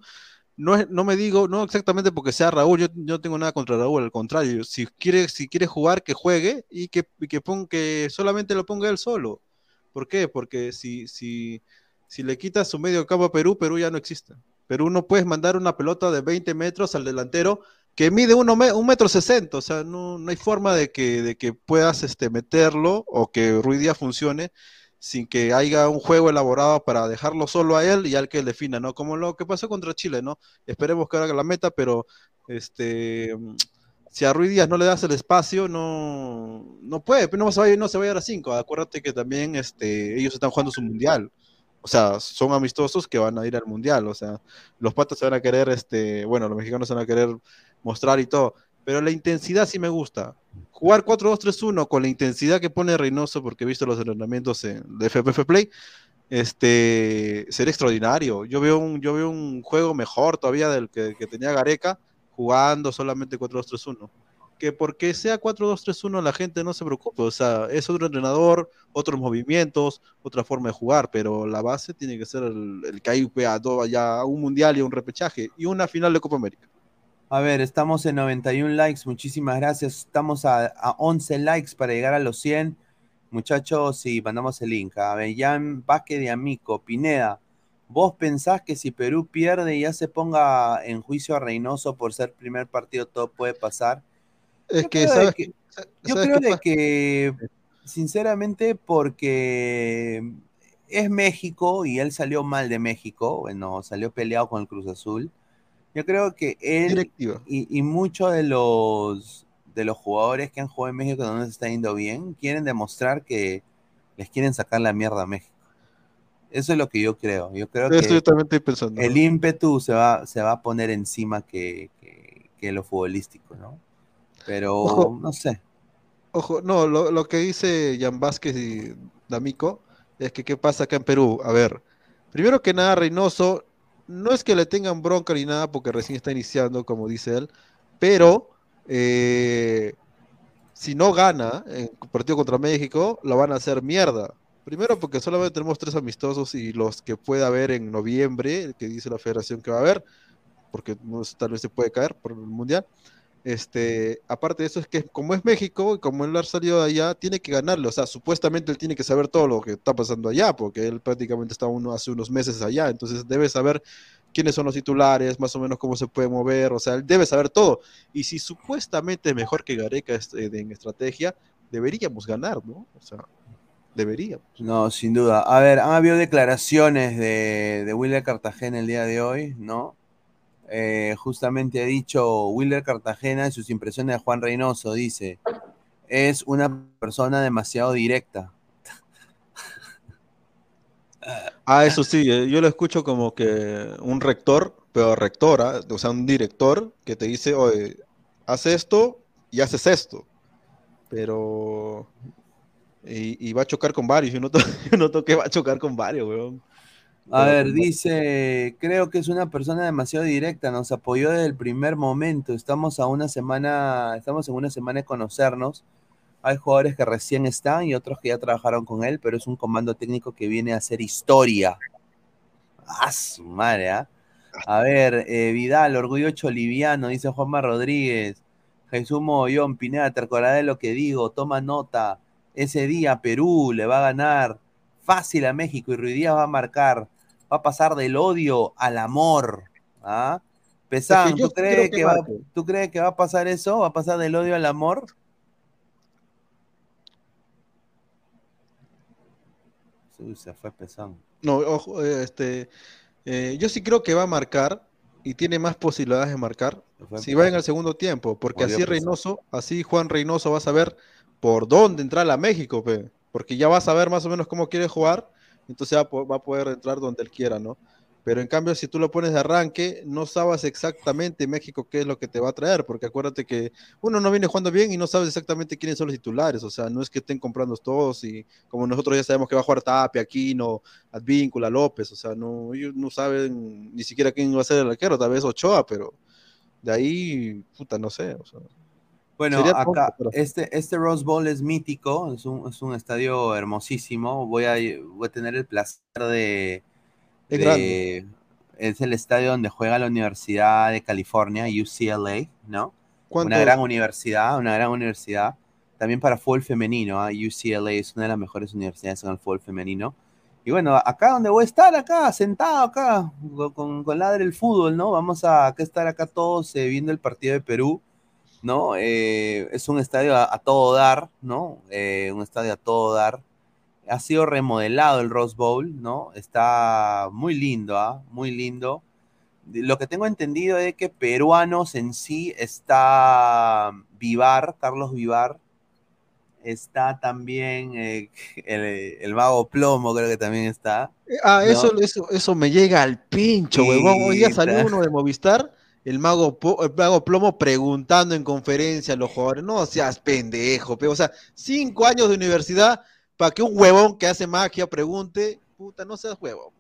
no, es, no me digo, no exactamente porque sea Raúl, yo, yo no tengo nada contra Raúl, al contrario, si quiere, si quiere jugar, que juegue y que, y que, ponga, que solamente lo ponga él solo. ¿Por qué? Porque si, si, si le quitas su medio campo a Perú, Perú ya no existe. Perú no puedes mandar una pelota de 20 metros al delantero que mide un metro sesenta, o sea, no, no hay forma de que, de que puedas este, meterlo o que Ruiz Díaz funcione sin que haya un juego elaborado para dejarlo solo a él y al que defina, ¿no? Como lo que pasó contra Chile, ¿no? Esperemos que haga la meta, pero este si a Ruiz Díaz no le das el espacio, no, no puede, no se va no se va a ir a cinco. Acuérdate que también este, ellos están jugando su mundial. O sea, son amistosos que van a ir al mundial. O sea, los patas se van a querer, este, bueno, los mexicanos se van a querer mostrar y todo. Pero la intensidad sí me gusta. Jugar 4-2-3-1 con la intensidad que pone Reynoso, porque he visto los entrenamientos en, de FPF Play, este, sería extraordinario. Yo veo un, yo veo un juego mejor todavía del que, que tenía Gareca jugando solamente 4-2-3-1. Que porque sea 4-2-3-1 la gente no se preocupe. O sea, es otro entrenador, otros movimientos, otra forma de jugar, pero la base tiene que ser el, el que hay ya un mundial y un repechaje y una final de Copa América. A ver, estamos en 91 likes, muchísimas gracias. Estamos a, a 11 likes para llegar a los 100. Muchachos, y mandamos el link. A ver, Jan Vázquez de Amico, Pineda, ¿vos pensás que si Perú pierde y ya se ponga en juicio a Reynoso por ser primer partido, todo puede pasar? Es Yo que, creo que- yo ¿sabes creo de que, sinceramente, porque es México y él salió mal de México, bueno, salió peleado con el Cruz Azul. Yo creo que él y, y muchos de los de los jugadores que han jugado en México donde se está yendo bien quieren demostrar que les quieren sacar la mierda a México. Eso es lo que yo creo. Yo creo Eso que yo también estoy pensando. el ímpetu se va, se va a poner encima que, que, que lo futbolístico, ¿no? Pero Ojo. no sé. Ojo, no, lo, lo que dice Jan Vázquez y D'Amico es que qué pasa acá en Perú. A ver, primero que nada, Reynoso, no es que le tengan bronca ni nada porque recién está iniciando, como dice él, pero eh, si no gana en el partido contra México, lo van a hacer mierda. Primero porque solamente tenemos tres amistosos y los que pueda haber en noviembre, que dice la federación que va a haber, porque tal vez se puede caer por el mundial. Este, aparte de eso, es que como es México y como él ha salido de allá, tiene que ganarle. O sea, supuestamente él tiene que saber todo lo que está pasando allá, porque él prácticamente está uno, hace unos meses allá. Entonces debe saber quiénes son los titulares, más o menos cómo se puede mover. O sea, él debe saber todo. Y si supuestamente es mejor que Gareca este, en estrategia, deberíamos ganar, ¿no? O sea, deberíamos. No, sin duda. A ver, han habido declaraciones de, de Willer Cartagena el día de hoy, ¿no? Eh, justamente ha dicho Willer Cartagena en sus impresiones de Juan Reynoso, dice, es una persona demasiado directa. Ah, eso sí, eh, yo lo escucho como que un rector, pero rectora, o sea, un director que te dice, oye, haz esto y haces esto. Pero. Y, y va a chocar con varios. Yo noto, yo noto que va a chocar con varios, weón. A ver, dice, creo que es una persona demasiado directa, nos apoyó desde el primer momento, estamos a una semana, estamos en una semana de conocernos, hay jugadores que recién están y otros que ya trabajaron con él, pero es un comando técnico que viene a hacer historia. Ah, su madre, ¿ah? A ver, eh, Vidal, orgullo choliviano, dice Juanma Rodríguez. Jesús Mogollón, Pineda, te acordarás de lo que digo, toma nota. Ese día Perú le va a ganar fácil a México y Ruiz Díaz va a marcar. Va a pasar del odio al amor. ¿ah? Pesán, ¿tú, crees que que va. ¿tú crees que va a pasar eso? ¿Va a pasar del odio al amor? Se fue Pesán. No, ojo, eh, este, eh, yo sí creo que va a marcar y tiene más posibilidades de marcar si va en el segundo tiempo, porque así. Reynoso, así Juan Reynoso va a saber por dónde entrar a México, pe, porque ya va a saber más o menos cómo quiere jugar, entonces va, a po- va a poder entrar donde él quiera, ¿no? Pero en cambio, si tú lo pones de arranque, no sabes exactamente México qué es lo que te va a traer, porque acuérdate que uno no viene jugando bien y no sabes exactamente quiénes son los titulares, o sea, no es que estén comprando todos y como nosotros ya sabemos que va a jugar Tapia, Aquino, Advíncula, López, o sea, no, ellos no saben ni siquiera quién va a ser el arquero, tal vez Ochoa, pero de ahí, puta, no sé, o sea, Bueno, Sería tonto, acá, pero- este, este Rose Bowl es mítico, es un, es un estadio hermosísimo. Voy a, voy a tener el placer de, Es de- es el estadio donde juega la Universidad de California, UCLA, ¿no? ¿Cuántos- Una gran universidad, una gran universidad. También para fútbol femenino, ¿ah? UCLA es una de las mejores universidades en el fútbol femenino. Y bueno, acá donde voy a estar, acá, sentado acá, con, con, con Ladre el fútbol, ¿no? Vamos a acá estar acá todos eh, viendo el partido de Perú, ¿no? Eh, es un estadio a, a todo dar, ¿no? Eh, un estadio a todo dar. Ha sido remodelado el Rose Bowl, ¿no? Está muy lindo, ¿ah? Muy lindo. Lo que tengo entendido es que peruanos en sí está Vivar, Carlos Vivar, está también eh, el, el mago Plomo, creo que también está. Ah, ¿no? eso, eso, eso me llega al pincho, huevón. Hoy día salió uno de Movistar, el mago, Plomo preguntando en conferencia a los jugadores, no seas pendejo, pe. o sea, cinco años de universidad para que un huevón que hace magia pregunte, puta, no seas huevón.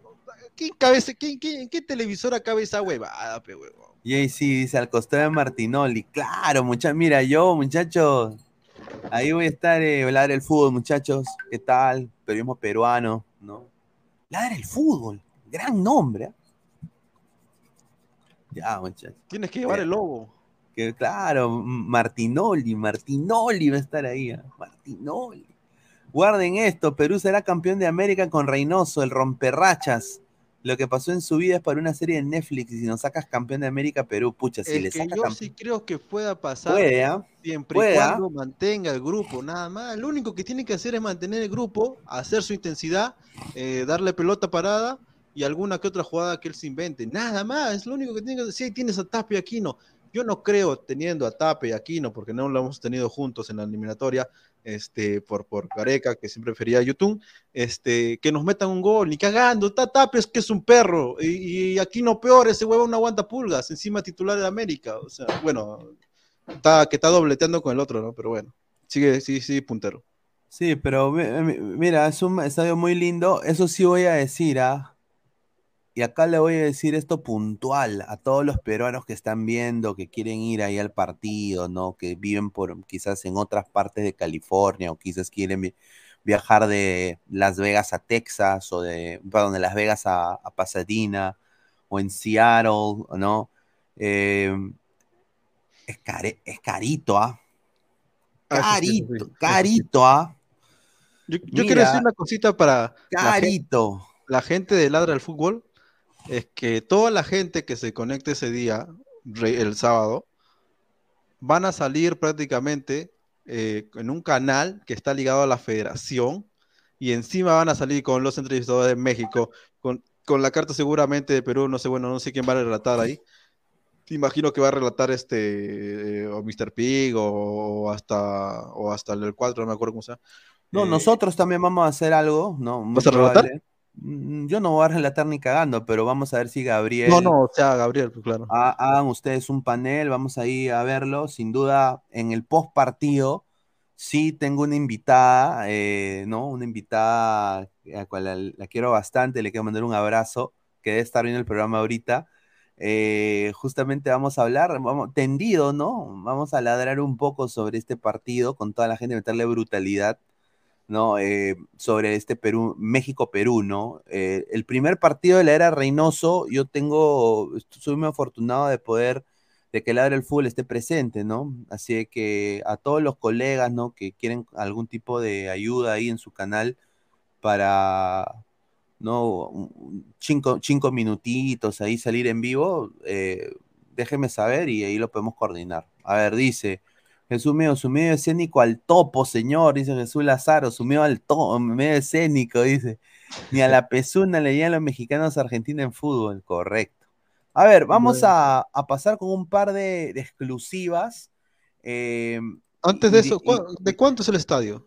¿Quién cabe ese- quién- quién- ¿En qué televisora cabe esa huevada, pe, huevón? Y ahí sí, dice al costado de Martinoli. Claro, muchachos, mira, yo, muchachos, ahí voy a estar, eh, hablar el fútbol, muchachos. ¿Qué tal? Periodismo peruano, ¿no? Ladra el fútbol, gran nombre. ¿eh? Ya, muchachos. Tienes que llevar el logo. Que claro, Martinoli, Martinoli va a estar ahí. ¿ah? Martinoli. Guarden esto, Perú será campeón de América con Reynoso, el romperrachas. Lo que pasó en su vida es para una serie de Netflix y si nos sacas campeón de América, Perú, pucha, si Es le que sacas yo campeón. sí creo que pueda pasar ¿ah? siempre y ¿ah? cuando mantenga el grupo, nada más. Lo único que tiene que hacer es mantener el grupo, hacer su intensidad, eh, darle pelota parada y alguna que otra jugada que él se invente. Nada más, es lo único que tiene que. Si ahí tienes a Tapia y Aquino. Yo no creo teniendo a Tapia y Aquino, porque no lo hemos tenido juntos en la eliminatoria, este, por, por Gareca, que siempre prefería a Yotun, este, que nos metan un gol, ni cagando, está Tapia es que es un perro, y, y Aquino peor, ese huevo no aguanta pulgas, encima titular de América, o sea, bueno, está, que está dobleteando con el otro, ¿no? Pero bueno, sigue, sí, sí, puntero. Sí, pero mi- mi- mira, es un estadio muy lindo. Eso sí voy a decir, ¿ah? Y acá le voy a decir esto puntual a todos los peruanos que están viendo, que quieren ir ahí al partido, ¿no? Que viven por quizás en otras partes de California o quizás quieren vi- viajar de Las Vegas a Texas o de, perdón, de Las Vegas a, a Pasadena o en Seattle, ¿no? Eh, es, care- es carito, ¿ah? Ah, Carito, carito, ¿ah? Yo, yo quiero decir una cosita para la gen- Carito. la gente de Ladra al Fútbol, es que toda la gente que se conecte ese día, el sábado, van a salir prácticamente eh, en un canal que está ligado a la federación y encima van a salir con los entrevistadores de México, con, con la carta seguramente de Perú, no sé, bueno, no sé quién va a relatar ahí. Imagino que va a relatar este, eh, o Mr. Pig o, o hasta, o hasta el 4, no me acuerdo cómo sea. No, Eh, nosotros también vamos a hacer algo, ¿no? ¿Vas a relatar? probable. Mm, Yo no voy a relatar ni cagando, pero vamos a ver si Gabriel. No, no, o sea, Gabriel, pues, claro. ha- hagan ustedes un panel, vamos ahí a verlo. Sin duda, en el post partido, sí tengo una invitada, eh, ¿no? Una invitada a la cual la, la quiero bastante, le quiero mandar un abrazo, que debe estar viendo el programa ahorita. Eh, justamente vamos a hablar, vamos, tendido, ¿no? Vamos a ladrar un poco sobre este partido, con toda la gente, meterle brutalidad. ¿No? Eh, sobre este Perú, México-Perú, ¿no? Eh, el primer partido de la era Reynoso, yo tengo, soy muy afortunado de poder, de que el del fútbol esté presente, ¿no? Así que a todos los colegas, ¿no? Que quieren algún tipo de ayuda ahí en su canal para, ¿no? Cinco, cinco minutitos ahí salir en vivo, eh, déjeme saber y ahí lo podemos coordinar. A ver, dice, Jesús mío, su medio escénico al topo, señor, dice Jesús Lazaro, su medio al topo, medio escénico, dice. Ni a la pezuna le llegan los mexicanos Argentina en fútbol, correcto. A ver, vamos a, a pasar con un par de, de exclusivas. Eh, Antes de y- eso, y- ¿cuá- ¿de cuánto es el estadio?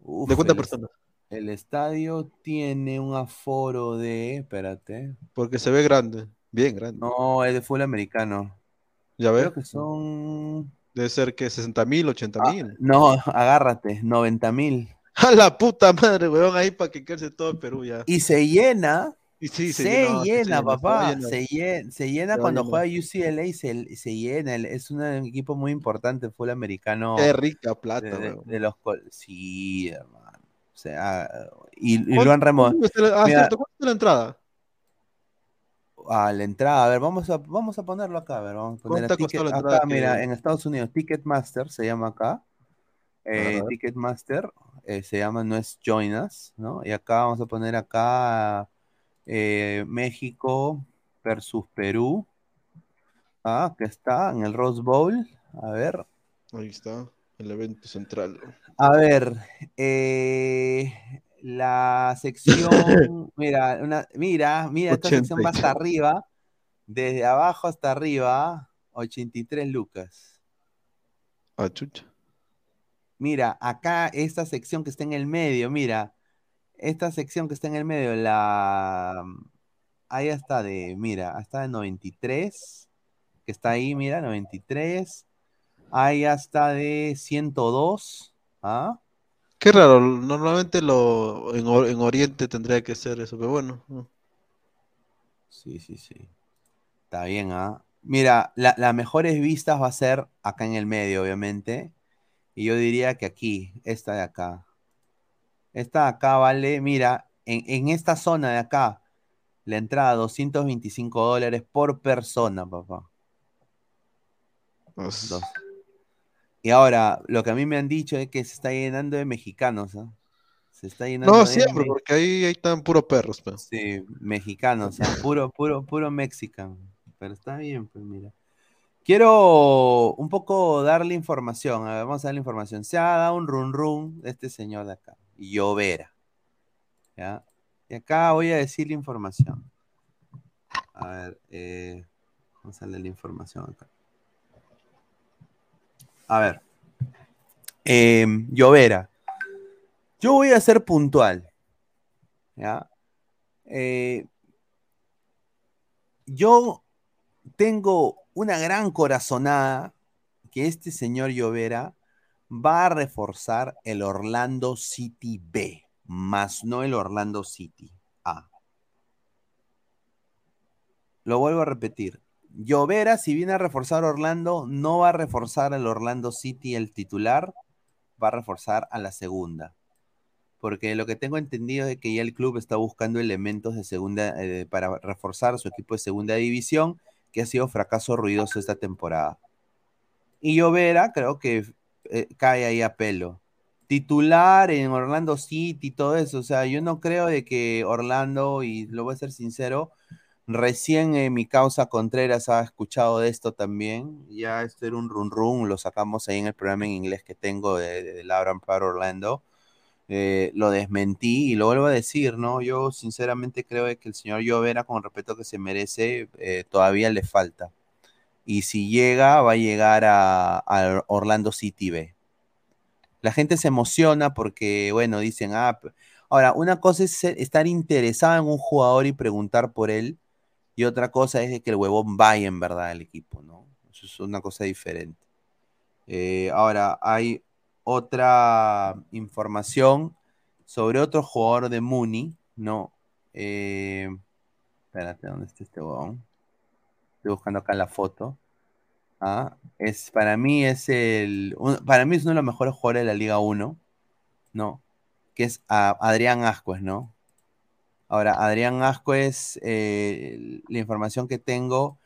Uf, ¿De cuántas personas? El estadio tiene un aforo de. Espérate. Porque se ve grande, bien grande. No, es de fútbol americano. ¿Ya ves? Creo que son. Debe ser que 60 mil, 80 mil. No, agárrate, 90 mil. A la puta madre, weón, ahí para que quede todo el Perú ya. Y se llena. Y sí, se, se llena, papá. Se llena, se llena cuando juega UCLA, se, se llena. Es un equipo muy importante, el fútbol americano. Qué rica plata, de, weón. de los Sí, hermano. O sea, y, y ¿Cuánto- lo han remodelado. Ah, cierto, ¿cuánto está la entrada? A la entrada. A ver, vamos a, vamos a ponerlo acá. A ver, vamos a poner ¿Cuánto a ha costado Ticket- la entrada acá, que- mira, en Estados Unidos, Ticketmaster se llama acá. Eh. Ticketmaster eh, se llama, no es Join Us, ¿no? Y acá vamos a poner acá eh, México versus Perú. Ah, que está en el Rose Bowl. A ver, Ahí está, el evento central. a ver, eh, la sección, mira, una, mira, mira, esta sección va hasta 88. arriba, desde abajo hasta arriba, 83 lucas. Ah, chucha. Mira, acá esta sección que está en el medio, mira, esta sección que está en el medio, la, ahí está de, mira, hasta de 93, que está ahí, mira, 93, ahí hasta de 102, ¿ah? Qué raro, normalmente lo en, en Oriente tendría que ser eso, pero bueno. Sí, sí, sí. Está bien, ¿ah? Mira, la- las mejores vistas va a ser acá en el medio, obviamente. Y yo diría que aquí, esta de acá. Esta de acá vale, mira, en, en esta zona de acá, la entrada 225 dólares por persona, papá. Dos. Y ahora, lo que a mí me han dicho es que se está llenando de mexicanos, ¿ah? Se está llenando No, siempre, porque ahí, ahí están puros perros, pues. pe. Sí, mexicanos, o sea, puro, puro, puro mexican. Pero está bien, pues mira. Quiero un poco darle información. A ver, vamos a darle información. Se ha dado un run run de este señor de acá, Llovera. ¿Ya? Y acá voy a decir la información. A ver, eh, vamos a darle la información acá. A ver. Eh, Llovera. Yo voy a ser puntual. ¿Ya? Eh, yo tengo una gran corazonada que este señor Llovera va a reforzar el Orlando City B, más no el Orlando City A. Lo vuelvo a repetir. Llovera, si viene a reforzar Orlando, no va a reforzar el Orlando City el titular, va a reforzar a la segunda porque lo que tengo entendido es que ya el club está buscando elementos de segunda eh, para reforzar su equipo de segunda división, que ha sido fracaso ruidoso esta temporada. Y Llovera creo que eh, cae ahí a pelo. Titular en Orlando City y todo eso, o sea, yo no creo de que Orlando, y lo voy a ser sincero, recién eh, mi causa Contreras ha escuchado de esto también, ya esto era un run run, lo sacamos ahí en el programa en inglés que tengo de, de, Laura para Orlando eh, lo desmentí y lo vuelvo a decir, ¿no? Yo sinceramente creo que el señor Llovera, con el respeto que se merece, eh, todavía le falta. Y si llega, va a llegar a, Orlando City B. La gente se emociona porque, bueno, dicen, ah, ahora, una cosa es estar interesado en un jugador y preguntar por él, y otra cosa es que el huevón vaya en verdad al equipo, ¿no? Eso es una cosa diferente. Eh, ahora, hay otra información sobre otro jugador de Muni, ¿no? Eh, espérate, ¿dónde está este huevón? Estoy buscando acá la foto. Ah, es, para mí es el. Para mí es uno de los mejores jugadores de la Liga 1, ¿no? Que es a, Adrián Ascuez, ¿no? Ahora, Adrián Ascuez, eh, la información que tengo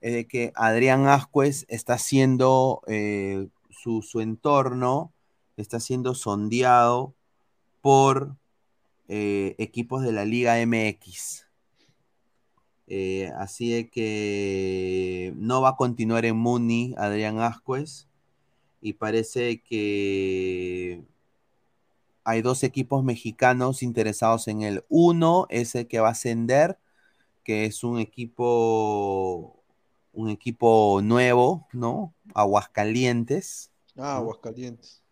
es de que Adrián Ascuez está haciendo eh, su, su, entorno está siendo sondeado por eh, equipos de la Liga MX. Eh, así es que no va a continuar en Muni Adrián Ascuez. Y parece que hay dos equipos mexicanos interesados en él. Uno es el que va a ascender, que es un equipo, un equipo nuevo, ¿no? Aguascalientes. Ah, ¿no? Aguascalientes.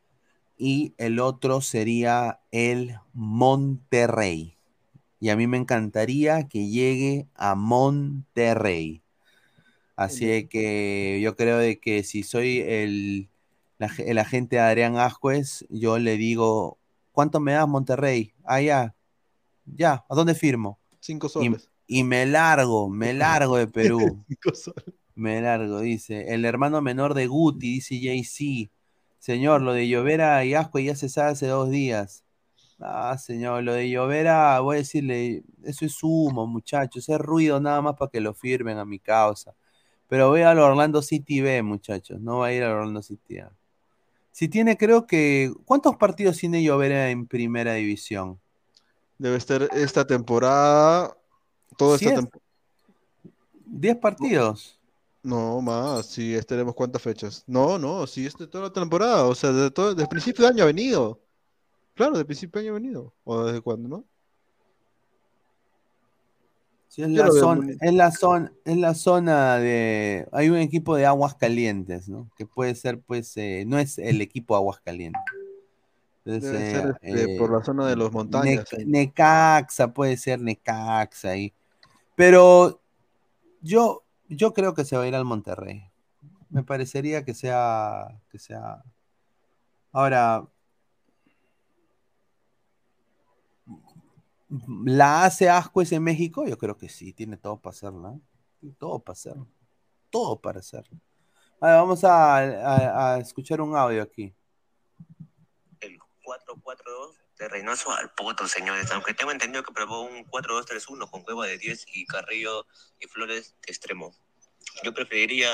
y el otro sería el Monterrey. Y a mí me encantaría que llegue a Monterrey. Así que yo creo de que si soy el, la- el agente de Adrián Ascuez, yo le digo, ¿cuánto me das Monterrey? Ah, ya, ¿a dónde firmo? Cinco soles. y me largo, me largo de Perú. Cinco soles. Me largo, dice. El hermano menor de Guti, dice JC. Señor, lo de Llovera y Asco ya se sabe hace dos días. Ah, señor, lo de Llovera, voy a decirle, eso es humo, muchachos, es ruido nada más para que lo firmen a mi causa. Pero ve al Orlando City B, muchachos, no va a ir al Orlando City A. Si tiene, creo que, ¿cuántos partidos tiene Llovera en primera división? Debe estar esta temporada. Toda esta temporada. ¿Diez partidos? No, más, sí, tenemos cuántas fechas. No, no, sí, este toda la temporada. O sea, desde, todo, desde principio de año ha venido. Claro, desde principio de año ha venido. ¿O desde cuándo, no? Sí, es la, zona, es, la zona, es la zona de... Hay un equipo de aguas calientes, ¿no? Que puede ser, pues, eh, no es el equipo aguas calientes. Entonces, Debe eh, ser este, por la zona de los montañas. Nec- Necaxa, puede ser Necaxa ahí. Pero yo, yo creo que se va a ir al Monterrey. Me parecería que sea, que sea. Ahora, ¿la hace Ascuez en México? Yo creo que sí, tiene todo para hacerla. ¿eh? Tiene Todo para hacerlo. Todo para hacerlo. A ver, vamos a, escuchar un audio aquí. 4-4-2 de Reynoso al poto, señores. Aunque tengo entendido que probó un 4-2-3-1 con Cueva de 10 y Carrillo y Flores extremo. Yo preferiría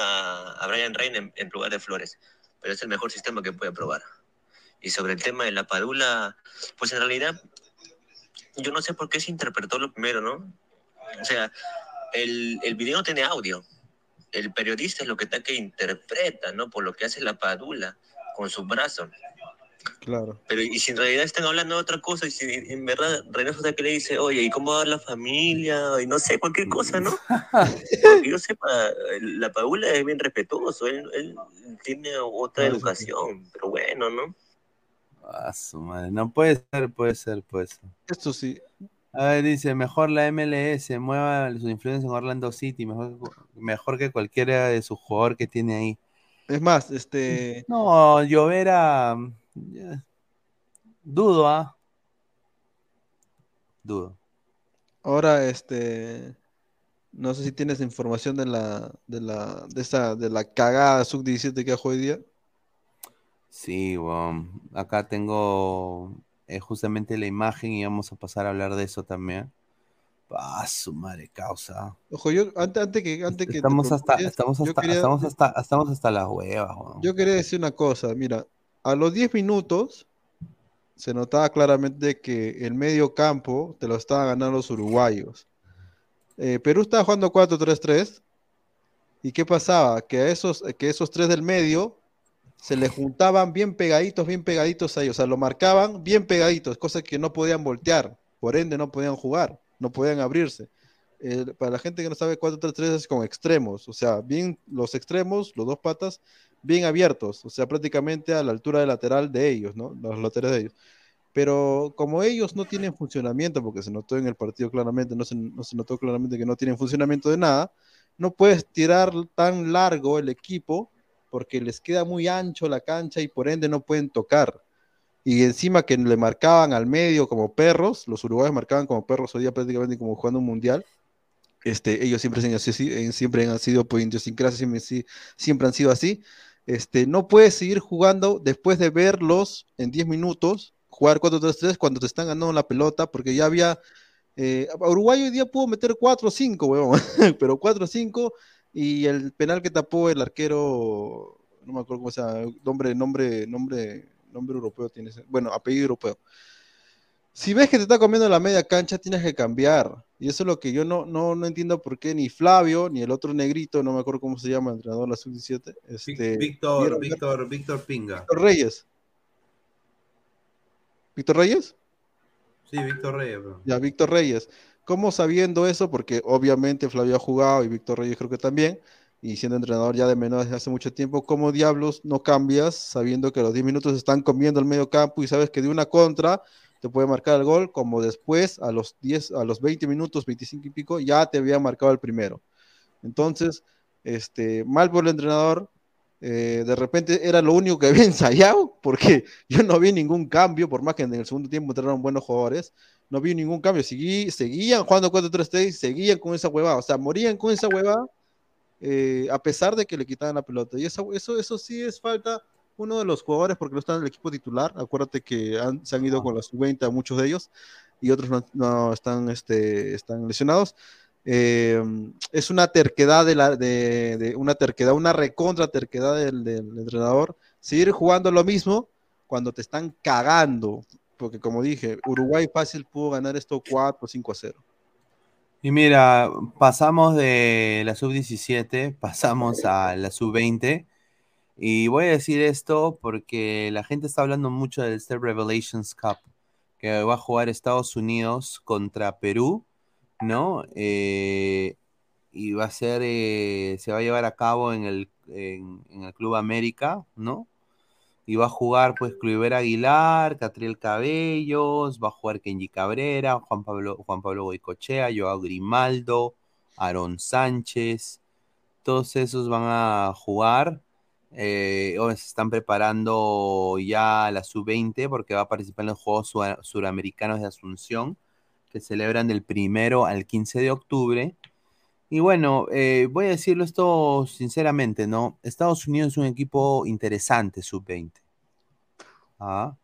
a Brian Rein en, en lugar de Flores, pero es el mejor sistema que puede probar. Y sobre el tema de la Padula, pues en realidad yo no sé por qué se interpretó lo primero, ¿no? O sea, el, el video no tiene audio. El periodista es lo que está que interpreta, ¿no? Por lo que hace la Padula con sus brazos. Claro. Pero y si en realidad están hablando de otra cosa, y si en verdad Reynoso está que le dice, oye, ¿y cómo va la familia? Y no sé, cualquier cosa, ¿no? Porque yo sepa, la Paula es bien respetuoso, él, él tiene otra educación, pero bueno, ¿no? Su madre. No puede ser, puede ser, puede ser. Esto sí. A ver, dice, mejor la MLS, mueva su influencia en Orlando City, mejor, mejor que cualquiera de sus jugadores que tiene ahí. Es más, este. No, Llovera, dudo, ¿ah? Dudo. Ahora, este. No sé si tienes información de la, de la, de esa, de la cagada sub-17 que dejó hoy día. Sí, weón. Acá tengo eh, justamente la imagen y vamos a pasar a hablar de eso también. Ah, su madre causa. Ojo, yo antes, antes que, antes que Estamos hasta, estamos hasta, quería- estamos hasta, estamos hasta las huevas, weón. Yo quería decir una cosa, mira, a los 10 minutos se notaba claramente que el medio campo te lo estaban ganando los uruguayos. Eh, Perú estaba jugando 4-3-3 y ¿qué pasaba? Que esos, que esos tres del medio se le juntaban bien pegaditos, bien pegaditos a ellos, o sea, lo marcaban bien pegaditos, cosas que no podían voltear, por ende no podían jugar, no podían abrirse. Eh, para la gente que no sabe, 4-3-3 es con extremos, o sea, bien los extremos, los dos patas, bien abiertos, o sea, prácticamente a la altura del lateral de ellos, ¿no? Los laterales de ellos. Pero como ellos no tienen funcionamiento, porque se notó en el partido claramente, no se, no se notó claramente que no tienen funcionamiento de nada, no puedes tirar tan largo el equipo porque les queda muy ancho la cancha y por ende no pueden tocar. Y encima que le marcaban al medio como perros, los uruguayos marcaban como perros hoy día prácticamente como jugando un mundial. Este, ellos siempre, eh, siempre han sido por idiosincrasia, siempre, siempre han sido así. Este, no puedes seguir jugando después de verlos en 10 minutos, jugar 4-3-3 cuando te están ganando la pelota, porque ya había. eh, Uruguay hoy día pudo meter 4 o 5, weón, pero 4 o 5 y el penal que tapó el arquero, no me acuerdo cómo se llama, nombre, nombre, nombre, nombre europeo tiene, bueno, apellido europeo. Si ves que te está comiendo la media cancha, tienes que cambiar. Y eso es lo que yo no, no, no entiendo por qué ni Flavio, ni el otro negrito, no me acuerdo cómo se llama, el entrenador de la sub-17. Este, Víctor, Víctor, Víctor Pinga. Víctor Reyes. ¿Víctor Reyes? Sí, Víctor Reyes. bro. Ya, Víctor Reyes. ¿Cómo sabiendo eso? Porque obviamente Flavio ha jugado y Víctor Reyes creo que también, y siendo entrenador ya de menores hace mucho tiempo, ¿cómo diablos no cambias sabiendo que los 10 minutos están comiendo el medio campo y sabes que de una contra te puede marcar el gol, como después a los 10, a los 20 minutos, 25 y pico, ya te había marcado el primero? Entonces, este, mal por el entrenador, eh, de repente era lo único que había ensayado, porque yo no vi ningún cambio, por más que en el segundo tiempo entraron buenos jugadores, no vi ningún cambio. Seguí, seguían jugando 4-3-3, seguían con esa huevada, o sea, morían con esa huevada, eh, a pesar de que le quitaban la pelota. Y eso, eso, eso sí es falta uno de los jugadores, porque no están en el equipo titular. Acuérdate que han- se han ido con la sub-20 a muchos de ellos, y otros no, no están, este, están lesionados. Eh, es una terquedad de la de, de- una terquedad, una recontra terquedad del, del entrenador, seguir jugando lo mismo cuando te están cagando, porque como dije, Uruguay fácil pudo ganar esto 4 o 5 a 0. Y mira, pasamos de la sub-17, pasamos a la sub-20. Y voy a decir esto porque la gente está hablando mucho del Step Revelations Cup, que va a jugar Estados Unidos contra Perú, ¿no? Eh, y va a ser, eh, se va a llevar a cabo en el, en el Club América, ¿no? Y va a jugar pues Cluiver Aguilar, Catriel Cabellos, va a jugar Kenji Cabrera, Juan Pablo, Juan Pablo Joao Grimaldo, Aaron Sánchez, todos esos van a jugar. Eh, se están preparando ya la sub-20 porque va a participar en los Juegos Suramericanos de Asunción que celebran del primero al 15 de octubre. Y bueno, eh, voy a decirlo esto sinceramente, ¿no? Estados Unidos es un equipo interesante, sub-20. Ah,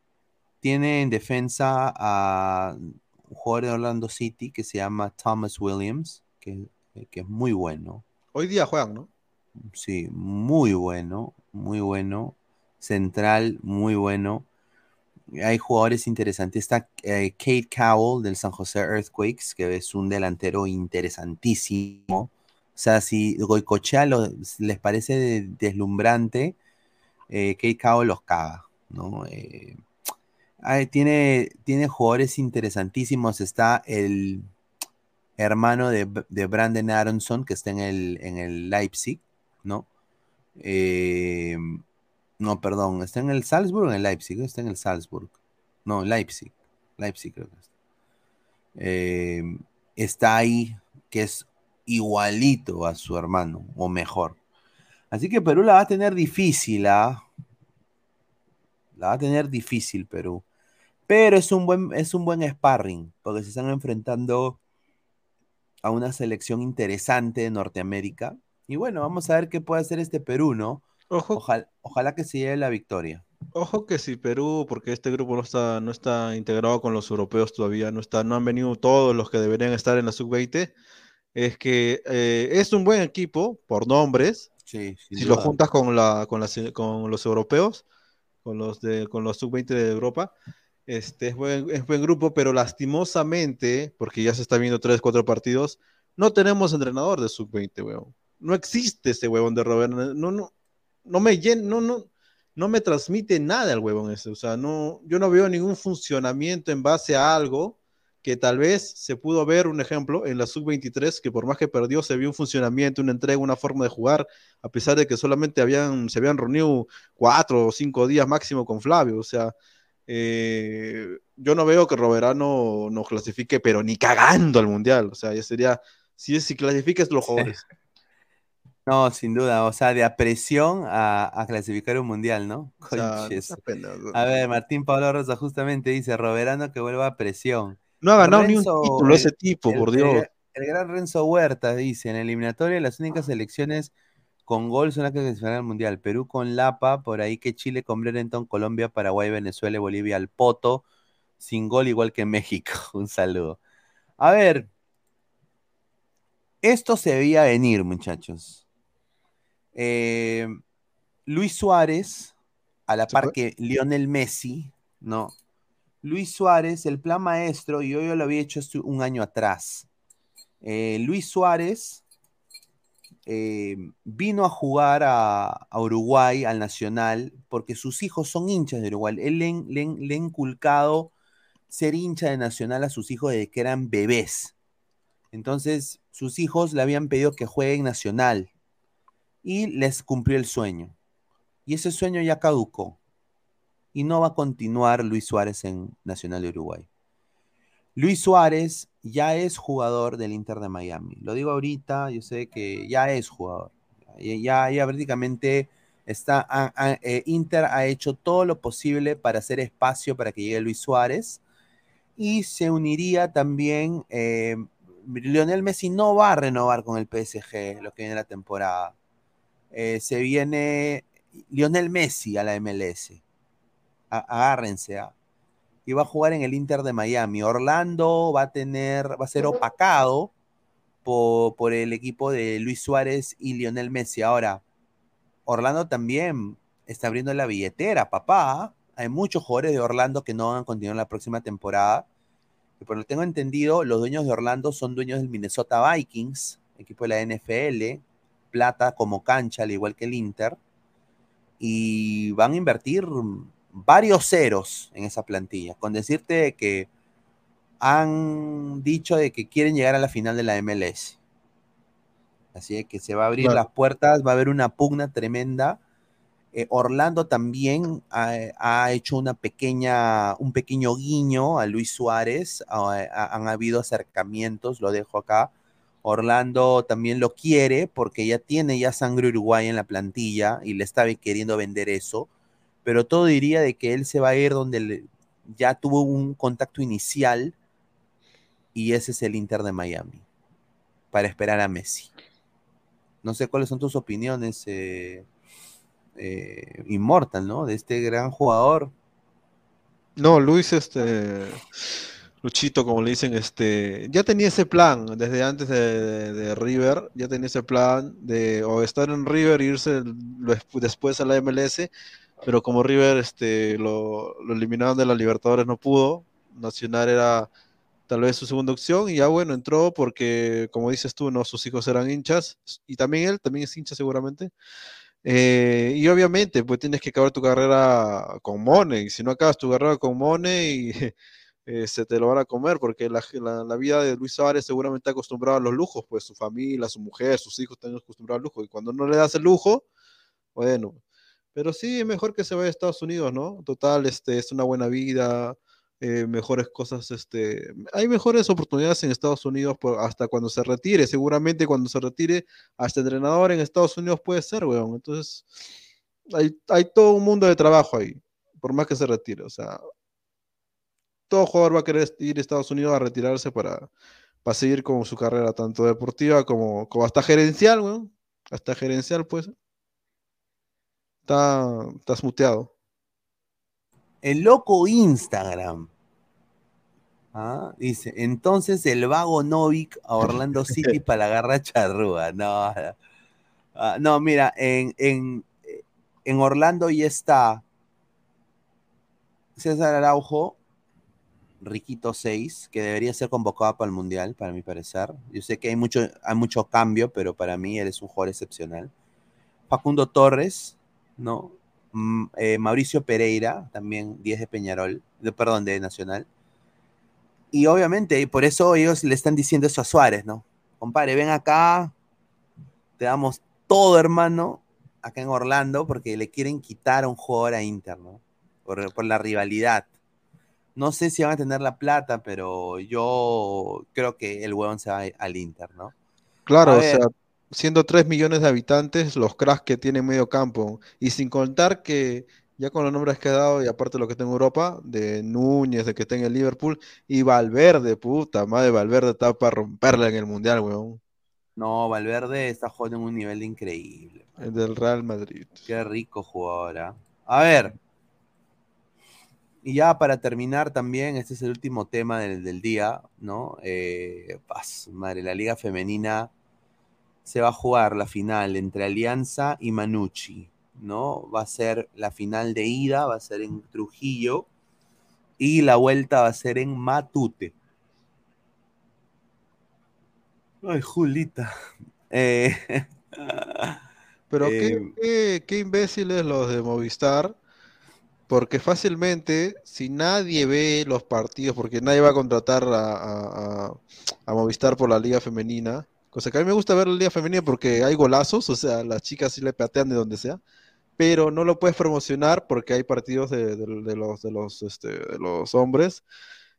Tiene en defensa a un jugador de Orlando City que se llama Thomas Williams, que, que es muy bueno. Hoy día juegan, ¿no? Sí, muy bueno, muy bueno. Central, muy bueno. Hay jugadores interesantes. Está eh, Kate Cowell del San José Earthquakes, que es un delantero interesantísimo. O sea, si Goicochea les parece de- deslumbrante, eh, Kate Cowell los caga, ¿no? Eh, ay, tiene, tiene jugadores interesantísimos. Está el hermano de, de Brandon Aronson, que está en el, en el Leipzig, ¿no? Eh, no, perdón, ¿está en el Salzburg o en el Leipzig? Está en el Salzburg. No, Leipzig. Leipzig creo que está. Eh, está ahí, que es igualito a su hermano, o mejor. Así que Perú la va a tener difícil, ¿ah? La va a tener difícil Perú. Pero es un buen, es un buen sparring, porque se están enfrentando a una selección interesante de Norteamérica. Y bueno, vamos a ver qué puede hacer este Perú, ¿no? Ojalá, ojalá que se lleve la victoria. Ojo que si Perú, porque este grupo no está, no está integrado con los europeos todavía, no está, no han venido todos los que deberían estar en la sub-20, es que eh, es un buen equipo por nombres. Sí, si lo juntas con la, con las- con los europeos, con los de, con los sub-20 de Europa, este es buen, es buen grupo, pero lastimosamente, porque ya se está viendo tres, cuatro partidos, no tenemos entrenador de sub-20, weón. No existe ese huevón de Robert. No, no, no me llen- no, no, no me transmite nada el huevón ese. O sea, no, yo no veo ningún funcionamiento en base a algo que tal vez se pudo ver un ejemplo en la sub-23, que por más que perdió, se vio un funcionamiento, una entrega, una forma de jugar, a pesar de que solamente habían, se habían reunido cuatro o cinco días máximo con Flavio. O sea, eh, yo no veo que Roberano nos clasifique, pero ni cagando al mundial. O sea, ya sería, si, es, si clasificas los jugadores. No, sin duda, o sea, de a presión a, a clasificar un mundial, ¿no? O sea. A ver, Martín Pablo Rosa justamente dice, Roberano que vuelva a presión. No ha ganado ni un título ese tipo, el- por el- Dios. El, gran Renzo Huerta dice, en la eliminatoria las únicas selecciones con gol son las que clasificarán al mundial. Perú con Lapa, por ahí que Chile con Brereton, Colombia, Paraguay, Venezuela y Bolivia al Poto, sin gol igual que México. Un saludo. A ver, esto se veía venir, muchachos. Eh, Luis Suárez, a la par que Lionel Messi, ¿no? Luis Suárez, el plan maestro, y yo, yo lo había hecho un año atrás, Eh, Luis Suárez eh, vino a jugar a, a Uruguay, al Nacional, porque sus hijos son hinchas de Uruguay. Él le, ha inculcado ser hincha de Nacional a sus hijos desde que eran bebés. Entonces, sus hijos le habían pedido que jueguen Nacional y les cumplió el sueño. Y ese sueño ya caducó. Y no va a continuar Luis Suárez en Nacional de Uruguay. Luis Suárez ya es jugador del Inter de Miami. Lo digo ahorita, yo sé que ya es jugador. Ya, ya, prácticamente está, eh, Inter ha hecho todo lo posible para hacer espacio para que llegue Luis Suárez. Y se uniría también, eh, Lionel Messi no va a renovar con el PSG lo que viene la temporada. Eh, se viene Lionel Messi a la MLS. A- agárrense, ¿ah? y va a jugar en el Inter de Miami. Orlando va a tener, va a ser opacado por, por el equipo de Luis Suárez y Lionel Messi. Ahora, Orlando también está abriendo la billetera, papá. Hay muchos jugadores de Orlando que no van a continuar la próxima temporada. Y por lo que tengo entendido, los dueños de Orlando son dueños del Minnesota Vikings, equipo de la NFL, plata como cancha, al igual que el Inter. Y van a invertir varios ceros en esa plantilla, con decirte que han dicho de que quieren llegar a la final de la MLS. Así que se va a abrir Claro. las puertas, va a haber una pugna tremenda. Eh, Orlando también ha, ha hecho una pequeña, un pequeño guiño a Luis Suárez. han habido acercamientos, lo dejo acá. Orlando también lo quiere porque ya tiene ya sangre uruguaya en la plantilla y le está queriendo vender eso. Pero todo diría de que él se va a ir donde ya tuvo un contacto inicial y ese es el Inter de Miami para esperar a Messi. No sé cuáles son tus opiniones, eh, eh, Immortal, ¿no? De este gran jugador. No, Luis, este, Luchito, como le dicen, este, ya tenía ese plan desde antes de, de- River, ya tenía ese plan de o estar en River e irse después a la MLS, pero como River, este, lo, lo eliminaron de la Libertadores, no pudo, Nacional era tal vez su segunda opción y ya bueno, entró porque, como dices tú, no, sus hijos eran hinchas y también él, también es hincha seguramente. Eh, y obviamente, pues tienes que acabar tu carrera con Money. Si no acabas tu carrera con Money, se te lo van a comer, porque la, la- vida de Luis Suárez seguramente está acostumbrado a los lujos, pues su familia, su mujer, sus hijos están acostumbrados al lujo. Y cuando no le das el lujo, bueno. Pero sí, es mejor que se vaya a Estados Unidos, ¿no? Total, este, es una buena vida, eh, mejores cosas, este, hay mejores oportunidades en Estados Unidos hasta cuando se retire. Seguramente cuando se retire, hasta entrenador en Estados Unidos puede ser, weón. Entonces, hay, hay todo un mundo de trabajo ahí, por más que se retire. O sea, todo jugador va a querer ir a Estados Unidos a retirarse para, para seguir con su carrera, tanto deportiva como, como hasta gerencial, weón. Hasta gerencial, pues. Está, estás muteado. El loco Instagram. Ah, Dice, entonces el vago Novik a Orlando City para la garra charrúa. No, no. Ah, no, mira, en, en, en Orlando ya está César Araujo, Riquito 6, que debería ser convocado para el Mundial, para mi parecer. Yo sé que hay mucho, hay mucho cambio, pero para mí él es un jugador excepcional. Facundo Torres, ¿no? Mm, eh, Mauricio Pereira, también 10 de Peñarol, de, perdón, de Nacional. Y obviamente, y por eso ellos le están diciendo eso a Suárez, ¿no? Compadre, ven acá, te damos todo, hermano, acá en Orlando, porque le quieren quitar a un jugador a Inter, ¿no? Por, por la rivalidad. No sé si van a tener la plata, pero yo creo que el huevón se va al Inter, ¿no? Claro, o sea, siendo 3 millones de habitantes, los cracks que tiene medio campo, y sin contar que ya con los nombres que he dado, y aparte lo que está en Europa, de Núñez, de que está en el Liverpool, y Valverde, puta madre, Valverde está para romperla en el Mundial, weón. No, Valverde está jugando en un nivel increíble. El del Real Madrid. Qué rico jugador. ¿ah? A ver. Y ya para terminar también, este es el último tema del, del día, ¿no? Eh, pas, madre, la liga femenina se va a jugar la final entre Alianza y Manucci, ¿no? Va a ser la final de ida, va a ser en Trujillo y la vuelta va a ser en Matute. Ay, Julita. Eh, Pero qué, eh, qué- qué imbéciles los de Movistar, porque fácilmente, si nadie ve los partidos, porque nadie va a contratar a, a- a- a Movistar por la liga femenina, cosa que a mí me gusta ver la liga femenina porque hay golazos, o sea, las chicas sí le patean de donde sea, pero no lo puedes promocionar porque hay partidos de, de- de los, de, los, este, de los hombres.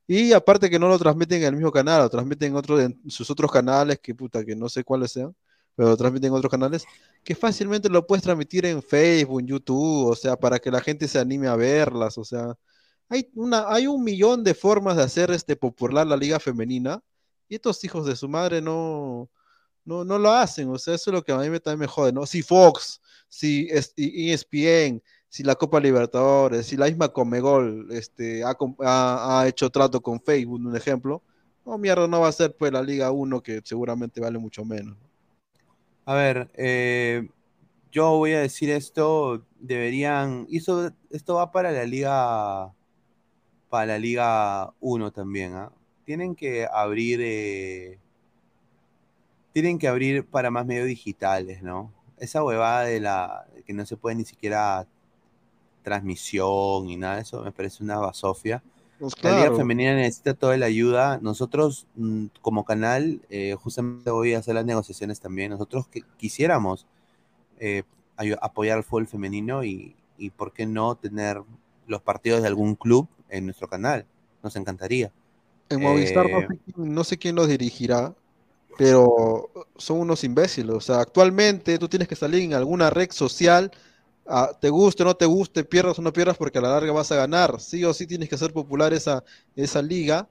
Y aparte que no lo transmiten en el mismo canal, lo transmiten en, otro, en sus otros canales, que puta, que no sé cuáles sean, pero lo transmiten en otros canales, que fácilmente lo puedes transmitir en Facebook, en YouTube, o sea, para que la gente se anime a verlas, o sea, hay una, hay un millón de formas de hacer este popular la liga femenina, y estos hijos de su madre no, no, no lo hacen, o sea, eso es lo que a mí me, también me jode, ¿no? Si Fox, si ESPN, si la Copa Libertadores, si la misma Comegol este, ha hecho trato con Facebook, un ejemplo, no, mierda, no va a ser pues la Liga 1 que seguramente vale mucho menos. A ver, eh, yo voy a decir esto, deberían, eso- esto va para la liga, para la liga 1 también, ¿ah? Tienen que abrir, eh, tienen que abrir para más medios digitales, ¿no? Esa huevada de la, que no se puede ni siquiera transmisión y nada de eso, me parece una basofia. Pues La liga femenina necesita toda la ayuda. Nosotros, mm, como canal, eh, justamente voy a hacer las negociaciones también. Nosotros que quisiéramos eh, apoyar al fútbol femenino y, y por qué no tener los partidos de algún club en nuestro canal. Nos encantaría. En Movistar no Eh, sé, quién- no sé quién los dirigirá, pero son unos imbéciles. O sea, actualmente tú tienes que salir en alguna red social, ah, te guste o no te guste, pierdas o no pierdas, porque a la larga vas a ganar. Sí o sí tienes que hacer popular esa, esa liga,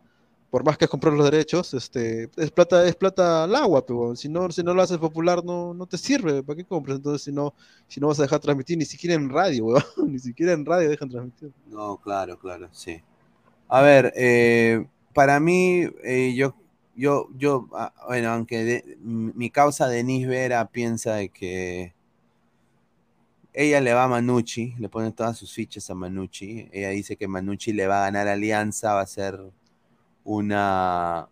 por más que comprar los derechos, este, es plata, es plata al agua, pero si no, si no lo haces popular no, no te sirve, ¿para qué compras? Entonces si no, si no vas a dejar transmitir ni siquiera en radio, weón, ni siquiera en radio dejan transmitir. No, claro, claro, sí. A ver, eh, para mí, eh, yo, yo, yo, ah, bueno, aunque mi causa Denise Vera piensa de que ella le va a Manucci, le pone todas sus fichas a Manucci. Ella dice que Manucci le va a ganar Alianza, va a ser una,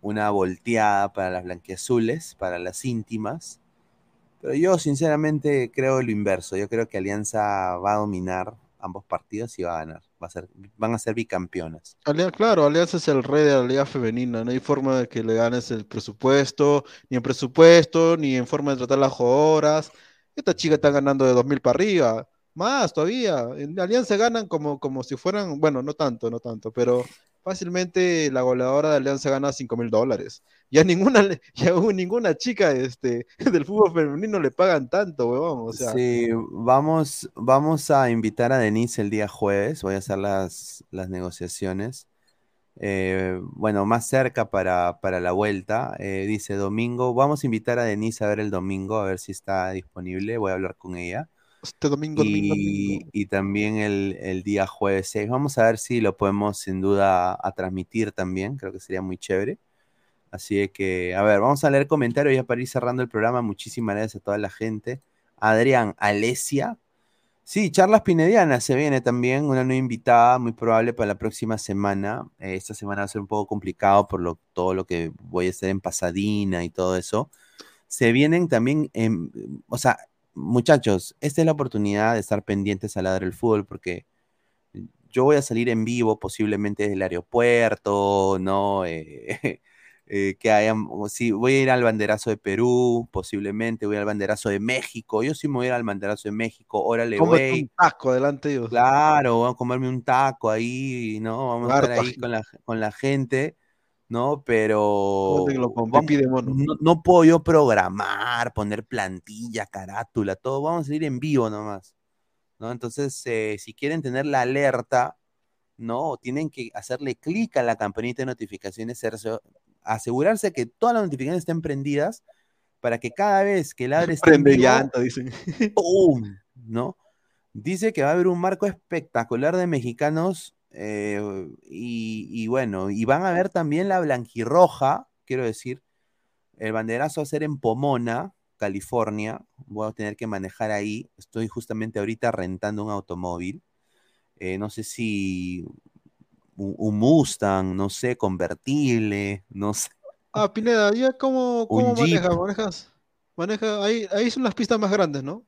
una volteada para las blanquiazules, para las íntimas. Pero yo sinceramente creo lo inverso. Yo creo que Alianza va a dominar ambos partidos y va a ganar. Va a ser, van a ser bicampeonas. Alia- claro, Alianza es el rey de la liga femenina, no hay forma de que le ganes el presupuesto, ni en presupuesto, ni en forma de tratar las jugadoras. Esta chica está ganando de 2.000 para arriba, más todavía. En Alianza ganan como, como si fueran, bueno, no tanto, no tanto, pero fácilmente la goleadora de Alianza gana 5.000 dólares. Ya ninguna, ya ninguna chica este, del fútbol femenino le pagan tanto, huevón. O sea, Sí, vamos, vamos a invitar a Denise el día jueves. Voy a hacer las, las negociaciones. Eh, bueno, más cerca para, para la vuelta. Eh, dice domingo. Vamos a invitar a Denise a ver el domingo, a ver si está disponible. Voy a hablar con ella. este domingo, Y, domingo. y también el, el día jueves 6. Vamos a ver si lo podemos sin duda a, transmitir también. Creo que sería muy chévere. Así que, a ver, vamos a leer comentarios ya para ir cerrando el programa. Muchísimas gracias a toda la gente. Adrián, Alesia. Sí, charlas pinedianas se viene también, una nueva invitada, muy probable para la próxima semana. Eh, esta semana va a ser un poco complicado por lo, todo lo que voy a hacer en Pasadena y todo eso. Se vienen también, en, o sea, muchachos, esta es la oportunidad de estar pendientes al lado del fútbol porque yo voy a salir en vivo posiblemente desde el aeropuerto, ¿no? Eh, eh, que hayan, sí, voy a ir al banderazo de Perú, posiblemente voy al banderazo de México, yo sí me voy a ir al banderazo de México, órale, güey. un taco delante de ellos. Claro, vamos a comerme un taco ahí, ¿no? Vamos a estar ahí con la, con la gente, ¿no? Pero vamos- no, no puedo yo programar, poner plantilla, carátula, todo, vamos a salir en vivo nomás, ¿no? Entonces, eh, si quieren tener la alerta, ¿no? Tienen que hacerle clic a la campanita de notificaciones, asegurarse que todas las notificaciones estén prendidas para que cada vez que el adre esté en Prende vivo, llanta, dicen. ¡pum! ¿no? Dice que va a haber un marco espectacular de mexicanos eh, y, y bueno, y van a ver también la blanquirroja, quiero decir, el banderazo va a ser en Pomona, California, voy a tener que manejar ahí, estoy justamente ahorita rentando un automóvil, eh, no sé si un, un Mustang, no sé, convertible, no sé. Ah, Pineda, ¿ya cómo, cómo manejas? ¿Manejas? Maneja, ahí, ahí son las pistas más grandes, ¿no?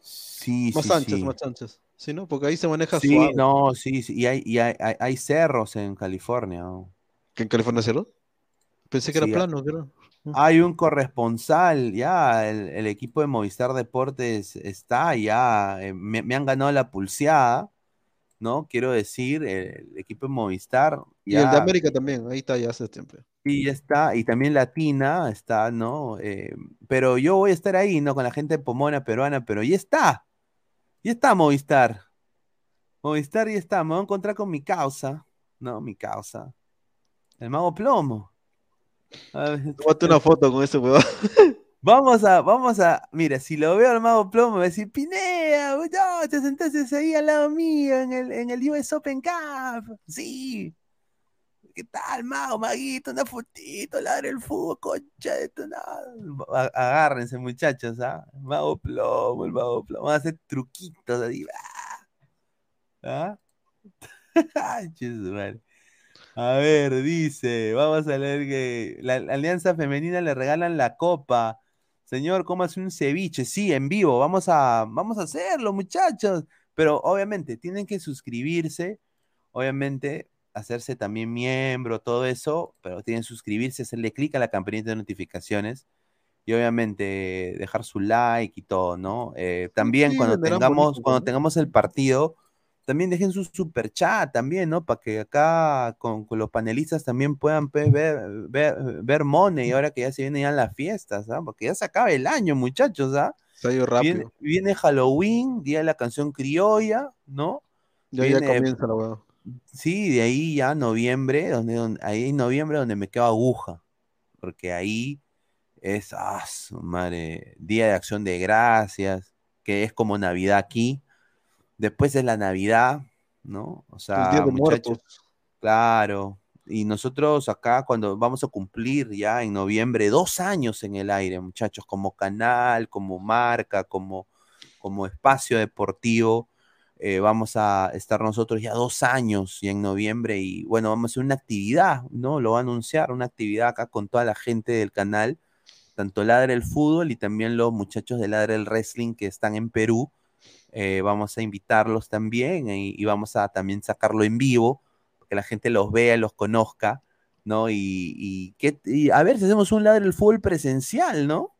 Sí, Más sí, anchas, sí. más anchas. Sí, ¿no? Porque ahí se maneja Sí, suave. no, sí, sí. Y hay, y hay, hay- hay cerros en California. ¿Que en California cerro? Pensé que Sí, era plano, que era- Hay un corresponsal, ya, el, el equipo de Movistar Deportes está, ya, eh, me, me han ganado la pulseada, ¿no? Quiero decir, el, equipo de Movistar, Y el de América también, ahí está ya hace tiempo. sí, ya está, y también Latina está, ¿no? Eh, pero yo voy a estar ahí, ¿no? Con la gente de Pomona peruana, pero ya está, ya está Movistar, Movistar ya está, me voy a encontrar con mi causa, ¿no? Mi causa, el mago plomo. Tómate una foto con ese huevón. Vamos a, vamos a, mira, si lo veo al mago plomo, me va a decir, Pinea, no, te sentaste ahí al lado mío en el, en el US Open Cup. Sí. ¿Qué tal, mago, maguito? Una fotito, ladre el fútbol, concha de tu nada. Agárrense, muchachos, ¿ah? Mago plomo, el mago plomo. Vamos a hacer truquitos ahí. ¿Ah? A ver, dice, vamos a leer que la Alianza Femenina le regalan la copa. Señor, ¿cómo hace un ceviche? Sí, en vivo, vamos a, vamos a hacerlo, muchachos. Pero obviamente tienen que suscribirse, obviamente hacerse también miembro, todo eso, pero tienen que suscribirse, hacerle clic a la campanita de notificaciones y obviamente dejar su like y todo, ¿no? Eh, también sí, cuando tengamos, bonito, cuando tengamos el partido, también dejen su super chat también, ¿no? Para que acá con, con los panelistas también puedan pues, ver, ver, ver Money ahora que ya se vienen ya las fiestas, ¿ah? Porque ya se acaba el año, muchachos, ¿ah? Se ha ido Viene, rápido. viene Halloween, Día de la Canción Criolla, ¿no? Ya, ya Viene- comienza la huevón. Sí, de ahí ya noviembre, donde, donde- ahí en noviembre donde me quedo aguja, porque ahí es, ah, su madre, Día de Acción de Gracias, que es como Navidad aquí, después es la Navidad, ¿no? O sea, Día de muchachos, Muertos. claro, y nosotros acá cuando vamos a cumplir ya en noviembre dos años en el aire, muchachos, como canal, como marca, como, como espacio deportivo, eh, vamos a estar nosotros ya dos años y en noviembre y bueno, vamos a hacer una actividad, ¿no? Lo va a anunciar, una actividad acá con toda la gente del canal, tanto Ladre el Fútbol y también los muchachos de Ladre el Wrestling que están en Perú. Eh, vamos a invitarlos también y, y vamos a también sacarlo en vivo, que la gente los vea, los conozca, ¿no? Y, y a ver si hacemos un Ladre el Fútbol presencial, ¿no?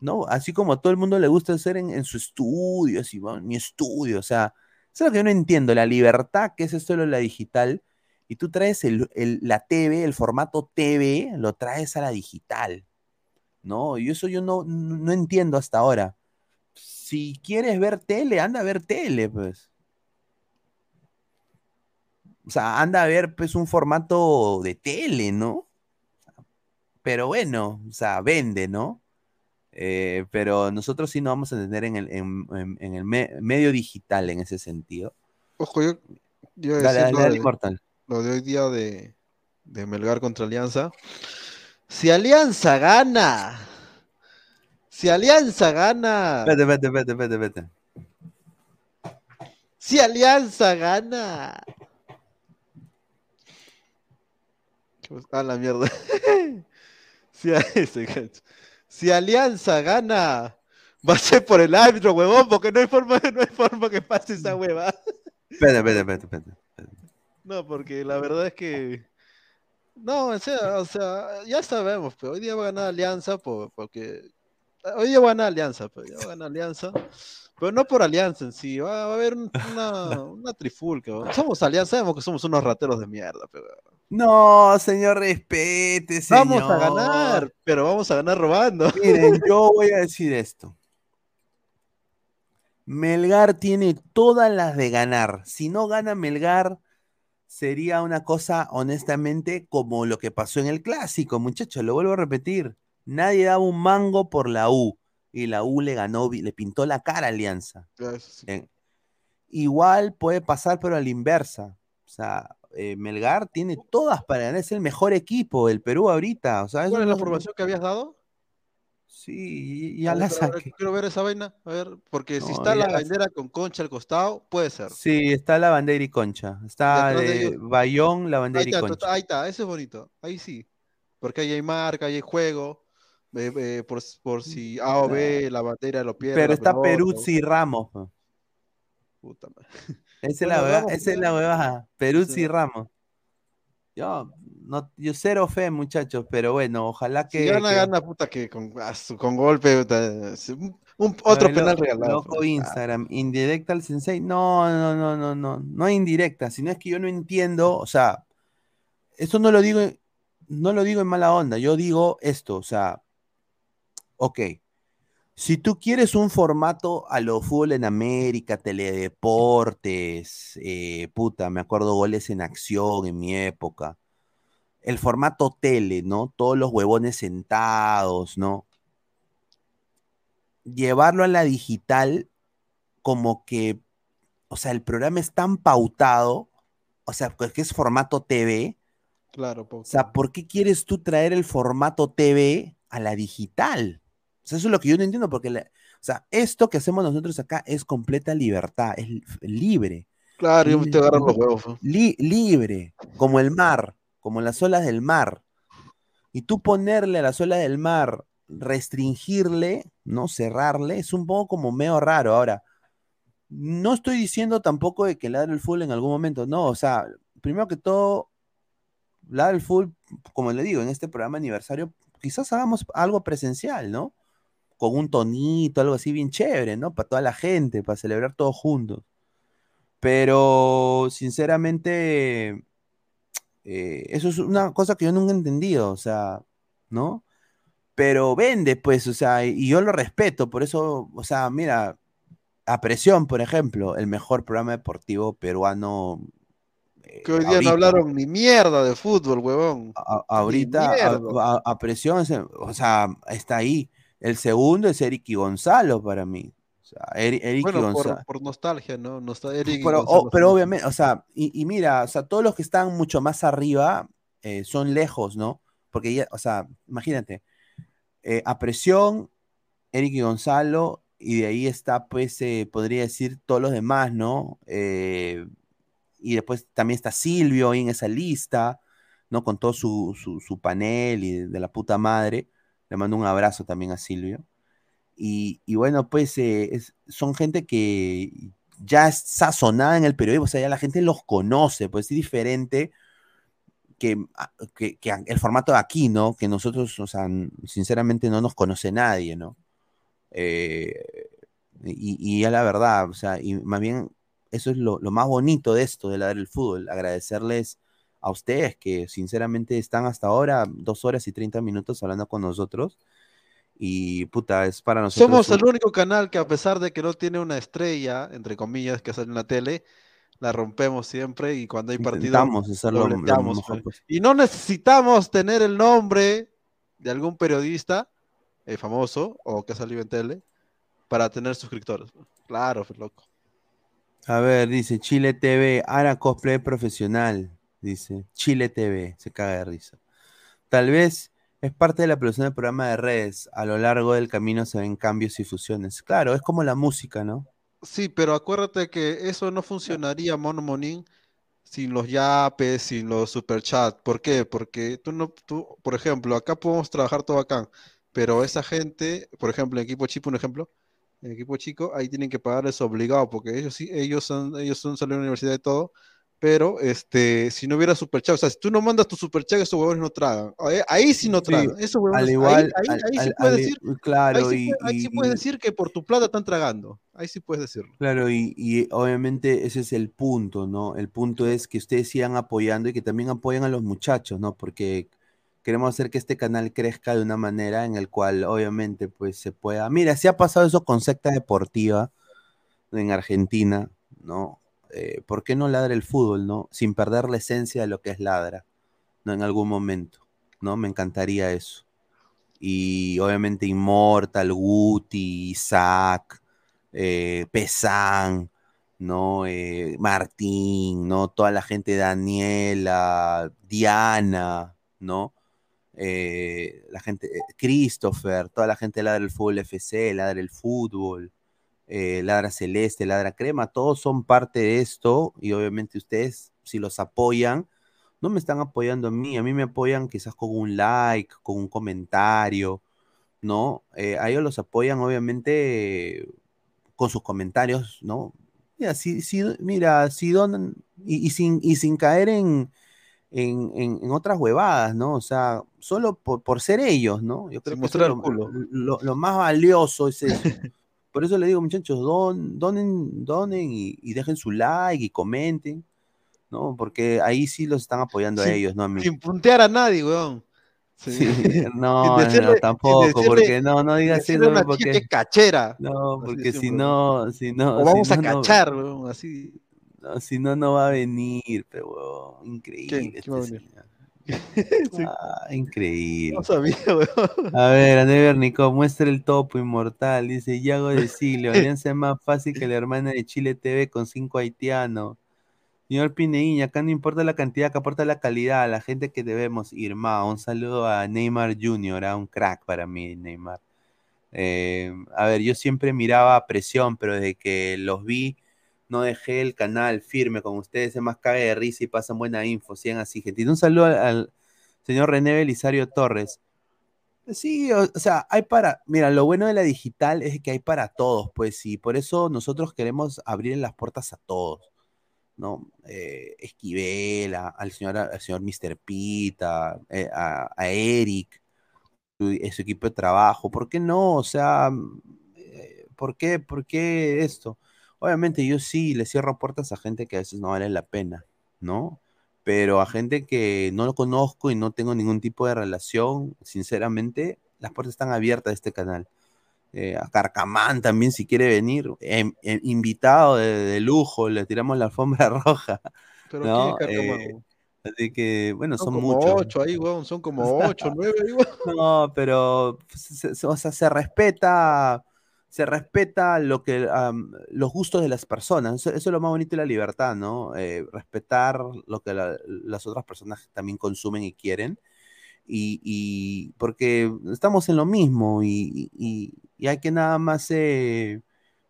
¿no? Así como a todo el mundo le gusta hacer en, en su estudio, así, bueno, mi estudio, o sea, eso es lo que yo no entiendo, la libertad que es esto de la digital, y tú traes el, el- la TV, el formato TV, lo traes a la digital, ¿no? Y eso yo no no entiendo hasta ahora. Si quieres ver tele, anda a ver tele, pues. O sea, anda a ver, pues, un formato de tele, ¿no? Pero bueno, o sea, vende, ¿no? Eh, pero nosotros sí nos vamos a entender en el, en, en- en el me- medio digital en ese sentido. Ojo, yo, yo Dale, decir dale, lo dale, de- lo de hoy día de, de Melgar contra Alianza. Si Alianza gana, si Alianza gana, Espérate, espérate, espérate, espérate, espérate. si Alianza gana. ¿Qué pasa? Ah, la mierda. si, a-. Si Alianza gana, va a ser por el árbitro, huevón, porque no hay forma, no hay forma que pase esa hueva. Espérate, espérate, espérate. No, porque la verdad es que. No, o sea, o sea, ya sabemos, pero hoy día va a ganar Alianza por- porque. Hoy día va a ganar Alianza, pero ya va a ganar Alianza. Pero no por Alianza en sí, va, a haber un- una, una trifulca. ¿no? Somos Alianza, sabemos que somos unos rateros de mierda, pero. No, señor, respete, señor. Vamos a ganar, pero vamos a ganar robando. Miren, yo voy a decir esto. Melgar tiene todas las de ganar. Si no gana Melgar, sería una cosa, honestamente, como lo que pasó en el clásico, muchachos. Lo vuelvo a repetir. Nadie daba un mango por la U. Y la U le ganó, le pintó la cara a Alianza. Eh, igual puede pasar, pero a la inversa. O sea, eh, Melgar tiene todas para ganar. Es el mejor equipo del Perú ahorita. O sea, ¿Cuál es la formación que habías dado? Sí, ya la saqué. Quiero ver esa vaina, a ver, porque si está la la- bandera con concha al costado, puede ser. Sí, está la bandera y concha. Está de de ellos- Bayón, la bandera y está, concha. ahí está, ese es bonito, ahí sí. Porque ahí hay marca, ahí hay juego. Eh, eh, por, por si A o B, la bandera lo pierde. Pero la está Peruzzi y Ramos. po. puta madre. Esa es Bueno, la hueva- Ramos, esa es la huevada. Peruzzi Sí. Ramos. Yo, no, yo cero fe, muchachos, pero bueno, ojalá que. Si gana, que- gana, puta, que con, a su- con golpe. es un- un- otro penal lo- regalado. Loco Instagram, indirecta al sensei. No, no, no, no, no. No indirecta, sino es que yo no entiendo, o sea, esto no lo digo, no lo digo en mala onda, yo digo esto, o sea, ok. Si tú quieres un formato a lo fútbol en América, teledeportes, eh, puta, me acuerdo goles en acción en mi época. El formato tele, ¿no? Todos los huevones sentados, ¿no? llevarlo a la digital como que, o sea, el programa es tan pautado, o sea, pues que es formato TV, Claro, po. o sea, ¿por qué quieres tú traer el formato TV a la digital? O sea, eso es lo que yo no entiendo, porque, la- o sea, esto que hacemos nosotros acá es completa libertad, es li- libre. Claro, yo me estoy agarrando los huevos. li- libre, como el mar, como las olas del mar. Y tú ponerle a las olas del mar, restringirle, ¿no? Cerrarle, es un poco como medio raro. Ahora, no estoy diciendo tampoco de que ladre el fútbol en algún momento, no, o sea, primero que todo, ladre el fútbol, como le digo, en este programa aniversario, quizás hagamos algo presencial, ¿no? Con un tonito, algo así bien chévere, ¿no? Para toda la gente, para celebrar todos juntos. Pero, sinceramente, eh, eso es una cosa que yo nunca he entendido, o sea, ¿no? Pero vende, pues, o sea, y yo lo respeto, por eso, o sea, mira, a presión, por ejemplo, el mejor programa deportivo peruano. eh, Que hoy día ahorita. no hablaron ni mierda de fútbol, huevón. A- ahorita, a, mierda. a- a presión, o sea, está ahí. El segundo es Eric y Gonzalo para mí. O sea, Eri- Eric y Gonzalo. por, por nostalgia, ¿no? Nostal- Eric y Pero, Gonzalo o- pero obviamente, o sea, y, y mira, o sea, todos los que están mucho más arriba eh, son lejos, ¿no? Porque ya, o sea, imagínate, eh, a presión, Eric y Gonzalo, y de ahí está, pues, eh, podría decir todos los demás, ¿no? Eh, y después también está Silvio ahí en esa lista, ¿no? Con todo su, su, su panel y de la puta madre. Le mando un abrazo también a Silvio. Y, y bueno, pues eh, es- son gente que ya es sazonada en el periodismo, o sea, ya la gente los conoce, pues es diferente que, a- que- que el formato de aquí, ¿no? Que nosotros, o sea, sinceramente no nos conoce nadie, ¿no? Eh, y, ya la verdad, o sea, y más bien eso es lo, lo más bonito de esto, de la del fútbol, agradecerles a ustedes que sinceramente están hasta ahora dos horas y 30 minutos hablando con nosotros. Y puta, es para nosotros. Somos un- el único canal que a pesar de que no tiene una estrella, entre comillas, que sale en la tele, la rompemos siempre y cuando hay partido Intentamos hacerlo lo dobleteamos, mejor pues. Y no necesitamos tener el nombre de algún periodista eh, famoso o que ha salido en tele para tener suscriptores. Claro, pues, loco. A ver, dice Chile TV, Ara cosplay profesional. Dice Chile TV, se caga de risa. Tal vez es parte de la producción del programa de redes. A lo largo del camino se ven cambios y fusiones. Claro, es como la música, ¿no? Sí, pero acuérdate que eso no funcionaría, Mono Monín, sin los yapes, sin los superchats. ¿Por qué? Porque tú no, tú, por ejemplo, acá podemos trabajar todo acá, pero esa gente, por ejemplo, en equipo chico, un ejemplo, en equipo chico, ahí tienen que pagarles obligado, porque ellos sí, ellos son, ellos son de la universidad y todo, pero este, si no hubiera superchat, o sea, si tú no mandas tu superchat, esos huevones no tragan. Ahí, ahí sí no Sí, tragan. Esos huevones, al ahí- igual, ahí, al- sí puedes al- decir, claro, ahí sí, y- puede- ahí sí y- puedes y- decir que por tu plata están tragando. Ahí sí puedes decirlo. Claro, y, y obviamente ese es el punto, ¿no? El punto es que ustedes sigan apoyando y que también apoyen a los muchachos, ¿no? Porque queremos hacer que este canal crezca de una manera en el cual obviamente pues se pueda... Mira, si ha pasado eso con secta deportiva en Argentina, ¿no? Eh, ¿por qué no ladra el fútbol, ¿no? Sin perder la esencia de lo que es ladra, ¿no? En algún momento, ¿no? Me encantaría eso. Y obviamente Immortal, Guti, Isaac, eh, Pesán, ¿no? Eh, Martín, ¿no? Toda la gente, Daniela, Diana, ¿no? Eh, la gente, Christopher, toda la gente ladra el fútbol FC, ladra el fútbol, eh, ladra celeste, ladra crema, todos son parte de esto y obviamente ustedes, si los apoyan, no me están apoyando a mí, a mí me apoyan quizás con un like, con un comentario, ¿no? Eh, a ellos los apoyan obviamente con sus comentarios, ¿no? Mira, si, si, mira, si donan, y, y sin, y sin caer en, en, en- en otras huevadas, ¿no? O sea, solo por, por ser ellos, ¿no? Yo creo Sin que eso es lo, lo- lo más valioso es eso. Por eso le digo, muchachos, don, donen, donen y, y dejen su like y comenten, ¿no? Porque ahí sí los están apoyando a ellos, no a mí. Sin puntear a nadie, weón. Sí, no, decirle- no, tampoco, decirle- porque no, no digas eso, chica porque cachera. no, porque si no, si no, O vamos si a no, no- cachar, weón, así. no, si no, no va a venir, pero increíble. ¿Quién va a. Ah, increíble. No sabía, weón. A ver, Anever Nico, muestra el topo inmortal. Dice Yago de Silio, alianza es más fácil que la hermana de Chile TV con cinco haitianos. Señor Pineíña, acá no importa la cantidad, que aporta la calidad, la gente que debemos. Irma, un saludo a Neymar Jr., a un crack para mí, Neymar. Eh, a ver, yo siempre miraba a presión, pero desde que los vi, no dejé el canal firme con ustedes, es más cague de risa y pasan buena info, sigan así, gente. Y un saludo al, señor René Belisario Torres. Sí, o, sea, hay para, mira, lo bueno de la digital es que hay para todos, pues sí, por eso nosotros queremos abrir las puertas a todos, ¿no? Eh, Esquivel, al señor, al señor Mr. Pita, eh, a, Eric, su, eh, su equipo de trabajo, ¿por qué no? O sea, eh, ¿por qué, por qué esto? Obviamente yo sí le cierro puertas a gente que a veces no vale la pena, ¿no? Pero a gente que no lo conozco y no tengo ningún tipo de relación, sinceramente, las puertas están abiertas de este canal. Eh, a Carcamán también, si quiere venir, em- em- invitado de, de lujo, le tiramos la alfombra roja. Pero ¿no? ¿quién es Carcamán, Eh, así que, bueno, Son son como muchos. ocho ahí, weón. Son como ocho, nueve ahí, weón. No, pero se- o sea, se respeta, se respeta lo que am, los gustos de las personas. Eso, es lo más bonito de la libertad, ¿no? Eh, respetar lo que la- las otras personas también consumen y quieren. Y, porque estamos en lo mismo y, y- hay que nada más eh,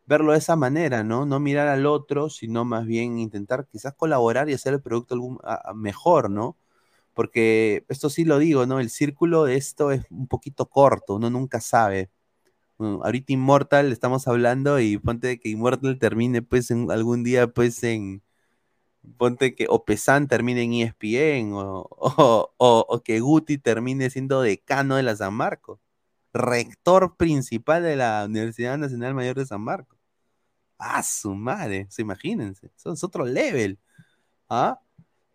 verlo de esa manera, ¿no? No mirar al otro, sino más bien intentar quizás colaborar y hacer el producto algún, mejor, ¿no? Porque esto sí lo digo, ¿no? El círculo de esto es un poquito corto, uno nunca sabe. Mm, Ahorita Immortal estamos hablando y ponte que Immortal termine pues en algún día pues en ponte que o Pesan termine en ESPN o- o que Guti termine siendo decano de la San Marcos, rector principal de la Universidad Nacional Mayor de San Marcos. Ah, su madre, se imagínense, eso es otro level. ¿Ah?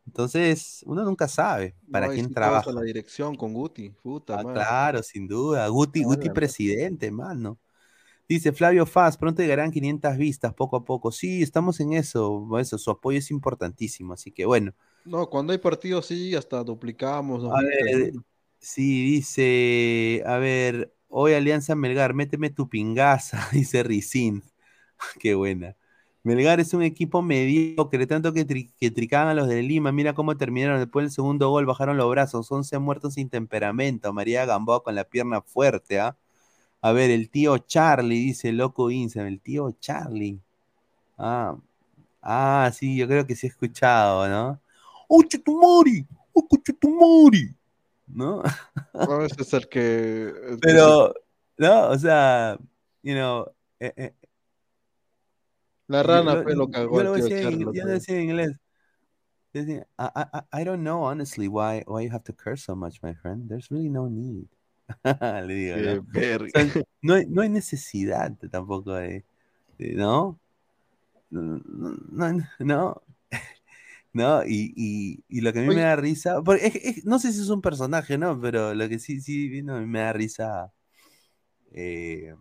Entonces, uno nunca sabe para No, quién si trabaja. la dirección con Guti. Puta Ah, claro, sin duda. Guti, Guti presidente, mano. Dice Flavio Faz, pronto llegarán 500 vistas poco a poco. Sí, estamos en eso, eso, su apoyo es importantísimo, así que bueno. No, cuando hay partidos sí, hasta duplicamos. A ver, sí, dice, a ver, hoy Alianza Melgar, méteme tu pingaza, dice Ricín. Qué buena. Melgar es un equipo mediocre, tanto que, tri- que tricaban a los de Lima. Mira cómo terminaron después del segundo gol, bajaron los brazos. 11 muertos sin temperamento. María Gamboa con la pierna fuerte, ¿ah? A ver, el tío Charlie, dice Loco Insam, el tío Charlie. Ah, ah, sí, yo creo que sí he escuchado, ¿no? ¡Oh, Chetumori! ¡Oh, Chetumori! ¿No? No, ese es el que. Pero, no, o sea, you know, eh, eh, La yo, rana yo- fue lo yo cagó lo al tío decía el yo lo decía en inglés. Yo decía, I, I, I don't know honestly why, why you have to curse so much, my friend. There's really no need. Le digo, ¿no? O sea, no, hay, no hay necesidad tampoco de, de- ¿no? No, no, no, no, y, y, y lo que a mí me Oye. da risa, porque es- es- no sé si es un personaje, ¿no? Pero lo que sí, sí, me da risa, eh,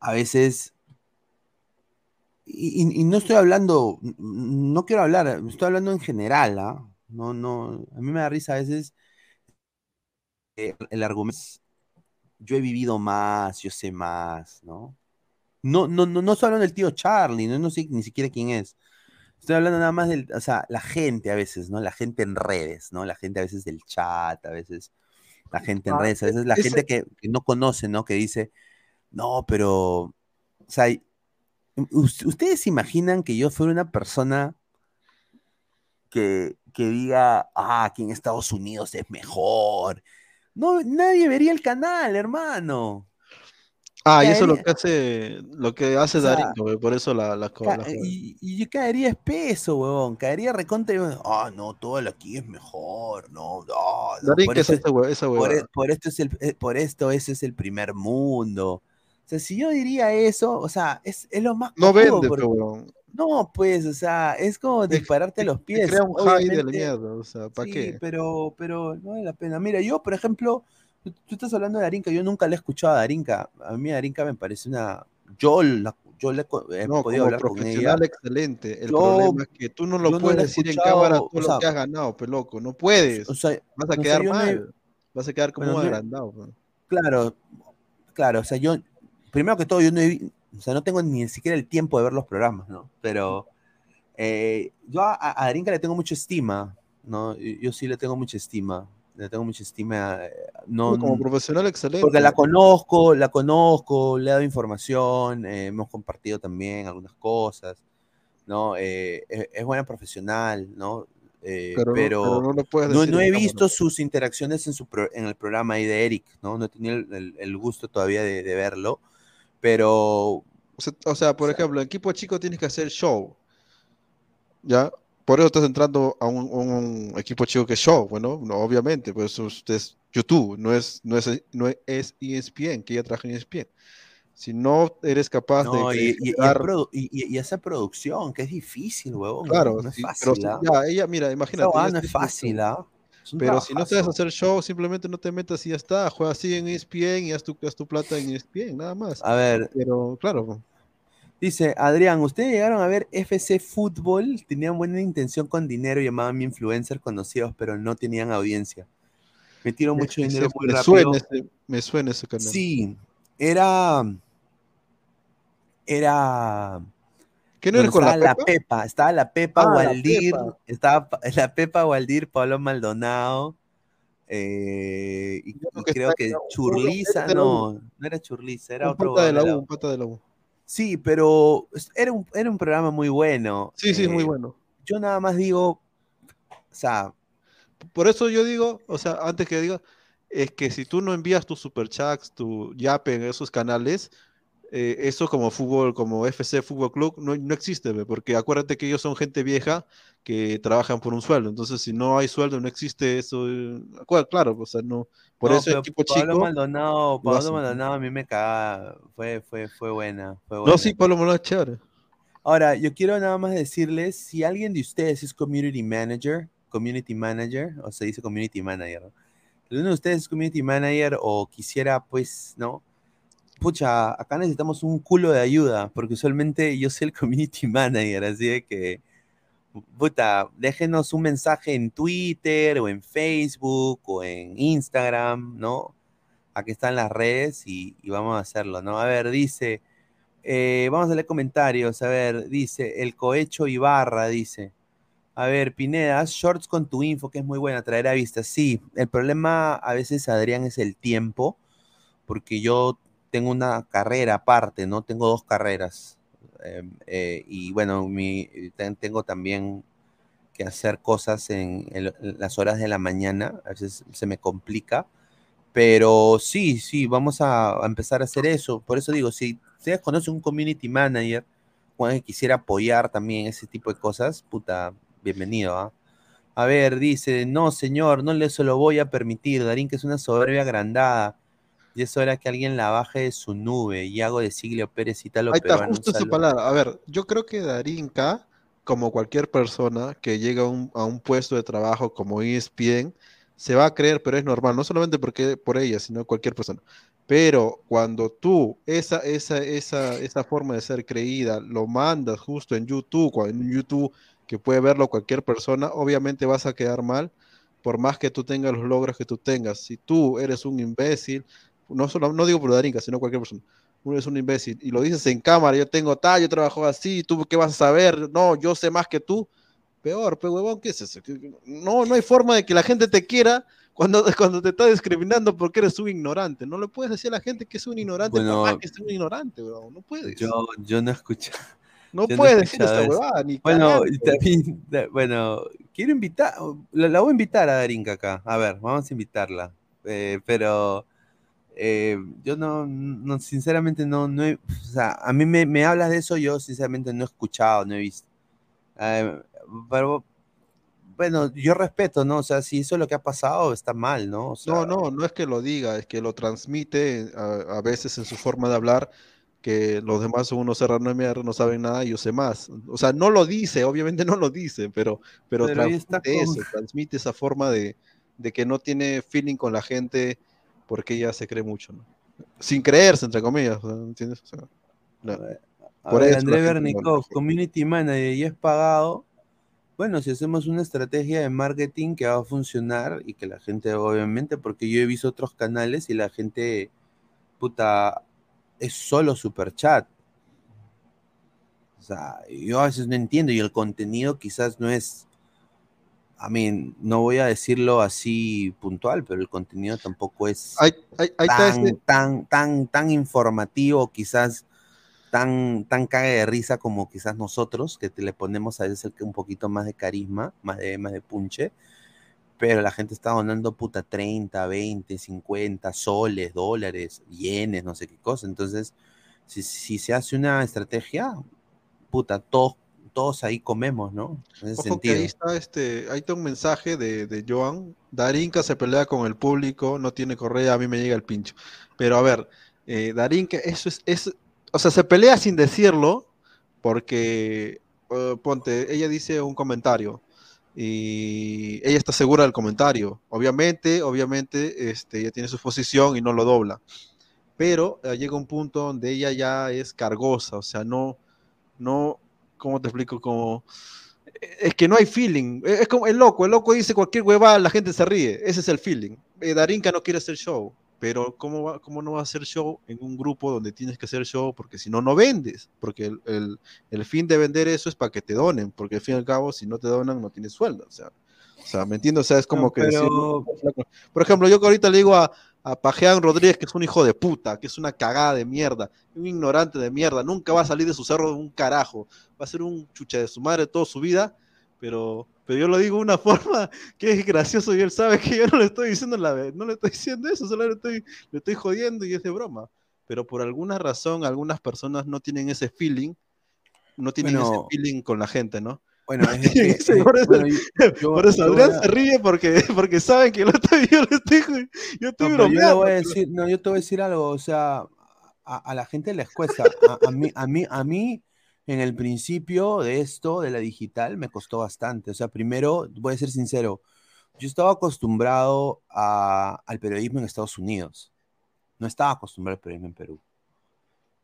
a veces, y, no estoy hablando, no quiero hablar, estoy hablando en general, ¿ah? No, no, a mí me da risa a veces el argumento es, yo he vivido más, yo sé más, ¿no? No, no, no, no estoy hablando del tío Charlie, no, no sé ni siquiera quién es. Estoy hablando nada más del, o sea, la gente a veces, ¿no? La gente en redes, ¿no? La gente a veces del chat, a veces la gente en Ah, redes, a veces la ese- gente que, que no conoce, ¿no? Que dice, no, pero, o sea, ¿ustedes se imaginan que yo fuera una persona que, que diga, ah, aquí en Estados Unidos es mejor. No, nadie vería el canal, hermano. Ah, y eso es lo que hace, lo que hace Darín, por eso la, la, y, y, yo caería espeso, huevón, caería reconte, ah, no, todo aquí es mejor, no, no, ¿qué es esa por, e, por, esto es el, eh, por esto ese es el primer mundo. O sea, si yo diría eso, o sea, es, es lo más No vende, huevón. No, pues, o sea, es como dispararte a los pies. crea un high de mierda, o sea, ¿para sí, qué? pero, pero no vale la pena. Mira, yo, por ejemplo, tú, estás hablando de Darinka, yo nunca le he escuchado a Darinka. A mí Darinka me parece una... Yo, la, yo le he no, podido hablar con ella. excelente. El problema es que tú no lo puedes decir en cámara todo lo que has ganado, peloco. No puedes. O sea, vas a quedar mal. Vas a quedar como un agrandado. Claro, claro. O sea, yo, primero que todo, yo no he, o sea, no tengo ni siquiera el tiempo de ver los programas, ¿no? Pero eh, yo a, a Darinka le tengo mucha estima, ¿no? Yo, sí le tengo mucha estima. Le tengo mucha estima. Eh, no, como profesional excelente. Porque la conozco, la conozco, le he dado información, eh, hemos compartido también algunas cosas, ¿no? es, buena profesional, ¿no? pero, no, no, he visto sus interacciones en, su en el programa ahí de Eric, ¿no? No he tenido el, el gusto todavía de, de verlo pero... O sea, por ejemplo, en equipo chico tienes que hacer show. ¿Ya? Por eso estás entrando a un, equipo chico que es show, bueno, no, obviamente, pues usted es YouTube, no es, no es, no es ESPN, que ya traje en ESPN. Si no eres capaz de. Y, y, y, esa producción, que es difícil, huevón. Claro, no, es fácil. Pero, ¿ah? ya, ella, mira, imagínate. no es fácil, ¿ah? Pero si no sabes hacer show, simplemente no te metas y ya está. Juega así en ESPN y haz tu, haz tu plata en ESPN, nada más. A ver. Pero claro. Dice Adrián, ¿ustedes llegaron a ver FC Fútbol? Tenían buena intención con dinero, llamaban influencers conocidos, pero no tenían audiencia. Metieron mucho dinero muy me rápido. Suena ese, me suena ese canal. Sí, era. Era ¿Qué no eres con la, la Pepa? Estaba la Pepa ah, Waldir, estaba la Pepa Waldir, Pablo Maldonado, eh, y, creo que, Churliza, no, no era Churliza, era un otro. Pata de la U, un pata de la U. Sí, pero era un, era un programa muy bueno. Sí, sí, muy bueno. Yo nada más digo, o sea... Por eso yo digo, o sea, antes que diga, es que si tú no envías tus superchats, tu yape en esos canales, eh, eso como fútbol, como FC Fútbol Club, no, no existe, porque acuérdate que ellos son gente vieja que trabajan por un sueldo, entonces si no hay sueldo no existe eso, eh, claro, o sea, no, por eso equipo Pablo chico... Maldonado, Pablo Maldonado a mí me caga, fue, fue, fue buena, fue buena. No, sí, Pablo Maldonado es chévere. Ahora, yo quiero nada más decirles, si alguien de ustedes es community manager, community manager, o se dice community manager, ¿no? uno de ustedes es community manager o quisiera, pues, ¿no? Pucha, acá necesitamos un culo de ayuda, porque usualmente yo soy el community manager, así de que, puta, déjenos un mensaje en Twitter o en Facebook o en Instagram, ¿no? Aquí están las redes y, vamos a hacerlo, ¿no? A ver, dice, eh, vamos a leer comentarios, a ver, dice, el cohecho Ibarra, dice. A ver, Pineda, shorts con tu info, que es muy buena, traer a vista. Sí, el problema a veces, Adrián, es el tiempo, porque yo tengo una carrera aparte, ¿no? Tengo dos carreras. Em, eh, y bueno, mi, tengo también que hacer cosas en, las horas de la mañana, a veces se me complica, pero sí, sí, vamos a, empezar a hacer eso. Por eso digo, si ustedes conocen un community manager, o quisiera apoyar también ese tipo de cosas, puta, bienvenido, ¿ah? A ver, dice, no, señor, no le se lo voy a permitir. Darín, que es una soberbia agrandada. Y es hora que alguien la baje de su nube. Y hago de Siglio Pérez y tal Ahí está, justo esa palabra. A ver, yo creo que Darinka, como cualquier persona que llega a un, puesto de trabajo como ESPN, se va a creer, pero es normal, no solamente porque por ella, sino cualquier persona. Pero cuando tú, esa, esa, esa, esa forma de ser creída, lo mandas justo en YouTube, en YouTube que puede verlo cualquier persona, obviamente vas a quedar mal, por más que tú tengas los logros que tú tengas. Si tú eres un imbécil, no, solo, no digo por Darinka, sino cualquier persona, uno es un imbécil y lo dices en cámara, yo tengo tal, yo trabajo así, tú qué vas a saber, no, yo sé más que tú, peor, pero huevón, ¿qué es eso? No, no hay forma de que la gente te quiera cuando, cuando te está discriminando porque eres un ignorante. No le puedes decir a la gente que es un ignorante bueno, que es un ignorante, huevón. No puedes. Yo, yo no escucho. No puedes decir esta huevada, ni Bueno, también, bueno, quiero invitar, la, la voy a invitar a Darinka acá. A ver, vamos a invitarla. Eh, pero eh, yo no, no, sinceramente no, no he, o sea, a mí me, me hablas de eso, yo sinceramente no he escuchado, no he visto. Eh, pero bueno, yo respeto, ¿no? O sea, si eso es lo que ha pasado, está mal, ¿no? O sea, No, no, no es que lo diga, es que lo transmite a, a veces en su forma de hablar, que los demás son unos serranos de mierda, no saben nada yo sé más. O sea, no lo dice, obviamente no lo dice, pero, pero, Pero transmite con- eso, transmite esa forma de, de que no tiene feeling con la gente porque ella se cree mucho, ¿no? Sin creerse, entre comillas, ¿entiendes? O sea, no. Por ver, André Bernikov, Community Manager, y es pagado. Bueno, si hacemos una estrategia de marketing que va a funcionar y que la gente, obviamente, porque yo he visto otros canales y la gente, puta, es solo super chat. O sea, yo a veces no entiendo y el contenido quizás no es, a mí, no voy a decirlo así puntual, pero el contenido tampoco es tan, tan, tan, tan informativo, quizás tan, tan caga de risa como quizás nosotros, que te le ponemos a veces un poquito más de carisma, más de, más de punche, pero la gente está donando puta 30, 20, 50 soles, dólares, yenes, no sé qué cosa. Entonces, si, si se hace una estrategia, puta, todos, todos ahí comemos, ¿no? En ese Ojo que sentido. ahí está este, ahí está un mensaje de, de Joan. Darinka se pelea con el público, no tiene correa, a mí me llega el pincho. Pero a ver, eh, Darinka, eso es, es, o sea, se pelea sin decirlo, porque eh, ponte, ella dice un comentario y ella está segura del comentario. Obviamente, obviamente, este, ella tiene su posición y no lo dobla. Pero eh, llega un punto donde ella ya es cargosa, o sea, no, no, ¿cómo te explico? Como es que no hay feeling. Es como el loco, el loco dice cualquier huevada, la gente se ríe. Ese es el feeling. Eh, Darinka no quiere hacer show, pero ¿cómo, va- ¿cómo no va a hacer show en un grupo donde tienes que hacer show? Porque si no, no vendes. Porque el, el- el fin de vender eso es para que te donen, porque al fin y al cabo, si no te donan, no tienes sueldo. O sea, o sea ¿me entiendes? O sea, es como No, que decir, pero- por ejemplo, yo que ahorita le digo a, a Pajean Rodríguez que es un hijo de puta, que es una cagada de mierda, un ignorante de mierda, nunca va a salir de su cerro de un carajo, va a ser un chucha de su madre toda su vida, pero, pero yo lo digo de una forma que es gracioso y él sabe que yo no le estoy diciendo la no le estoy diciendo eso, solo le estoy, le estoy jodiendo y es de broma. Pero por alguna razón, algunas personas no tienen ese feeling, no tienen Bueno. ese feeling con la gente, ¿no? Bueno, No es que- por eso, bueno, yo- yo- por eso Adrián a- se ríe porque, porque saben que lo estoy, yo le estoy, yo estoy No, pero yo bromeando. voy a decir, no, yo te voy a decir algo, o sea, a, a la gente les cuesta. A, a mí, a mí, a mí, en el principio de esto, de la digital, me costó bastante. O sea, primero, voy a ser sincero, yo estaba acostumbrado a- al periodismo en Estados Unidos. No estaba acostumbrado al periodismo en Perú.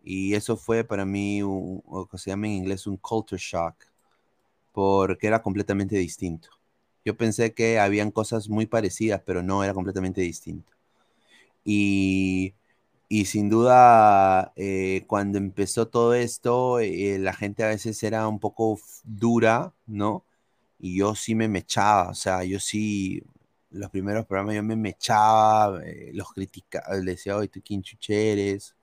Y eso fue para mí un- lo que se llama en inglés un culture shock, porque era completamente distinto. Yo pensé que habían cosas muy parecidas, pero no, era completamente distinto. Y, y sin duda, eh, cuando empezó todo esto, eh, la gente a veces era un poco dura, ¿no? Y yo sí me mechaba, o sea, yo sí, los primeros programas yo me mechaba, eh, los criticaba, les decía, oye, tú quién chucha eres?".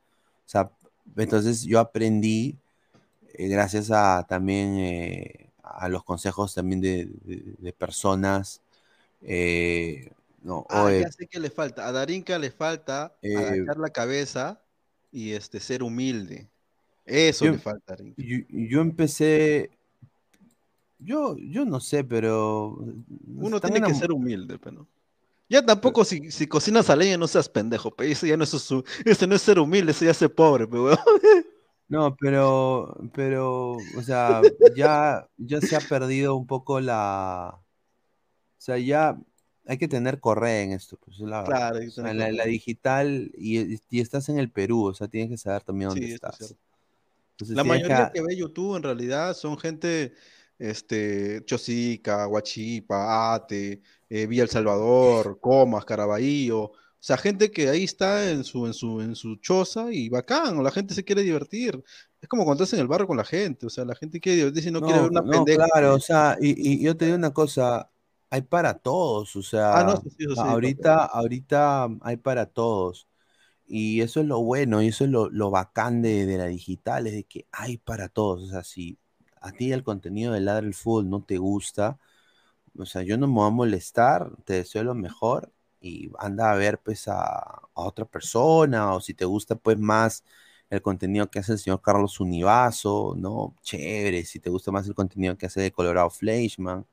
O sea, entonces yo aprendí, eh, gracias a también eh, a los consejos también de, de- de personas, eh, no, Ah, oye, ya sé que le falta. A Darinka le falta Eh, agachar la cabeza y este ser humilde. Eso Yo- le falta a Darinka. yo, yo empecé, yo, yo no sé, pero Uno tiene que ser humilde, pero. Ya tampoco si, si cocinas a leña no seas pendejo, pe. Eso ya no es ese no es ser humilde, eso ya es ser pobre, pe, weón. No, pero, pero, o sea, ya, ya se ha perdido un poco la, o sea, ya hay que tener correa en esto, pues, la verdad. Claro, O sea, la, digital y, y estás en el Perú, o sea, tienes que saber también dónde Sí, es estás. Entonces La mayoría que- que ve YouTube en realidad son gente, este, Chosica, Huachipa, Ate, eh, Villa El Salvador, Comas, Caraballo, sea, gente que ahí está en su, en su, en su choza y bacán, o la gente se quiere divertir. Es como cuando estás en el barrio con la gente, o sea, la gente quiere divertirse y no, quiere ver una no, pendeja. claro, o sea, y, y yo te digo una cosa, hay para todos, o sea, Ah, no, sí, sí, sí, ahorita, ahorita hay para todos. Y eso es lo bueno, y eso es lo, lo bacán de, de la digital, es de que hay para todos. O sea, si a ti el contenido de Ladra el Fútbol no te gusta, o sea, yo no me voy a molestar, te deseo lo mejor y anda a ver pues a, a otra persona o si te gusta pues más el contenido que hace el señor Carlos Univaso, ¿no? Chévere, si te gusta más el contenido que hace de Colorado Fleischman,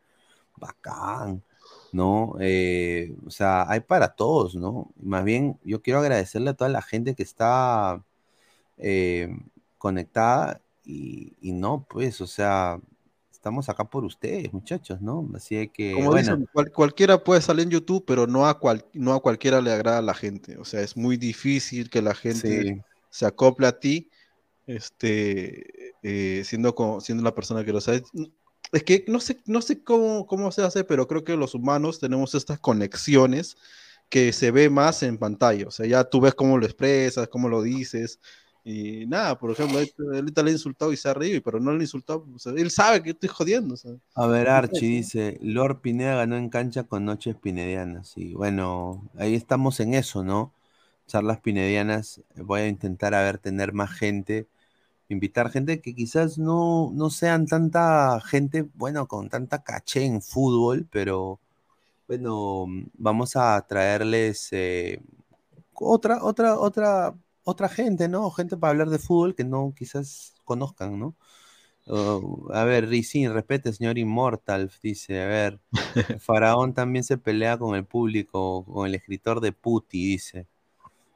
bacán, ¿no? Eh, o sea, hay para todos, ¿no? Más bien, yo quiero agradecerle a toda la gente que está eh, conectada y, y no, pues, o sea, estamos acá por ustedes, muchachos, ¿no? Así que, Como bueno, dicen, cual- cualquiera puede salir en YouTube, pero no a, cual- no a cualquiera le agrada a la gente. O sea, es muy difícil que la gente Sí. se acople a ti, este, eh, siendo, co- siendo la persona que lo sabe. Es que no sé, no sé cómo, cómo se hace, pero creo que los humanos tenemos estas conexiones que se ve más en pantalla. O sea, ya tú ves cómo lo expresas, cómo lo dices. Y nada, por ejemplo, él ahorita le ha insultado y se ha reído, pero no le ha insultado. o sea, él sabe que estoy jodiendo. o sea. A ver, Archie dice, Lord Pineda ganó en cancha con noches pinedianas. Y bueno, ahí estamos en eso, ¿no? Charlas pinedianas. Voy a intentar, a ver, tener más gente. Invitar gente que quizás no, no sean tanta gente, bueno, con tanta caché en fútbol, pero bueno, vamos a traerles eh, otra, otra, otra, otra gente, ¿no? Gente para hablar de fútbol que no quizás conozcan, ¿no? A ver, Rizin, respete, señor Immortal, dice, a ver, Faraón también se pelea con el público, con el escritor de Puti, dice.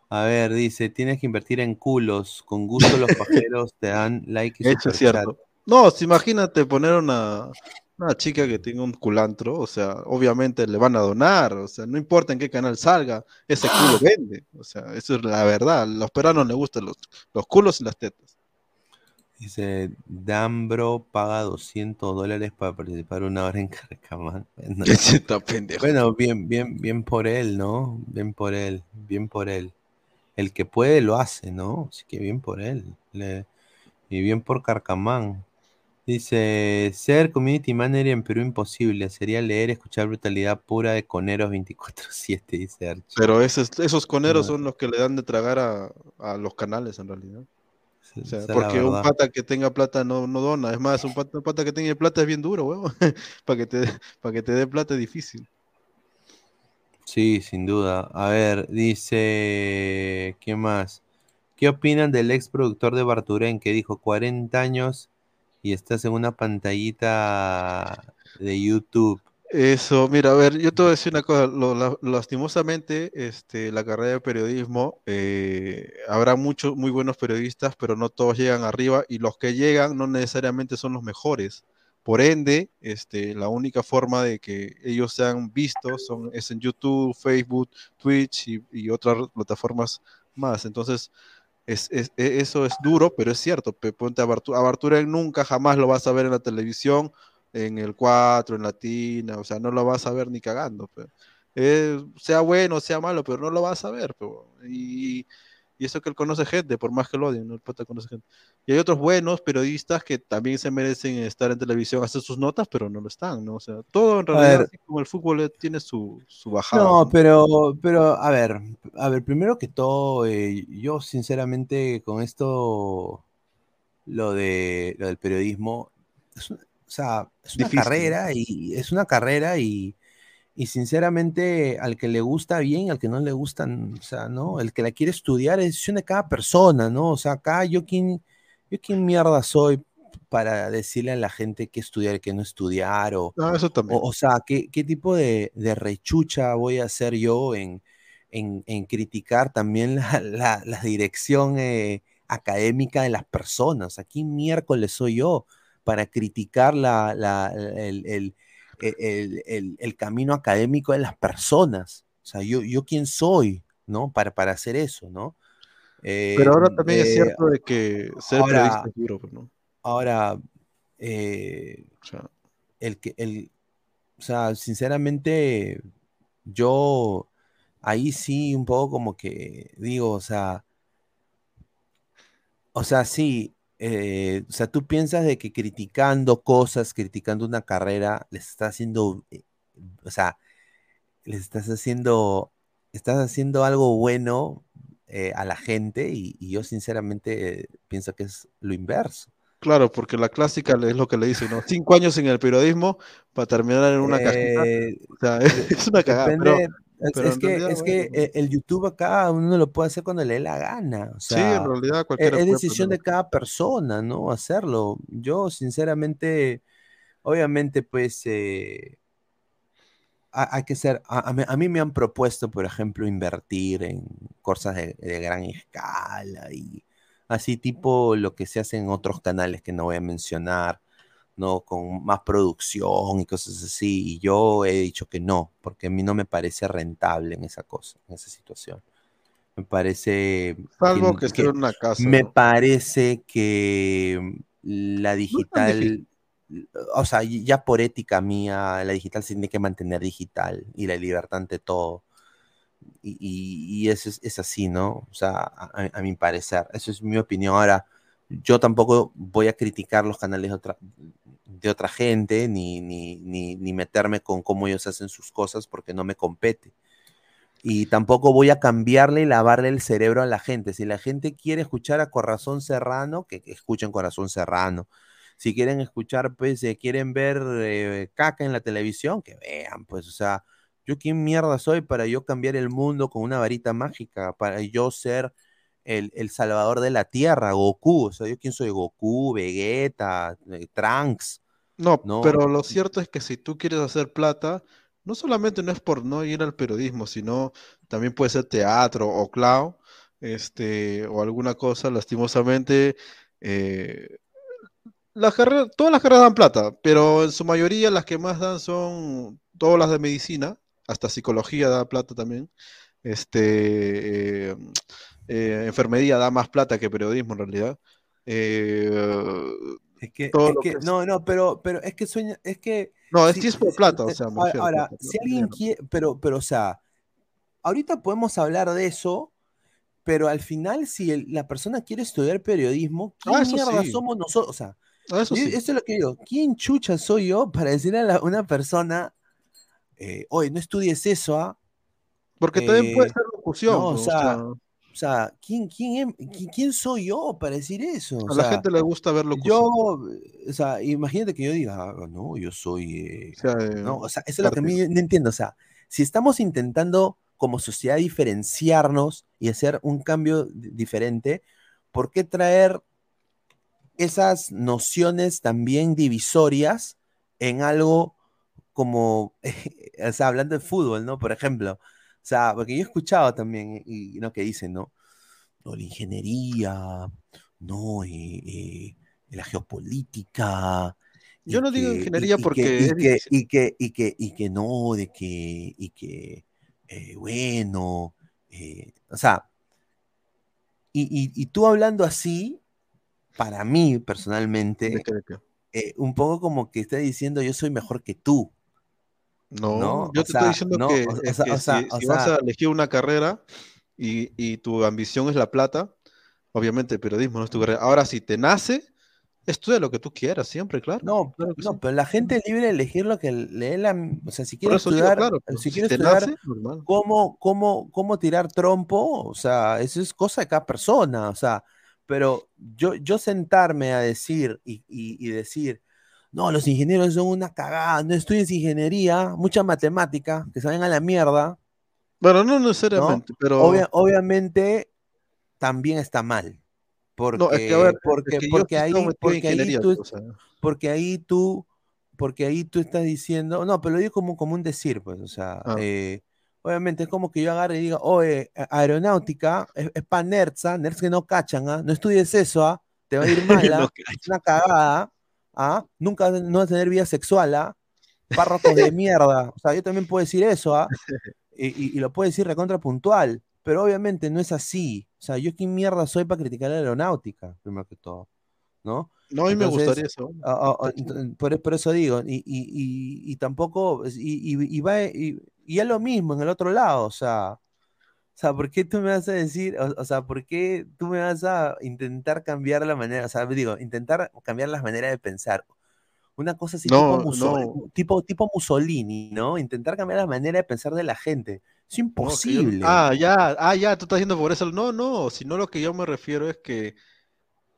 A ver, dice, tienes que invertir en culos, con gusto los pajeros te dan like y Hecho superchat. cierto. No, imagínate poner una, una chica que tenga un culantro, o sea, obviamente le van a donar, o sea, no importa en qué canal salga, ese culo vende, o sea, eso es la verdad, a los peruanos les gustan los, los culos y las tetas. Dice, Dambro paga 200 dólares para participar una hora en Carcamán. Bueno, bueno, bien, bien, bien por él, ¿no? Bien por él, bien por él. El que puede lo hace, ¿no? Así que bien por él. Le- y bien por Carcamán. Dice, ser community manager en Perú imposible. Sería leer, escuchar brutalidad pura de coneros 24-7, dice Archie. Pero esos, esos coneros No. son los que le dan de tragar a, a los canales en realidad. O sea, esa porque un pata que tenga plata no, no dona. Es más, un pata, un pata que tenga plata es bien duro, weón. Para que te, para que te dé plata es difícil. Sí, sin duda. A ver, dice, ¿qué más? ¿Qué opinan del ex productor de Barturén que dijo 40 años y estás en una pantallita de YouTube? Eso, mira, a ver, yo te voy a decir una cosa, lo- la- lastimosamente, este, la carrera de periodismo, eh, habrá muchos muy buenos periodistas, pero no todos llegan arriba y los que llegan no necesariamente son los mejores. Por ende, este, la única forma de que ellos sean vistos son, es en YouTube, Facebook, Twitch y, y otras plataformas más. Entonces, es, e- eso es duro, pero es cierto. Ponte a Bartu- a nunca jamás lo vas a ver en la televisión, en el 4, en Latina, o sea, no lo vas a ver ni cagando. pe. Eh, sea bueno, sea malo, pero no lo vas a ver. y, y eso que él conoce gente, por más que lo odien, ¿no? el pata conoce gente. Y hay otros buenos periodistas que también se merecen estar en televisión, hacer sus notas, pero no lo están, ¿no? O sea, todo en realidad, así como el fútbol eh, tiene su, su bajada. No, pero, pero, a ver, a ver, primero que todo, eh, yo sinceramente con esto, lo de lo del periodismo, es o sea, es una Difícil. carrera y es una carrera y, y sinceramente al que le gusta bien, al que no le gustan, o sea, ¿no? El que la quiere estudiar es decisión de cada persona, ¿no? O sea, acá yo quién, yo quién mierda soy para decirle a la gente qué estudiar y qué no estudiar o, No, eso también. o, o sea, ¿qué, qué tipo de, de rechucha voy a hacer yo en, en, en criticar también la, la- la dirección eh, académica de las personas? ¿quién miércoles soy yo para criticar la, la- el, el- el- el- el camino académico de las personas? O sea, yo, yo quién soy, ¿no? Para, para hacer eso, ¿no? Eh, Pero ahora también es eh, cierto de que ser ahora- periodista es duro, pues, ¿no? Ahora, eh, el que, el, o sea, sinceramente, yo ahí sí un poco como que digo, o sea, o sea, sí, eh, o sea, tú piensas de que criticando cosas, criticando una carrera, les estás haciendo, eh, o sea, les estás haciendo, estás haciendo algo bueno eh, a la gente y, y yo sinceramente pienso que es lo inverso. Claro, porque la clásica es lo que le dicen, ¿no? Cinco años en el periodismo para terminar en una cajita. Eh, O sea, es una cagada. Depende- pero- es, que, realidad, es que bueno. eh, el YouTube acá uno lo puede hacer cuando le dé la gana. O Sí, sea, en realidad es, cualquiera es decisión de cada persona, ¿no? Hacerlo. Yo, sinceramente, obviamente, pues, eh, ha- hay que ser, a, mí, a mí me han propuesto, por ejemplo, invertir en cosas de, de gran escala y así tipo lo que se hace en otros canales que no voy a mencionar, ¿no? Con más producción y cosas así. Y yo he dicho que no, porque a mí no me parece rentable en esa cosa, en esa situación. Me parece... Salvo que esté que- en una casa, Me ¿no? parece que la digital, o sea, ya por ética mía, la digital se tiene que mantener digital y la libertad ante todo. Y, y- y eso es, es así, ¿no? O sea, a, a- a mi parecer, eso es mi opinión. Ahora, yo tampoco voy a criticar los canales de otra, de otra gente, ni, ni, ni, ni meterme con cómo ellos hacen sus cosas, porque no me compete. Y tampoco voy a cambiarle y lavarle el cerebro a la gente. Si la gente quiere escuchar a Corazón Serrano, que, que escuchen Corazón Serrano. Si quieren escuchar, pues, eh, quieren ver eh, caca en la televisión, que vean, pues, o sea, yo quién mierda soy para yo cambiar el mundo con una varita mágica, para yo ser el, el salvador de la tierra, Goku, o sea, yo quién soy, Goku, Vegeta, eh, Trunks. No, No. pero lo cierto es que si tú quieres hacer plata, no solamente no es por no ir al periodismo, sino también puede ser teatro o clown, este, o alguna cosa, lastimosamente, eh, las carreras, todas las carreras dan plata, pero en su mayoría las que más dan son todas las de medicina, hasta psicología da plata también, este, eh, eh, enfermería da más plata que periodismo en realidad. Eh, Es que, es no, no, pero, pero es que sueña, es que. No, es si- que es por plata, o eh, sea, ahora- si alguien quiere, pero, pero, o sea, ahorita podemos hablar de eso, pero al final, si el- la persona quiere estudiar periodismo, ¿quién Ah, mierda sí. somos nosotros? O sea, Ah, eso yo- sí. eso es lo que digo. ¿Quién chucha soy yo para decirle a la- una persona, eh, oye, no estudies eso, ¿ah? Porque también puede Eh, ser locución, no, o o sea, sea, o sea, ¿quién, quién, em- qui- quién soy yo para decir eso? O a la gente le gusta ver locución. yo, o sea, imagínate que yo diga, "Ah, no, yo soy, eh", O sea, eh, no, o sea, eso es lo que a mí no entiendo, o sea, si estamos intentando como sociedad diferenciarnos y hacer un cambio di- diferente, ¿por qué traer esas nociones también divisorias en algo como, o sea, hablando de fútbol, ¿no? Por ejemplo, sea, porque yo he escuchado también, y, y, ¿no? Que dicen, ¿no? No, la ingeniería, no, eh, eh, la geopolítica. Yo no digo ingeniería y- porque y que, y que, y que, no, de que, y que, eh, bueno, o sea, y, tú hablando así, para mí personalmente, un poco como que está diciendo yo soy mejor que tú. No, ¿no? yo te sea, estoy diciendo no, que, o- o es sea, que o sea, si, si vas sea, a elegir una carrera y, y tu ambición es la plata, obviamente el periodismo no es tu carrera. Ahora, si te nace, estudia lo que tú quieras, siempre, claro. No, que no, sí. pero la gente es libre de elegir lo que le dé la, o sea, si Por quiere eso digo, estudiar, claro, pues, si si quiere te estudiar nace, cómo, cómo, cómo tirar trompo, o sea, eso es cosa de cada persona, o sea, pero yo, yo sentarme a decir y, y- y decir, no, los ingenieros son una cagada, no estudies ingeniería, mucha matemática, que se vayan a la mierda, Bueno, no ¿no? necesariamente, pero Obvia- obviamente también está mal. Porque, no, es que a ver, es porque, que ahí, porque ahí tú, o sea, porque ahí tú, porque ahí tú estás diciendo, no, pero lo digo como, como un decir, pues, o sea, Ah. eh, obviamente es como que yo agarre y diga, oye, aeronáutica es, es para nerds, ¿ah? nerds que no cachan, ¿ah? no estudies eso, ¿ah? te va a ir mal. No es una cagada, ¿ah? nunca no vas a tener vida sexual, ¿ah? de mierda, o sea, yo también puedo decir eso, ¿ah? y, y- y lo puedo decir recontra puntual, pero obviamente no es así, o sea, yo qué mierda soy para criticar la aeronáutica, primero que todo, ¿no? no, a mí me gustaría eso. ah, ah, ent- por, por eso digo, y, y- y- y tampoco, y, va, y es lo mismo en el otro lado, o sea, o sea, ¿por qué tú me vas a decir, o, o sea, por qué tú me vas a intentar cambiar la manera, o sea, digo, intentar cambiar las maneras de pensar? Una cosa así No, tipo, Musso- no. tipo, tipo Mussolini, ¿no? Intentar cambiar la manera de pensar de la gente. Es No, que yo- imposible. ah, ya, ah, ya, tú estás diciendo por eso. No, no, sino lo que yo me refiero es que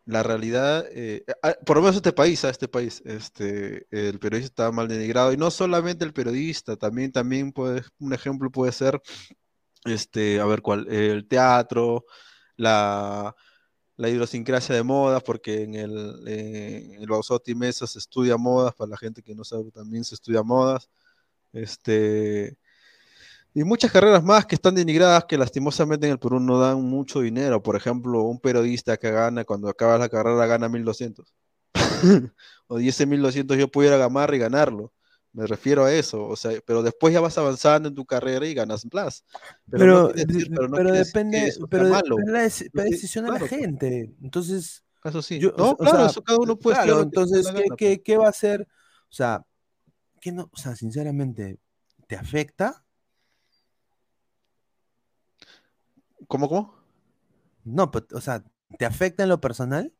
la realidad, eh, ah, por lo menos este país, a este país, este, el periodista está mal denigrado, y no solamente el periodista, también, también puede, un ejemplo puede ser, este, a ver cuál, el teatro, la, la idiosincrasia de modas, porque en el, eh, en el Bausotti Mesa se estudia modas, para la gente que no sabe también se estudia modas, este, y muchas carreras más que están denigradas que lastimosamente en el Perú no dan mucho dinero. Por ejemplo, un periodista que gana, cuando acaba la carrera, gana 1200. o 10.200 yo pudiera gamar y ganarlo. Me refiero a eso, o sea, pero después ya vas avanzando en tu carrera y ganas más. Pero, pero, depende, pero depende la, decisión de la gente. Entonces, eso sí. no, claro, eso cada uno puede claro, entonces, ¿qué, ¿qué, ¿qué, va a hacer? O sea, ¿qué no, o sea, sinceramente, ¿te afecta? ¿Cómo, cómo? No, pero, o sea, ¿te afecta en lo personal?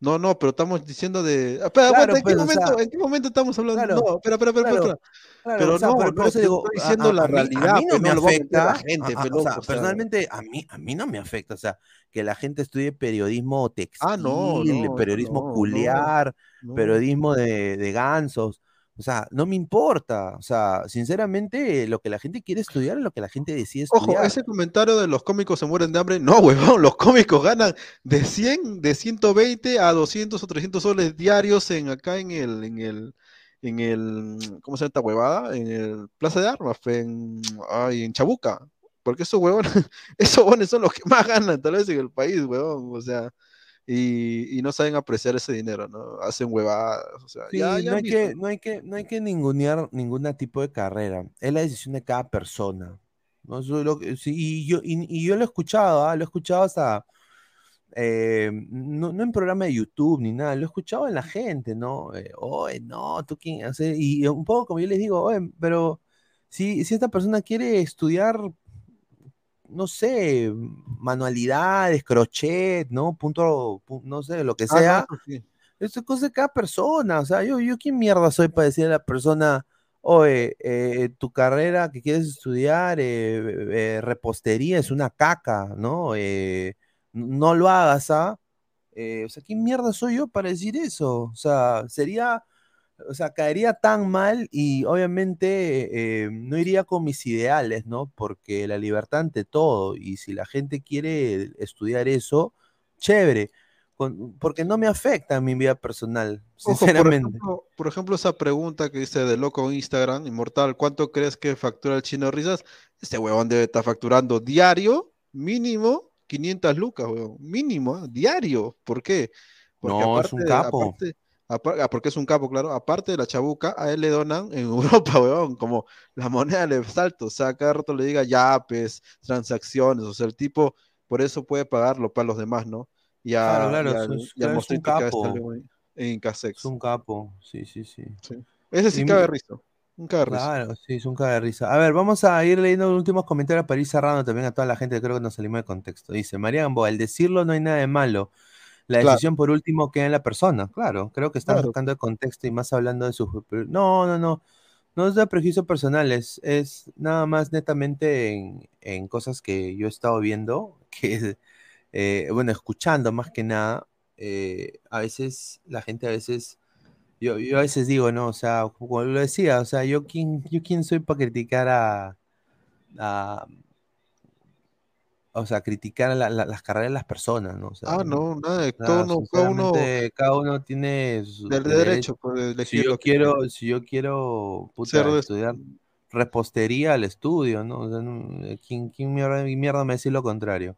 No, no, pero estamos diciendo de. Espera, claro, ¿en, qué pues, momento, ¿en, qué momento, estamos hablando? Claro, no, espera, espera, espera. espera. pero o sea, no, pero por eso digo, estoy diciendo a, la a realidad. A mí no me afecta. La gente, a, o sea, personalmente, a mí, a mí no me afecta. O sea, que la gente estudie periodismo textil, ah, no, no, periodismo culiar, periodismo de, de gansos. O sea, no me importa. O sea, sinceramente, lo que la gente quiere estudiar es lo que la gente decide estudiar. Ojo, ese comentario de los cómicos se mueren de hambre. No, huevón, los cómicos ganan de 100, de 120 a 200 o 300 soles diarios en acá en el, en el, en el, ¿cómo se llama esta huevada? En el Plaza de Armas, en, ay, en Chabuca. Porque esos huevones, esos huevones son los que más ganan tal vez en el país, huevón. O sea, y, no saben apreciar ese dinero, ¿no? Hacen huevadas, o sea, no, hay que, no, hay que, no hay que ningunear ningún tipo de carrera, es la decisión de cada persona. ¿no? y, yo, y, yo lo he escuchado, ¿ah? lo he escuchado hasta, eh, no, en programa de YouTube ni nada, lo he escuchado en la gente, ¿no? Eh, oye, no, tú quién, y un poco como yo les digo, oye, pero si, si esta persona quiere estudiar no sé, manualidades, crochet, ¿no? Punto, no sé, lo que ah, sea. Eso es cosa de cada persona. O sea, yo, yo quién mierda soy para decirle a la persona, oye, eh, tu carrera que quieres estudiar, eh, eh, repostería, es una caca, ¿no? no lo hagas, ¿ah? o sea, ¿quién mierda soy yo para decir eso? O sea, sería o sea, caería tan mal y obviamente eh, no iría con mis ideales, ¿no? Porque la libertad ante todo, y si la gente quiere estudiar eso, chévere, porque no me afecta a mi vida personal, sinceramente. por, ejemplo, esa pregunta que dice de loco en Instagram, Inmortal, ¿cuánto crees que factura el chino Risas? Este huevón debe estar facturando diario, mínimo, 500 lucas, huevón, mínimo, ¿eh? diario. ¿Por qué? Porque no, es un capo. Ah, porque es un capo, claro. Aparte de la chabuca, a él le donan en Europa, weón, como la moneda de salto. O sea, cada rato le diga yapes, transacciones. O sea, el tipo por eso puede pagarlo para los demás, ¿no? Y a, claro, claro, y al, es, un capo. en Casex. Es un capo, sí, sí, sí. Ese sí cabe risa. Un cabe risa. Claro, sí, es un cabe risa. A ver, vamos a ir leyendo los últimos comentarios para ir cerrando también a toda la gente que creo que nos salimos de contexto. Dice, María Gamboa, al decirlo no hay nada de malo. La decisión por último queda en la persona, claro. Creo que están buscando el contexto y más hablando de su... No, no, no. No es de prejuicio personal, es, nada más netamente en, cosas que yo he estado viendo, que, eh, bueno, escuchando más que nada. Eh, a veces, la gente a veces, yo, yo a veces digo, ¿no? O sea, como lo decía, o sea, yo quién, yo quién soy para criticar a, a o sea, criticar las carreras de las personas, ¿no? ah, no, nada, cada, uno, cada, uno, cada uno tiene su derecho, pues, si yo quiero, si yo quiero estudiar repostería al estudio, ¿no? O sea, ¿quién, quién mierda, mierda, me dice lo contrario?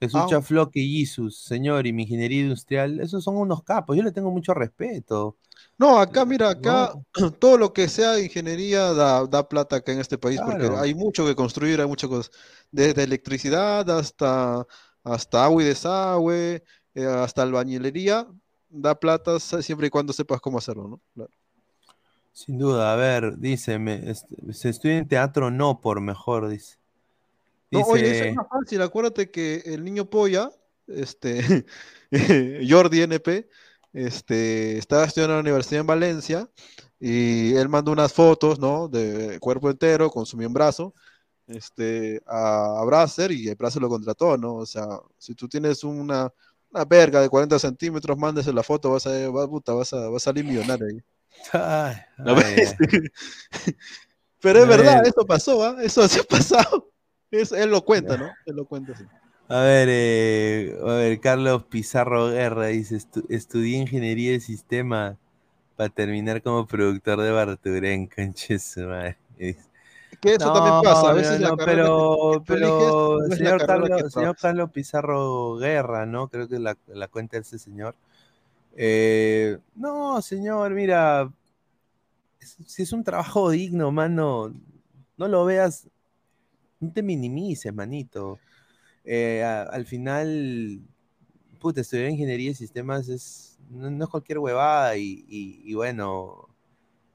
Jesús ah, Chafloque y Jesus, señor, y mi ingeniería industrial, esos son unos capos, yo le tengo mucho respeto. No, acá, mira, acá todo lo que sea ingeniería da, da plata acá en este país, porque hay mucho que construir, hay muchas cosas, desde electricidad hasta, hasta agua y desagüe, eh, hasta albañilería, da plata siempre y cuando sepas cómo hacerlo, ¿no? Claro. Sin duda, a ver, dice, se estudia en teatro no por mejor, dice. No, oye, es más fácil, acuérdate que el niño polla, este, Jordi NP, este, estaba estudiando en la universidad en Valencia y él mandó unas fotos, ¿no? De cuerpo entero con su miembrazo este, a, a Brasser y Brasser lo contrató, ¿no? O sea, si tú tienes una, Una verga de 40 centímetros, mándese la foto, vas a, va, puta, vas a, vas a salir millonario ahí. Ay, ¿Lo ay, ves? ay. Pero es verdad, ver. eso pasó, ¿ah? Eso se ha pasado. Es- él lo cuenta, ¿no? Él lo cuenta así. A ver, eh, a ver, Carlos Pizarro Guerra dice, "Estu- estudié ingeniería de sistema para terminar como productor de Barturén, conche su madre". Que eso también pasa, a veces la no, carrera pero, que pero eliges no la señor, Carlos, señor. Carlos Pizarro Guerra, ¿no? Creo que la, la cuenta de ese señor. Eh, no, señor, mira, es- si es un trabajo digno, mano, no lo veas, no te minimices, manito. Eh, a- al final, puta, estudiar ingeniería de sistemas es, no, no es cualquier huevada y, y- y bueno,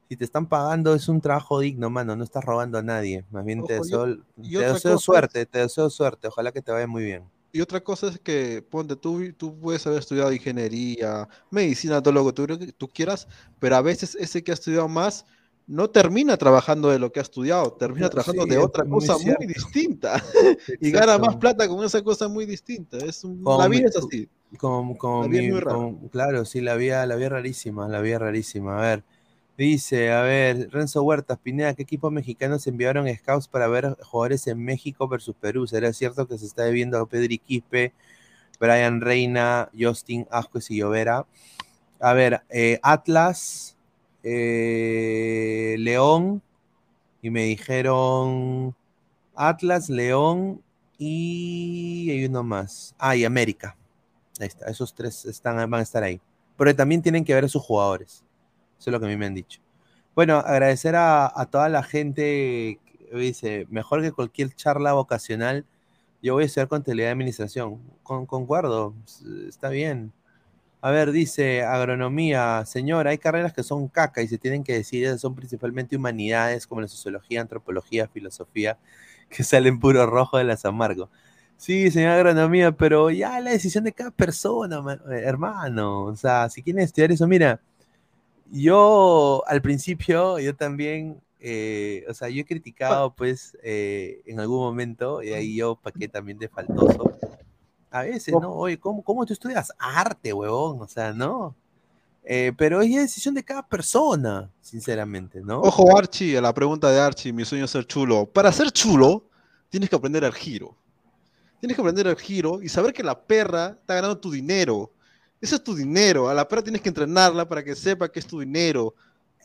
si te están pagando es un trabajo digno, mano, no estás robando a nadie. Más bien te Ojo, o- deseo, y te otra deseo suerte, te deseo suerte, ojalá que te vaya muy bien. Y otra cosa es que, ponte, tú, tú puedes haber estudiado ingeniería, medicina, todo lo que tú, tú quieras, pero a veces ese que ha estudiado más no termina trabajando de lo que ha estudiado, termina trabajando sí, de otra cosa muy distinta y gana más plata con esa cosa muy distinta. Es un- Como la mi- vida es así. Como, como La vida es mi- muy rara. como- claro, sí, la vida, la vida rarísima, la vida rarísima. A ver, dice, a ver, Renzo Huertas, Pineda, ¿qué equipos mexicanos enviaron scouts para ver jugadores en México versus Perú? ¿Será cierto que se está debiendo a Pedri Quispe, Brian Reina, Justin Ascuez y Llovera? A ver, eh, Atlas, eh, León, y me dijeron Atlas, León y hay uno más. Ah, y América. Ahí está, esos tres están, van a estar ahí. Pero también tienen que ver a sus jugadores. Eso es lo que a mí me han dicho. Bueno, agradecer a, toda la gente dice, mejor que cualquier charla vocacional, yo voy a estudiar contabilidad de administración. Con, concuerdo, está bien. A ver, dice agronomía, señor, hay carreras que son caca y se tienen que decir, esas son principalmente humanidades como la sociología, antropología, filosofía, que salen puro rojo de las amargo. Sí, señor agronomía, pero ya la decisión de cada persona, eh, hermano. O sea, si quieren estudiar eso, mira, yo al principio, yo también, eh, o sea, yo he criticado, pues, eh, en algún momento, y ahí yo paqué también de faltoso. A veces, ¿no? Oye, ¿cómo, cómo tú estudias arte, huevón? O sea, ¿no? Eh, pero es decisión de cada persona, sinceramente, ¿no? Ojo, Archie, a la pregunta de Archie, mi sueño es ser chulo. Para ser chulo, tienes que aprender el giro. Tienes que aprender el giro y saber que la perra está ganando tu dinero. Ese es tu dinero. A la perra tienes que entrenarla para que sepa que es tu dinero.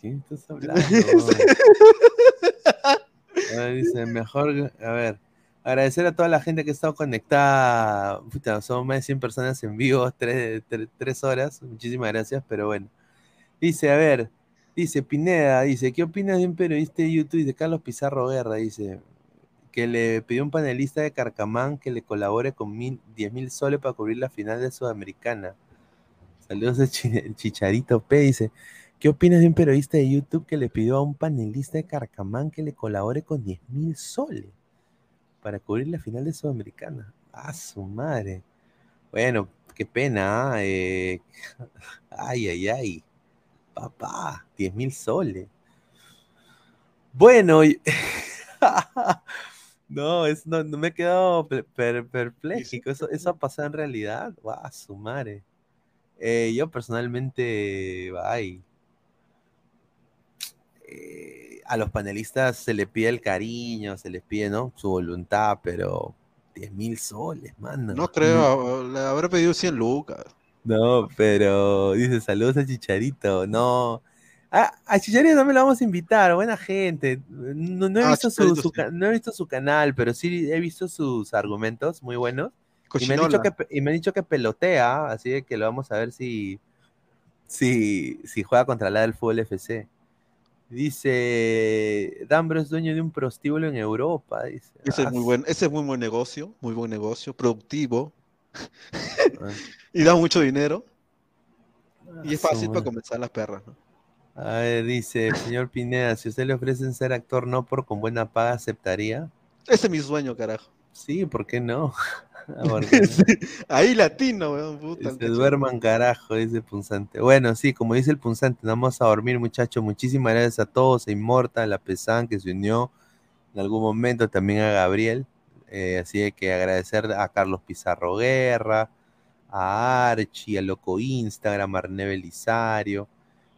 ¿Quién estás hablando? A ver, dice, mejor, a ver, agradecer a toda la gente que ha estado conectada. Puta, son más de 100 personas en vivo, tres, tres- tres horas. Muchísimas gracias, pero bueno. Dice, a ver, dice Pineda, dice, ¿qué opinas de un periodista de YouTube? Dice Carlos Pizarro Guerra, dice, que le pidió un panelista de Carcamán que le colabore con mil, 10 mil soles para cubrir la final de Sudamericana. Saludos el Chicharito P. Dice, ¿qué opinas de un periodista de YouTube que le pidió a un panelista de Carcamán que le colabore con 10 mil soles para cubrir la final de Sudamericana? ¡Ah, su madre! Bueno, qué pena, ¿ah? Eh, ay, ay, ay. Papá, 10 mil soles. Bueno, no, es, no, no me he quedado per-. Eso, eso ha pasado en realidad. ¡Guau, su madre! Eh, yo personalmente, ay, eh, a los panelistas se les pide el cariño, se les pide, ¿no? Su voluntad, pero 10 mil soles, mano. No creo, le habré pedido 100 lucas. No, pero dice saludos a Chicharito. No. A, a Chicharito me lo vamos a invitar, buena gente. No, no he, Ah, visto su, no he visto su canal, pero sí he visto sus argumentos muy buenos. Y me, han dicho que, y me han dicho que pelotea, así de que lo vamos a ver si, si, si juega contra la del Fútbol FC. Dice, Dambro es dueño de un prostíbulo en Europa. Dice, Ese es "Ah, muy buen, ese es muy buen negocio, muy buen negocio, productivo. Ah. y da mucho dinero. Y es su fácil para comenzar las perras, ¿no? A ver, dice, señor Pineda, si usted le ofrecen ser actor no por con buena paga, ¿aceptaría? Ese es mi sueño, carajo. Sí, ¿por qué no? Ahí latino, weón, puta. Se duerman carajo, dice punzante. Bueno, sí, como dice el punzante, nos vamos a dormir, muchachos. Muchísimas gracias a todos, a Inmortal, a Pesan, que se unió en algún momento, también a Gabriel. Eh, así de que agradecer a Carlos Pizarro Guerra, a Archie, a Loco Instagram, a Arne Belisario.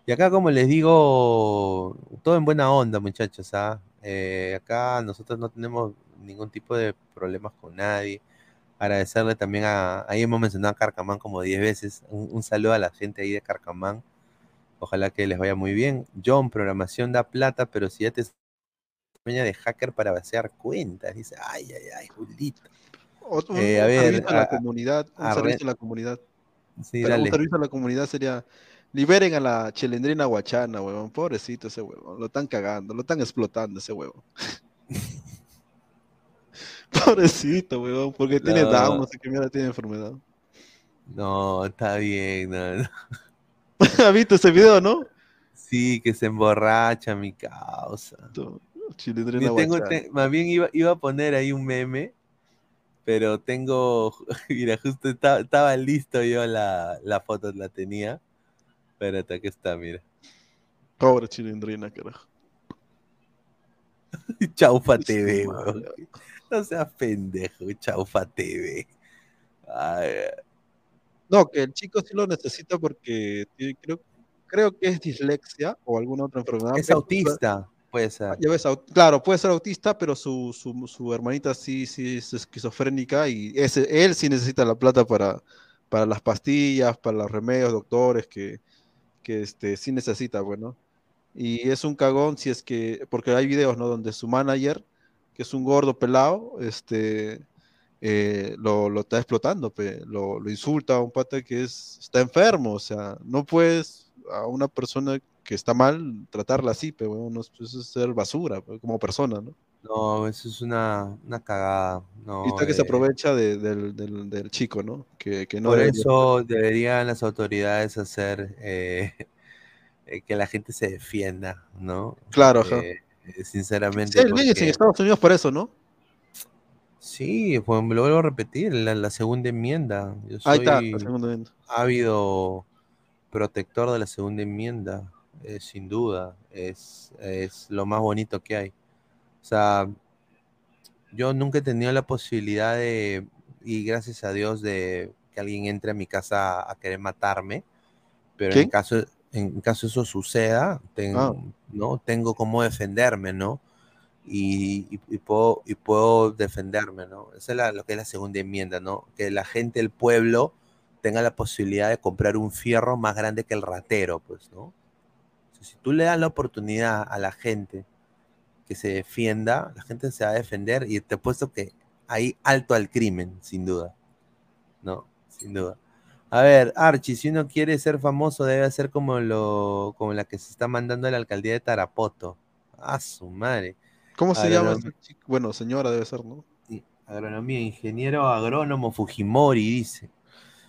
Y acá, como les digo, todo en buena onda, muchachos. ¿ah? Eh, acá nosotros no tenemos ningún tipo de problemas con nadie. Agradecerle también a, ahí hemos mencionado a Carcamán como 10 veces. Un, un saludo a la gente ahí de Carcamán. Ojalá que les vaya muy bien. John, programación da plata, pero si ya te sueña de hacker para vaciar cuentas. Dice, ay, ay, ay, Julito. Otro- Eh, un a ver, servicio a la comunidad, un a servicio ver. a la comunidad. Sí, Pero dale. Un servicio a la comunidad sería liberen a la chilendrina guachana, huevón. Pobrecito ese huevón. Lo están cagando, lo están explotando ese huevón. Pobrecito, huevón, porque tiene No. Down, no sé qué mierda tiene enfermedad. No, está bien. no, no. ¿Has visto ese video, no? Sí, que se emborracha mi causa. Chilindrina Yo tengo- te- más bien iba, iba a poner ahí un meme, pero tengo, mira, justo esta- estaba listo yo la, la foto, la tenía. Espérate, aquí está, mira. Pobre chilindrina, carajo. Chaufa TV, weón. No seas pendejo, Chaufa TV. Ay, No, que el chico sí lo necesita porque creo, creo que es dislexia o alguna otra enfermedad. es pero- autista, puede ser. Ya ves, claro, puede ser autista, pero su, su, su hermanita sí, sí es esquizofrénica y ese, él sí necesita la plata para, para las pastillas, para los remedios, doctores, que, que este, sí necesita, bueno. Y es un cagón si es que, porque hay videos, ¿no? Donde su manager, que es un gordo pelado, este, eh, lo, lo está explotando, pe, lo, lo insulta a un pata que es, está enfermo, o sea, no puedes a una persona que está mal tratarla así, pero bueno, eso es ser basura pe, como persona, ¿no? No, eso es una, una cagada. No, y está que se eh, aprovecha de- del, del- del chico, ¿no? Que, que no Por debería- eso deberían las autoridades hacer eh, que la gente se defienda, ¿no? Claro, ajá. Eh, sinceramente. Sí, en Estados Unidos por eso, ¿no? Sí, pues me lo vuelvo a repetir, la, la segunda enmienda. Yo Ahí está, soy la segunda enmienda. ávido protector de la segunda enmienda, eh, sin duda. Es, es lo más bonito que hay. O sea, yo nunca he tenido la posibilidad de, y gracias a Dios, de que alguien entre a mi casa a querer matarme, pero en ¿Quién? caso, en caso eso suceda, ten- Ah. ¿no? tengo cómo defenderme, ¿no? Y, y- y puedo, y puedo defenderme, ¿no? Esa es la- lo que es la segunda enmienda, ¿no? Que la gente, el pueblo, tenga la posibilidad de comprar un fierro más grande que el ratero, pues, ¿no? Si tú le das la oportunidad a la gente que se defienda, la gente se va a defender y te apuesto que hay alto al crimen, sin duda. ¿No? Sin duda. A ver, Archie, si uno quiere ser famoso, debe hacer como lo, como la que se está mandando a la alcaldía de Tarapoto. A su madre. ¿Cómo se llama? Bueno, señora debe ser, ¿no? sí, Agronomía, ingeniero agrónomo Fujimori, dice.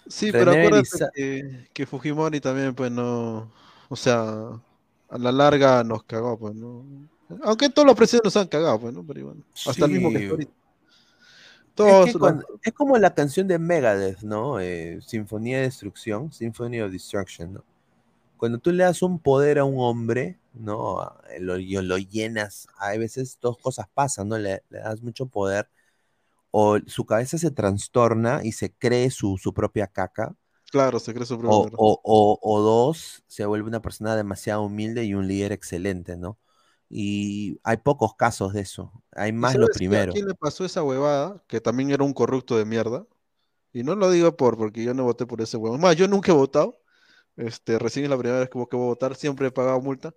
Sí, pero acuérdate que, que Fujimori también, pues no, o sea, a la larga nos cagó, pues, ¿no? Aunque todos los presidentes nos han cagado, pues, ¿no? Pero igual, hasta el mismo que Sí. Es, los- como la canción de Megadeth, ¿no? Eh, Sinfonía de Destrucción, Symphony of Destruction, ¿no? Cuando tú le das un poder a un hombre, ¿no? A- Lo, y lo llenas, hay veces dos cosas pasan, ¿no? Le, le das mucho poder, o su cabeza se trastorna y se cree su, su propia caca, Claro, se cree su propia o- o- o dos, se vuelve una persona demasiado humilde y un líder excelente, ¿no? Y hay pocos casos de eso, hay ¿Y más lo primero. ¿A quién le pasó esa huevada? Que también era un corrupto de mierda. Y no lo digo por porque yo no voté por ese huevón. Más, yo nunca he votado. Este, recién es la primera vez que voy a votar, siempre he pagado multa.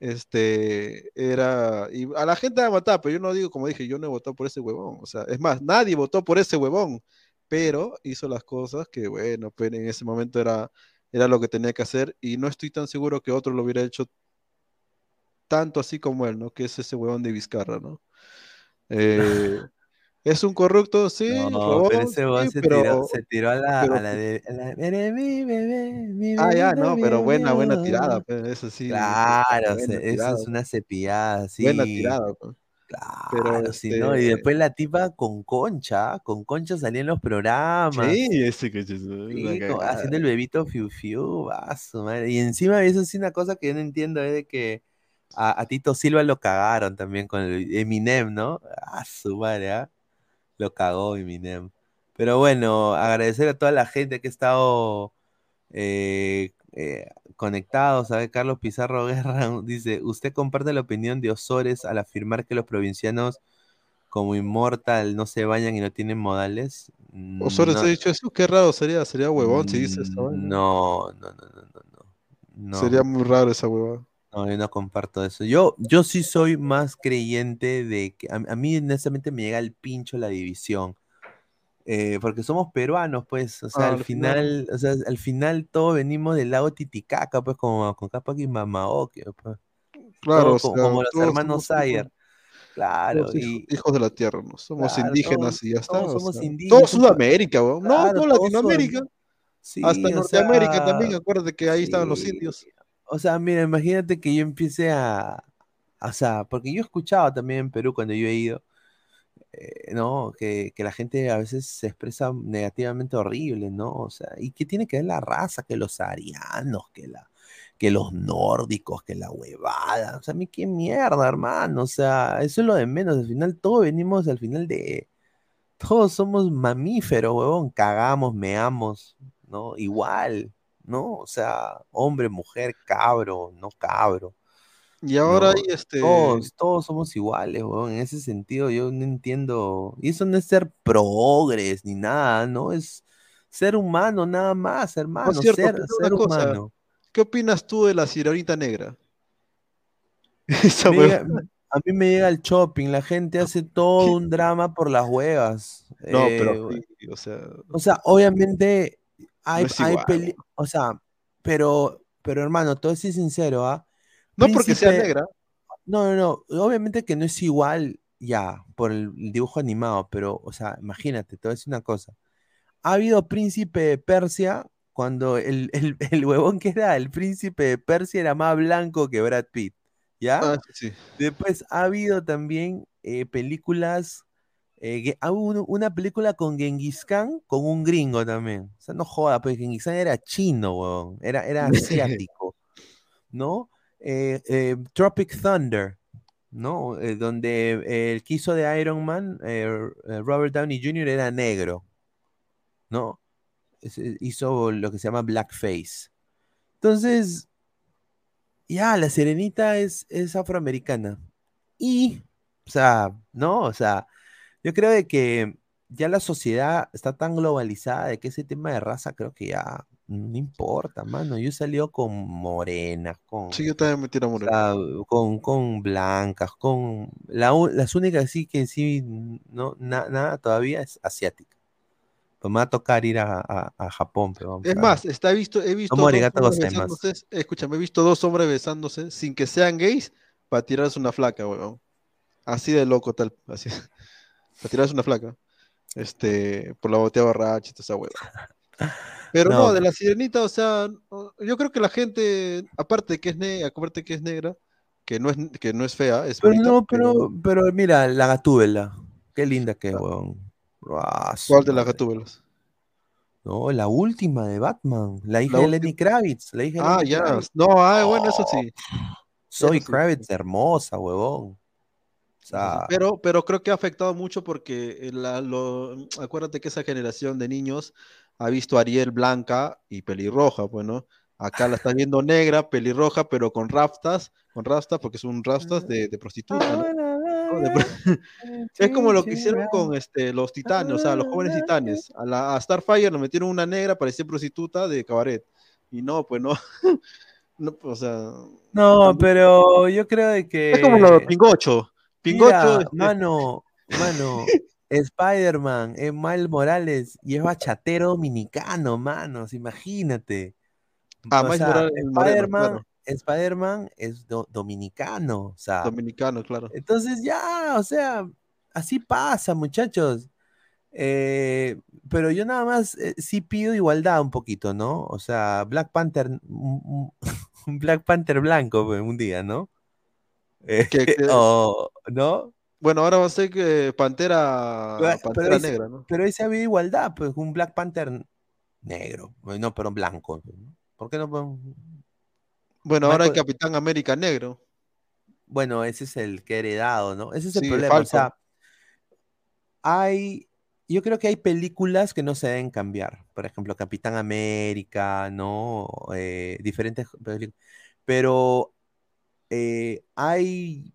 Este, era, y a la gente va a matar, pero yo no digo, como dije, yo no he votado por ese huevón. O sea, es más, nadie votó por ese huevón, pero hizo las cosas que, bueno, pero en ese momento era, era lo que tenía que hacer. Y no estoy tan seguro que otro lo hubiera hecho tanto así como él, ¿no? Que es ese huevón de Vizcarra, ¿no? Eh, es un corrupto, sí, No, robó, pero ese sí, se, pero- tiró, se tiró a la, pero- a la de. a la- eres mi bebé, mi Ah, ya, bebé, no, pero buena, buena bebé. tirada, pues, eso sí. Claro, buena se- eso es una cepillada, sí. buena tirada, pues. Claro, Pero, sí, ¿no? Y este- después la tipa con concha, con concha salía en los programas. Sí, ese que es Sí, haciendo el bebito fiu fiu, su madre. Y encima eso sí una cosa que yo no entiendo es de que a, a Tito Silva lo cagaron también con el Eminem, ¿no? Ah, su madre, ¿ah? Lo cagó Eminem. Pero bueno, agradecer a toda la gente que ha estado eh, eh, conectados. A Carlos Pizarro Guerra dice: ¿Usted comparte la opinión de Osores al afirmar que los provincianos, como Immortal, no se bañan y no tienen modales? Osores no, ha dicho eso, qué raro sería, sería huevón si dice eso. no, no, no, no, no, no. no. Sería muy raro esa huevada. No, yo no comparto eso. Yo, yo sí soy más creyente de que a, a mí honestamente me llega el pincho la división. Eh, porque somos peruanos, pues, o sea, Ah, al al final. final, o sea, al final todos venimos del lago Titicaca, pues, como con Capac y Mamaoque, pues. Claro, o sea, como los hermanos Sayer. Claro, y hijos de la tierra, ¿no? Somos Claro, indígenas todos- y ya está. todos o somos sea, indígenas, Todo Sudamérica. No, no Latinoamérica. son- Sí, Hasta Norteamérica sea, también, acuérdate que ahí estaban los indios. O sea, mira, imagínate que yo empiece a, o sea, porque yo he escuchado también en Perú cuando yo he ido, eh, ¿no? Que, que la gente a veces se expresa negativamente horrible, ¿no? O sea, ¿y qué tiene que ver la raza? Que los arianos, que la, que los nórdicos, que la huevada. O sea, a mí qué mierda, hermano. O sea, eso es lo de menos. Al final todos venimos al final de, todos somos mamíferos, huevón. Cagamos, meamos, ¿no? Igual, ¿no? O sea, hombre, mujer, cabro, no cabro. Y ahora No, hay este. todos, todos somos iguales, weón. En ese sentido, yo no entiendo. Y eso no es ser progres ni nada, ¿no? Es ser humano nada más, hermano. cierto, ser, ser cosa, humano. ¿qué opinas tú de la sirenita negra? Esa a mí me llega el shopping, la gente hace todo un drama por las huevas. No, pero Eh, sí, o sea, O sea, obviamente hay, es hay peli- o sea, pero, pero hermano, todo es sincero, ¿ah? no porque sea negra. No, no, no. Obviamente que no es igual ya por el dibujo animado, pero, o sea, imagínate, te voy a decir una cosa. Ha habido príncipe de Persia cuando el, el, el huevón que era el príncipe de Persia era más blanco que Brad Pitt, ¿ya? Ah, sí. Después ha habido también eh, películas, eh, hubo una película con Genghis Khan con un gringo también. O sea, no joda, pues Genghis Khan era chino, huevón, era, era asiático, ¿no? Eh, eh, Tropic Thunder, ¿no? Eh, donde eh, el que hizo de Iron Man, eh, Robert Downey Jr. era negro, ¿no? Es- hizo lo que se llama blackface. Entonces, ya, la sirenita es, es afroamericana. Y, o sea, ¿no? O sea, yo creo de que ya la sociedad está tan globalizada de que ese tema de raza creo que ya no importa, mano. Yo he salido con morenas, con, Sí, yo también me tiro a o morir. sea, con, con blancas, con... La, las únicas sí que sí, no, na- nada todavía es asiática. Pues me va a tocar ir a, a- a Japón, pero vamos Es a más, está visto, he visto dos arigato hombres gozaimasu. besándose, escúchame, he visto dos hombres besándose sin que sean gays para tirarse una flaca, weón. Así de loco tal, así. Para tirarse una flaca. Este, por la botella borracha y toda esa hueva. Pero no, No. de la sirenita, o sea, yo creo que la gente, aparte de que es negra, aparte que es negra, que no es, que no es fea, es Pero bonita, no, pero, pero mira, la gatúbela. Qué linda que es. Ah, ¿Cuál de las gatúbelas? No, la última de Batman. La hija La de Lenny Kravitz. La hija de Ah, ya. No, ah, bueno, eso sí. Soy Eso sí. Kravitz, hermosa, huevón. Sea, Pero, pero creo que ha afectado mucho porque eh, la- lo- acuérdate que esa generación de niños ha visto a Ariel blanca y pelirroja, bueno. Acá la estás viendo negra, pelirroja, pero con rastas, con rastas, porque son rastas de, de prostituta, ¿no? ¿No? De pro- es como lo que hicieron con este, los titanes, o sea, los jóvenes titanes. A, la, a Starfire le metieron una negra, parecía prostituta de cabaret. Y no, pues no. no o sea, no, pero yo creo de que. es como lo de Pingocho. Pingocho, Mira, este, mano, mano, Spider-Man es Miles Morales y es bachatero dominicano, manos, imagínate. Ah, O sea, Spider-Man, claro. Es do- dominicano, o sea, dominicano, claro. entonces ya, o sea, así pasa, muchachos. Eh, pero yo nada más eh, sí pido igualdad un poquito, ¿no? O sea, Black Panther, un, Black Panther blanco pues, un día, ¿no? Eh, Que- que- o- ¿no? Bueno, ahora va a ser que Pantera, Pero- Pantera pero ahí se- Negra, ¿no? Pero había igualdad, pues un Black Panther negro, eh, no, pero blanco. ¿no? ¿Por qué no? Bueno, ahora hay Capitán América Negro. Bueno, ese es el que he heredado, ¿no? Ese es el Sí, problema. O sea, hay, yo creo que hay películas que no se deben cambiar. Por ejemplo, Capitán América, ¿no? Eh, diferentes películas. Pero eh, hay,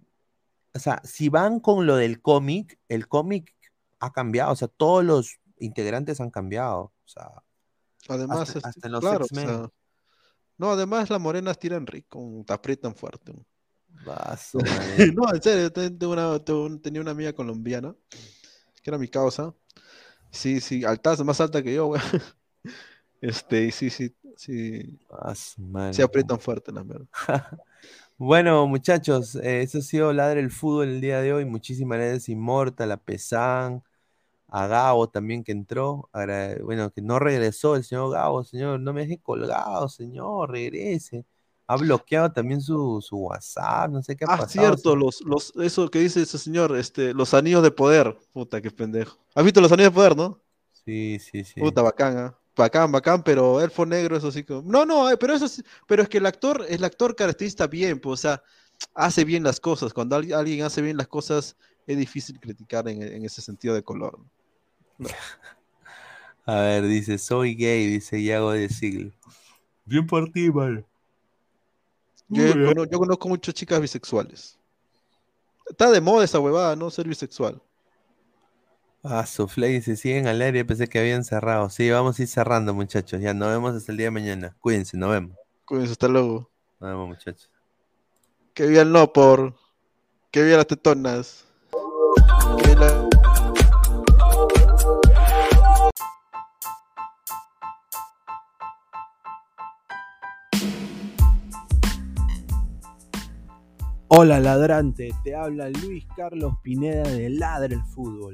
o sea, si van con lo del cómic, el cómic ha cambiado, o sea, todos los integrantes han cambiado, o sea, Además, hasta, hasta en los claro, o sea, no, además las morenas tiran rico, te aprietan fuerte. Vaso, madre. no, en serio, ten- tengo una- tenía una amiga colombiana, que era mi causa. Sí, sí, altaza, más alta que yo, güey. Este, y sí, sí, sí. Se aprietan fuerte las verdad. Bueno, muchachos, eh, eso ha sido Ladre el Fútbol el día de hoy. Muchísimas gracias, Immortal, a Pesán, a Gabo también que entró. Agra- bueno, que no regresó el señor Gabo, señor, no me deje colgado, señor, regrese. Ha bloqueado también su, su WhatsApp, no sé qué ha Ah, pasado. cierto, los, los, eso que dice ese señor, este, los anillos de poder. Puta, qué pendejo. ¿Has visto los anillos de poder, no? Sí, sí, sí. Puta, bacán, ¿ah? Bacán, bacán, pero elfo negro, eso sí. No, no, pero eso sí, pero es que el actor, el actor caracteriza bien, pues, o sea, hace bien las cosas. Cuando alguien, hace bien las cosas, es difícil criticar en, en ese sentido de color. ¿no? A ver, dice, soy gay, dice Yago de Siglo. Bien por ti, mano. Yo, yo conozco muchas chicas bisexuales. Está de moda esa huevada, ¿no? Ser bisexual. Ah, Suflay se siguen al aire, pensé que habían cerrado. Sí, vamos a ir cerrando, muchachos. Ya, nos vemos hasta el día de mañana. Cuídense, nos vemos. Cuídense, hasta luego. Nos vemos, muchachos. Que viva el no por. Que viva las tetonas. Que viva la- Hola ladrante, te habla Luis Carlos Pineda de Ladre el Fútbol.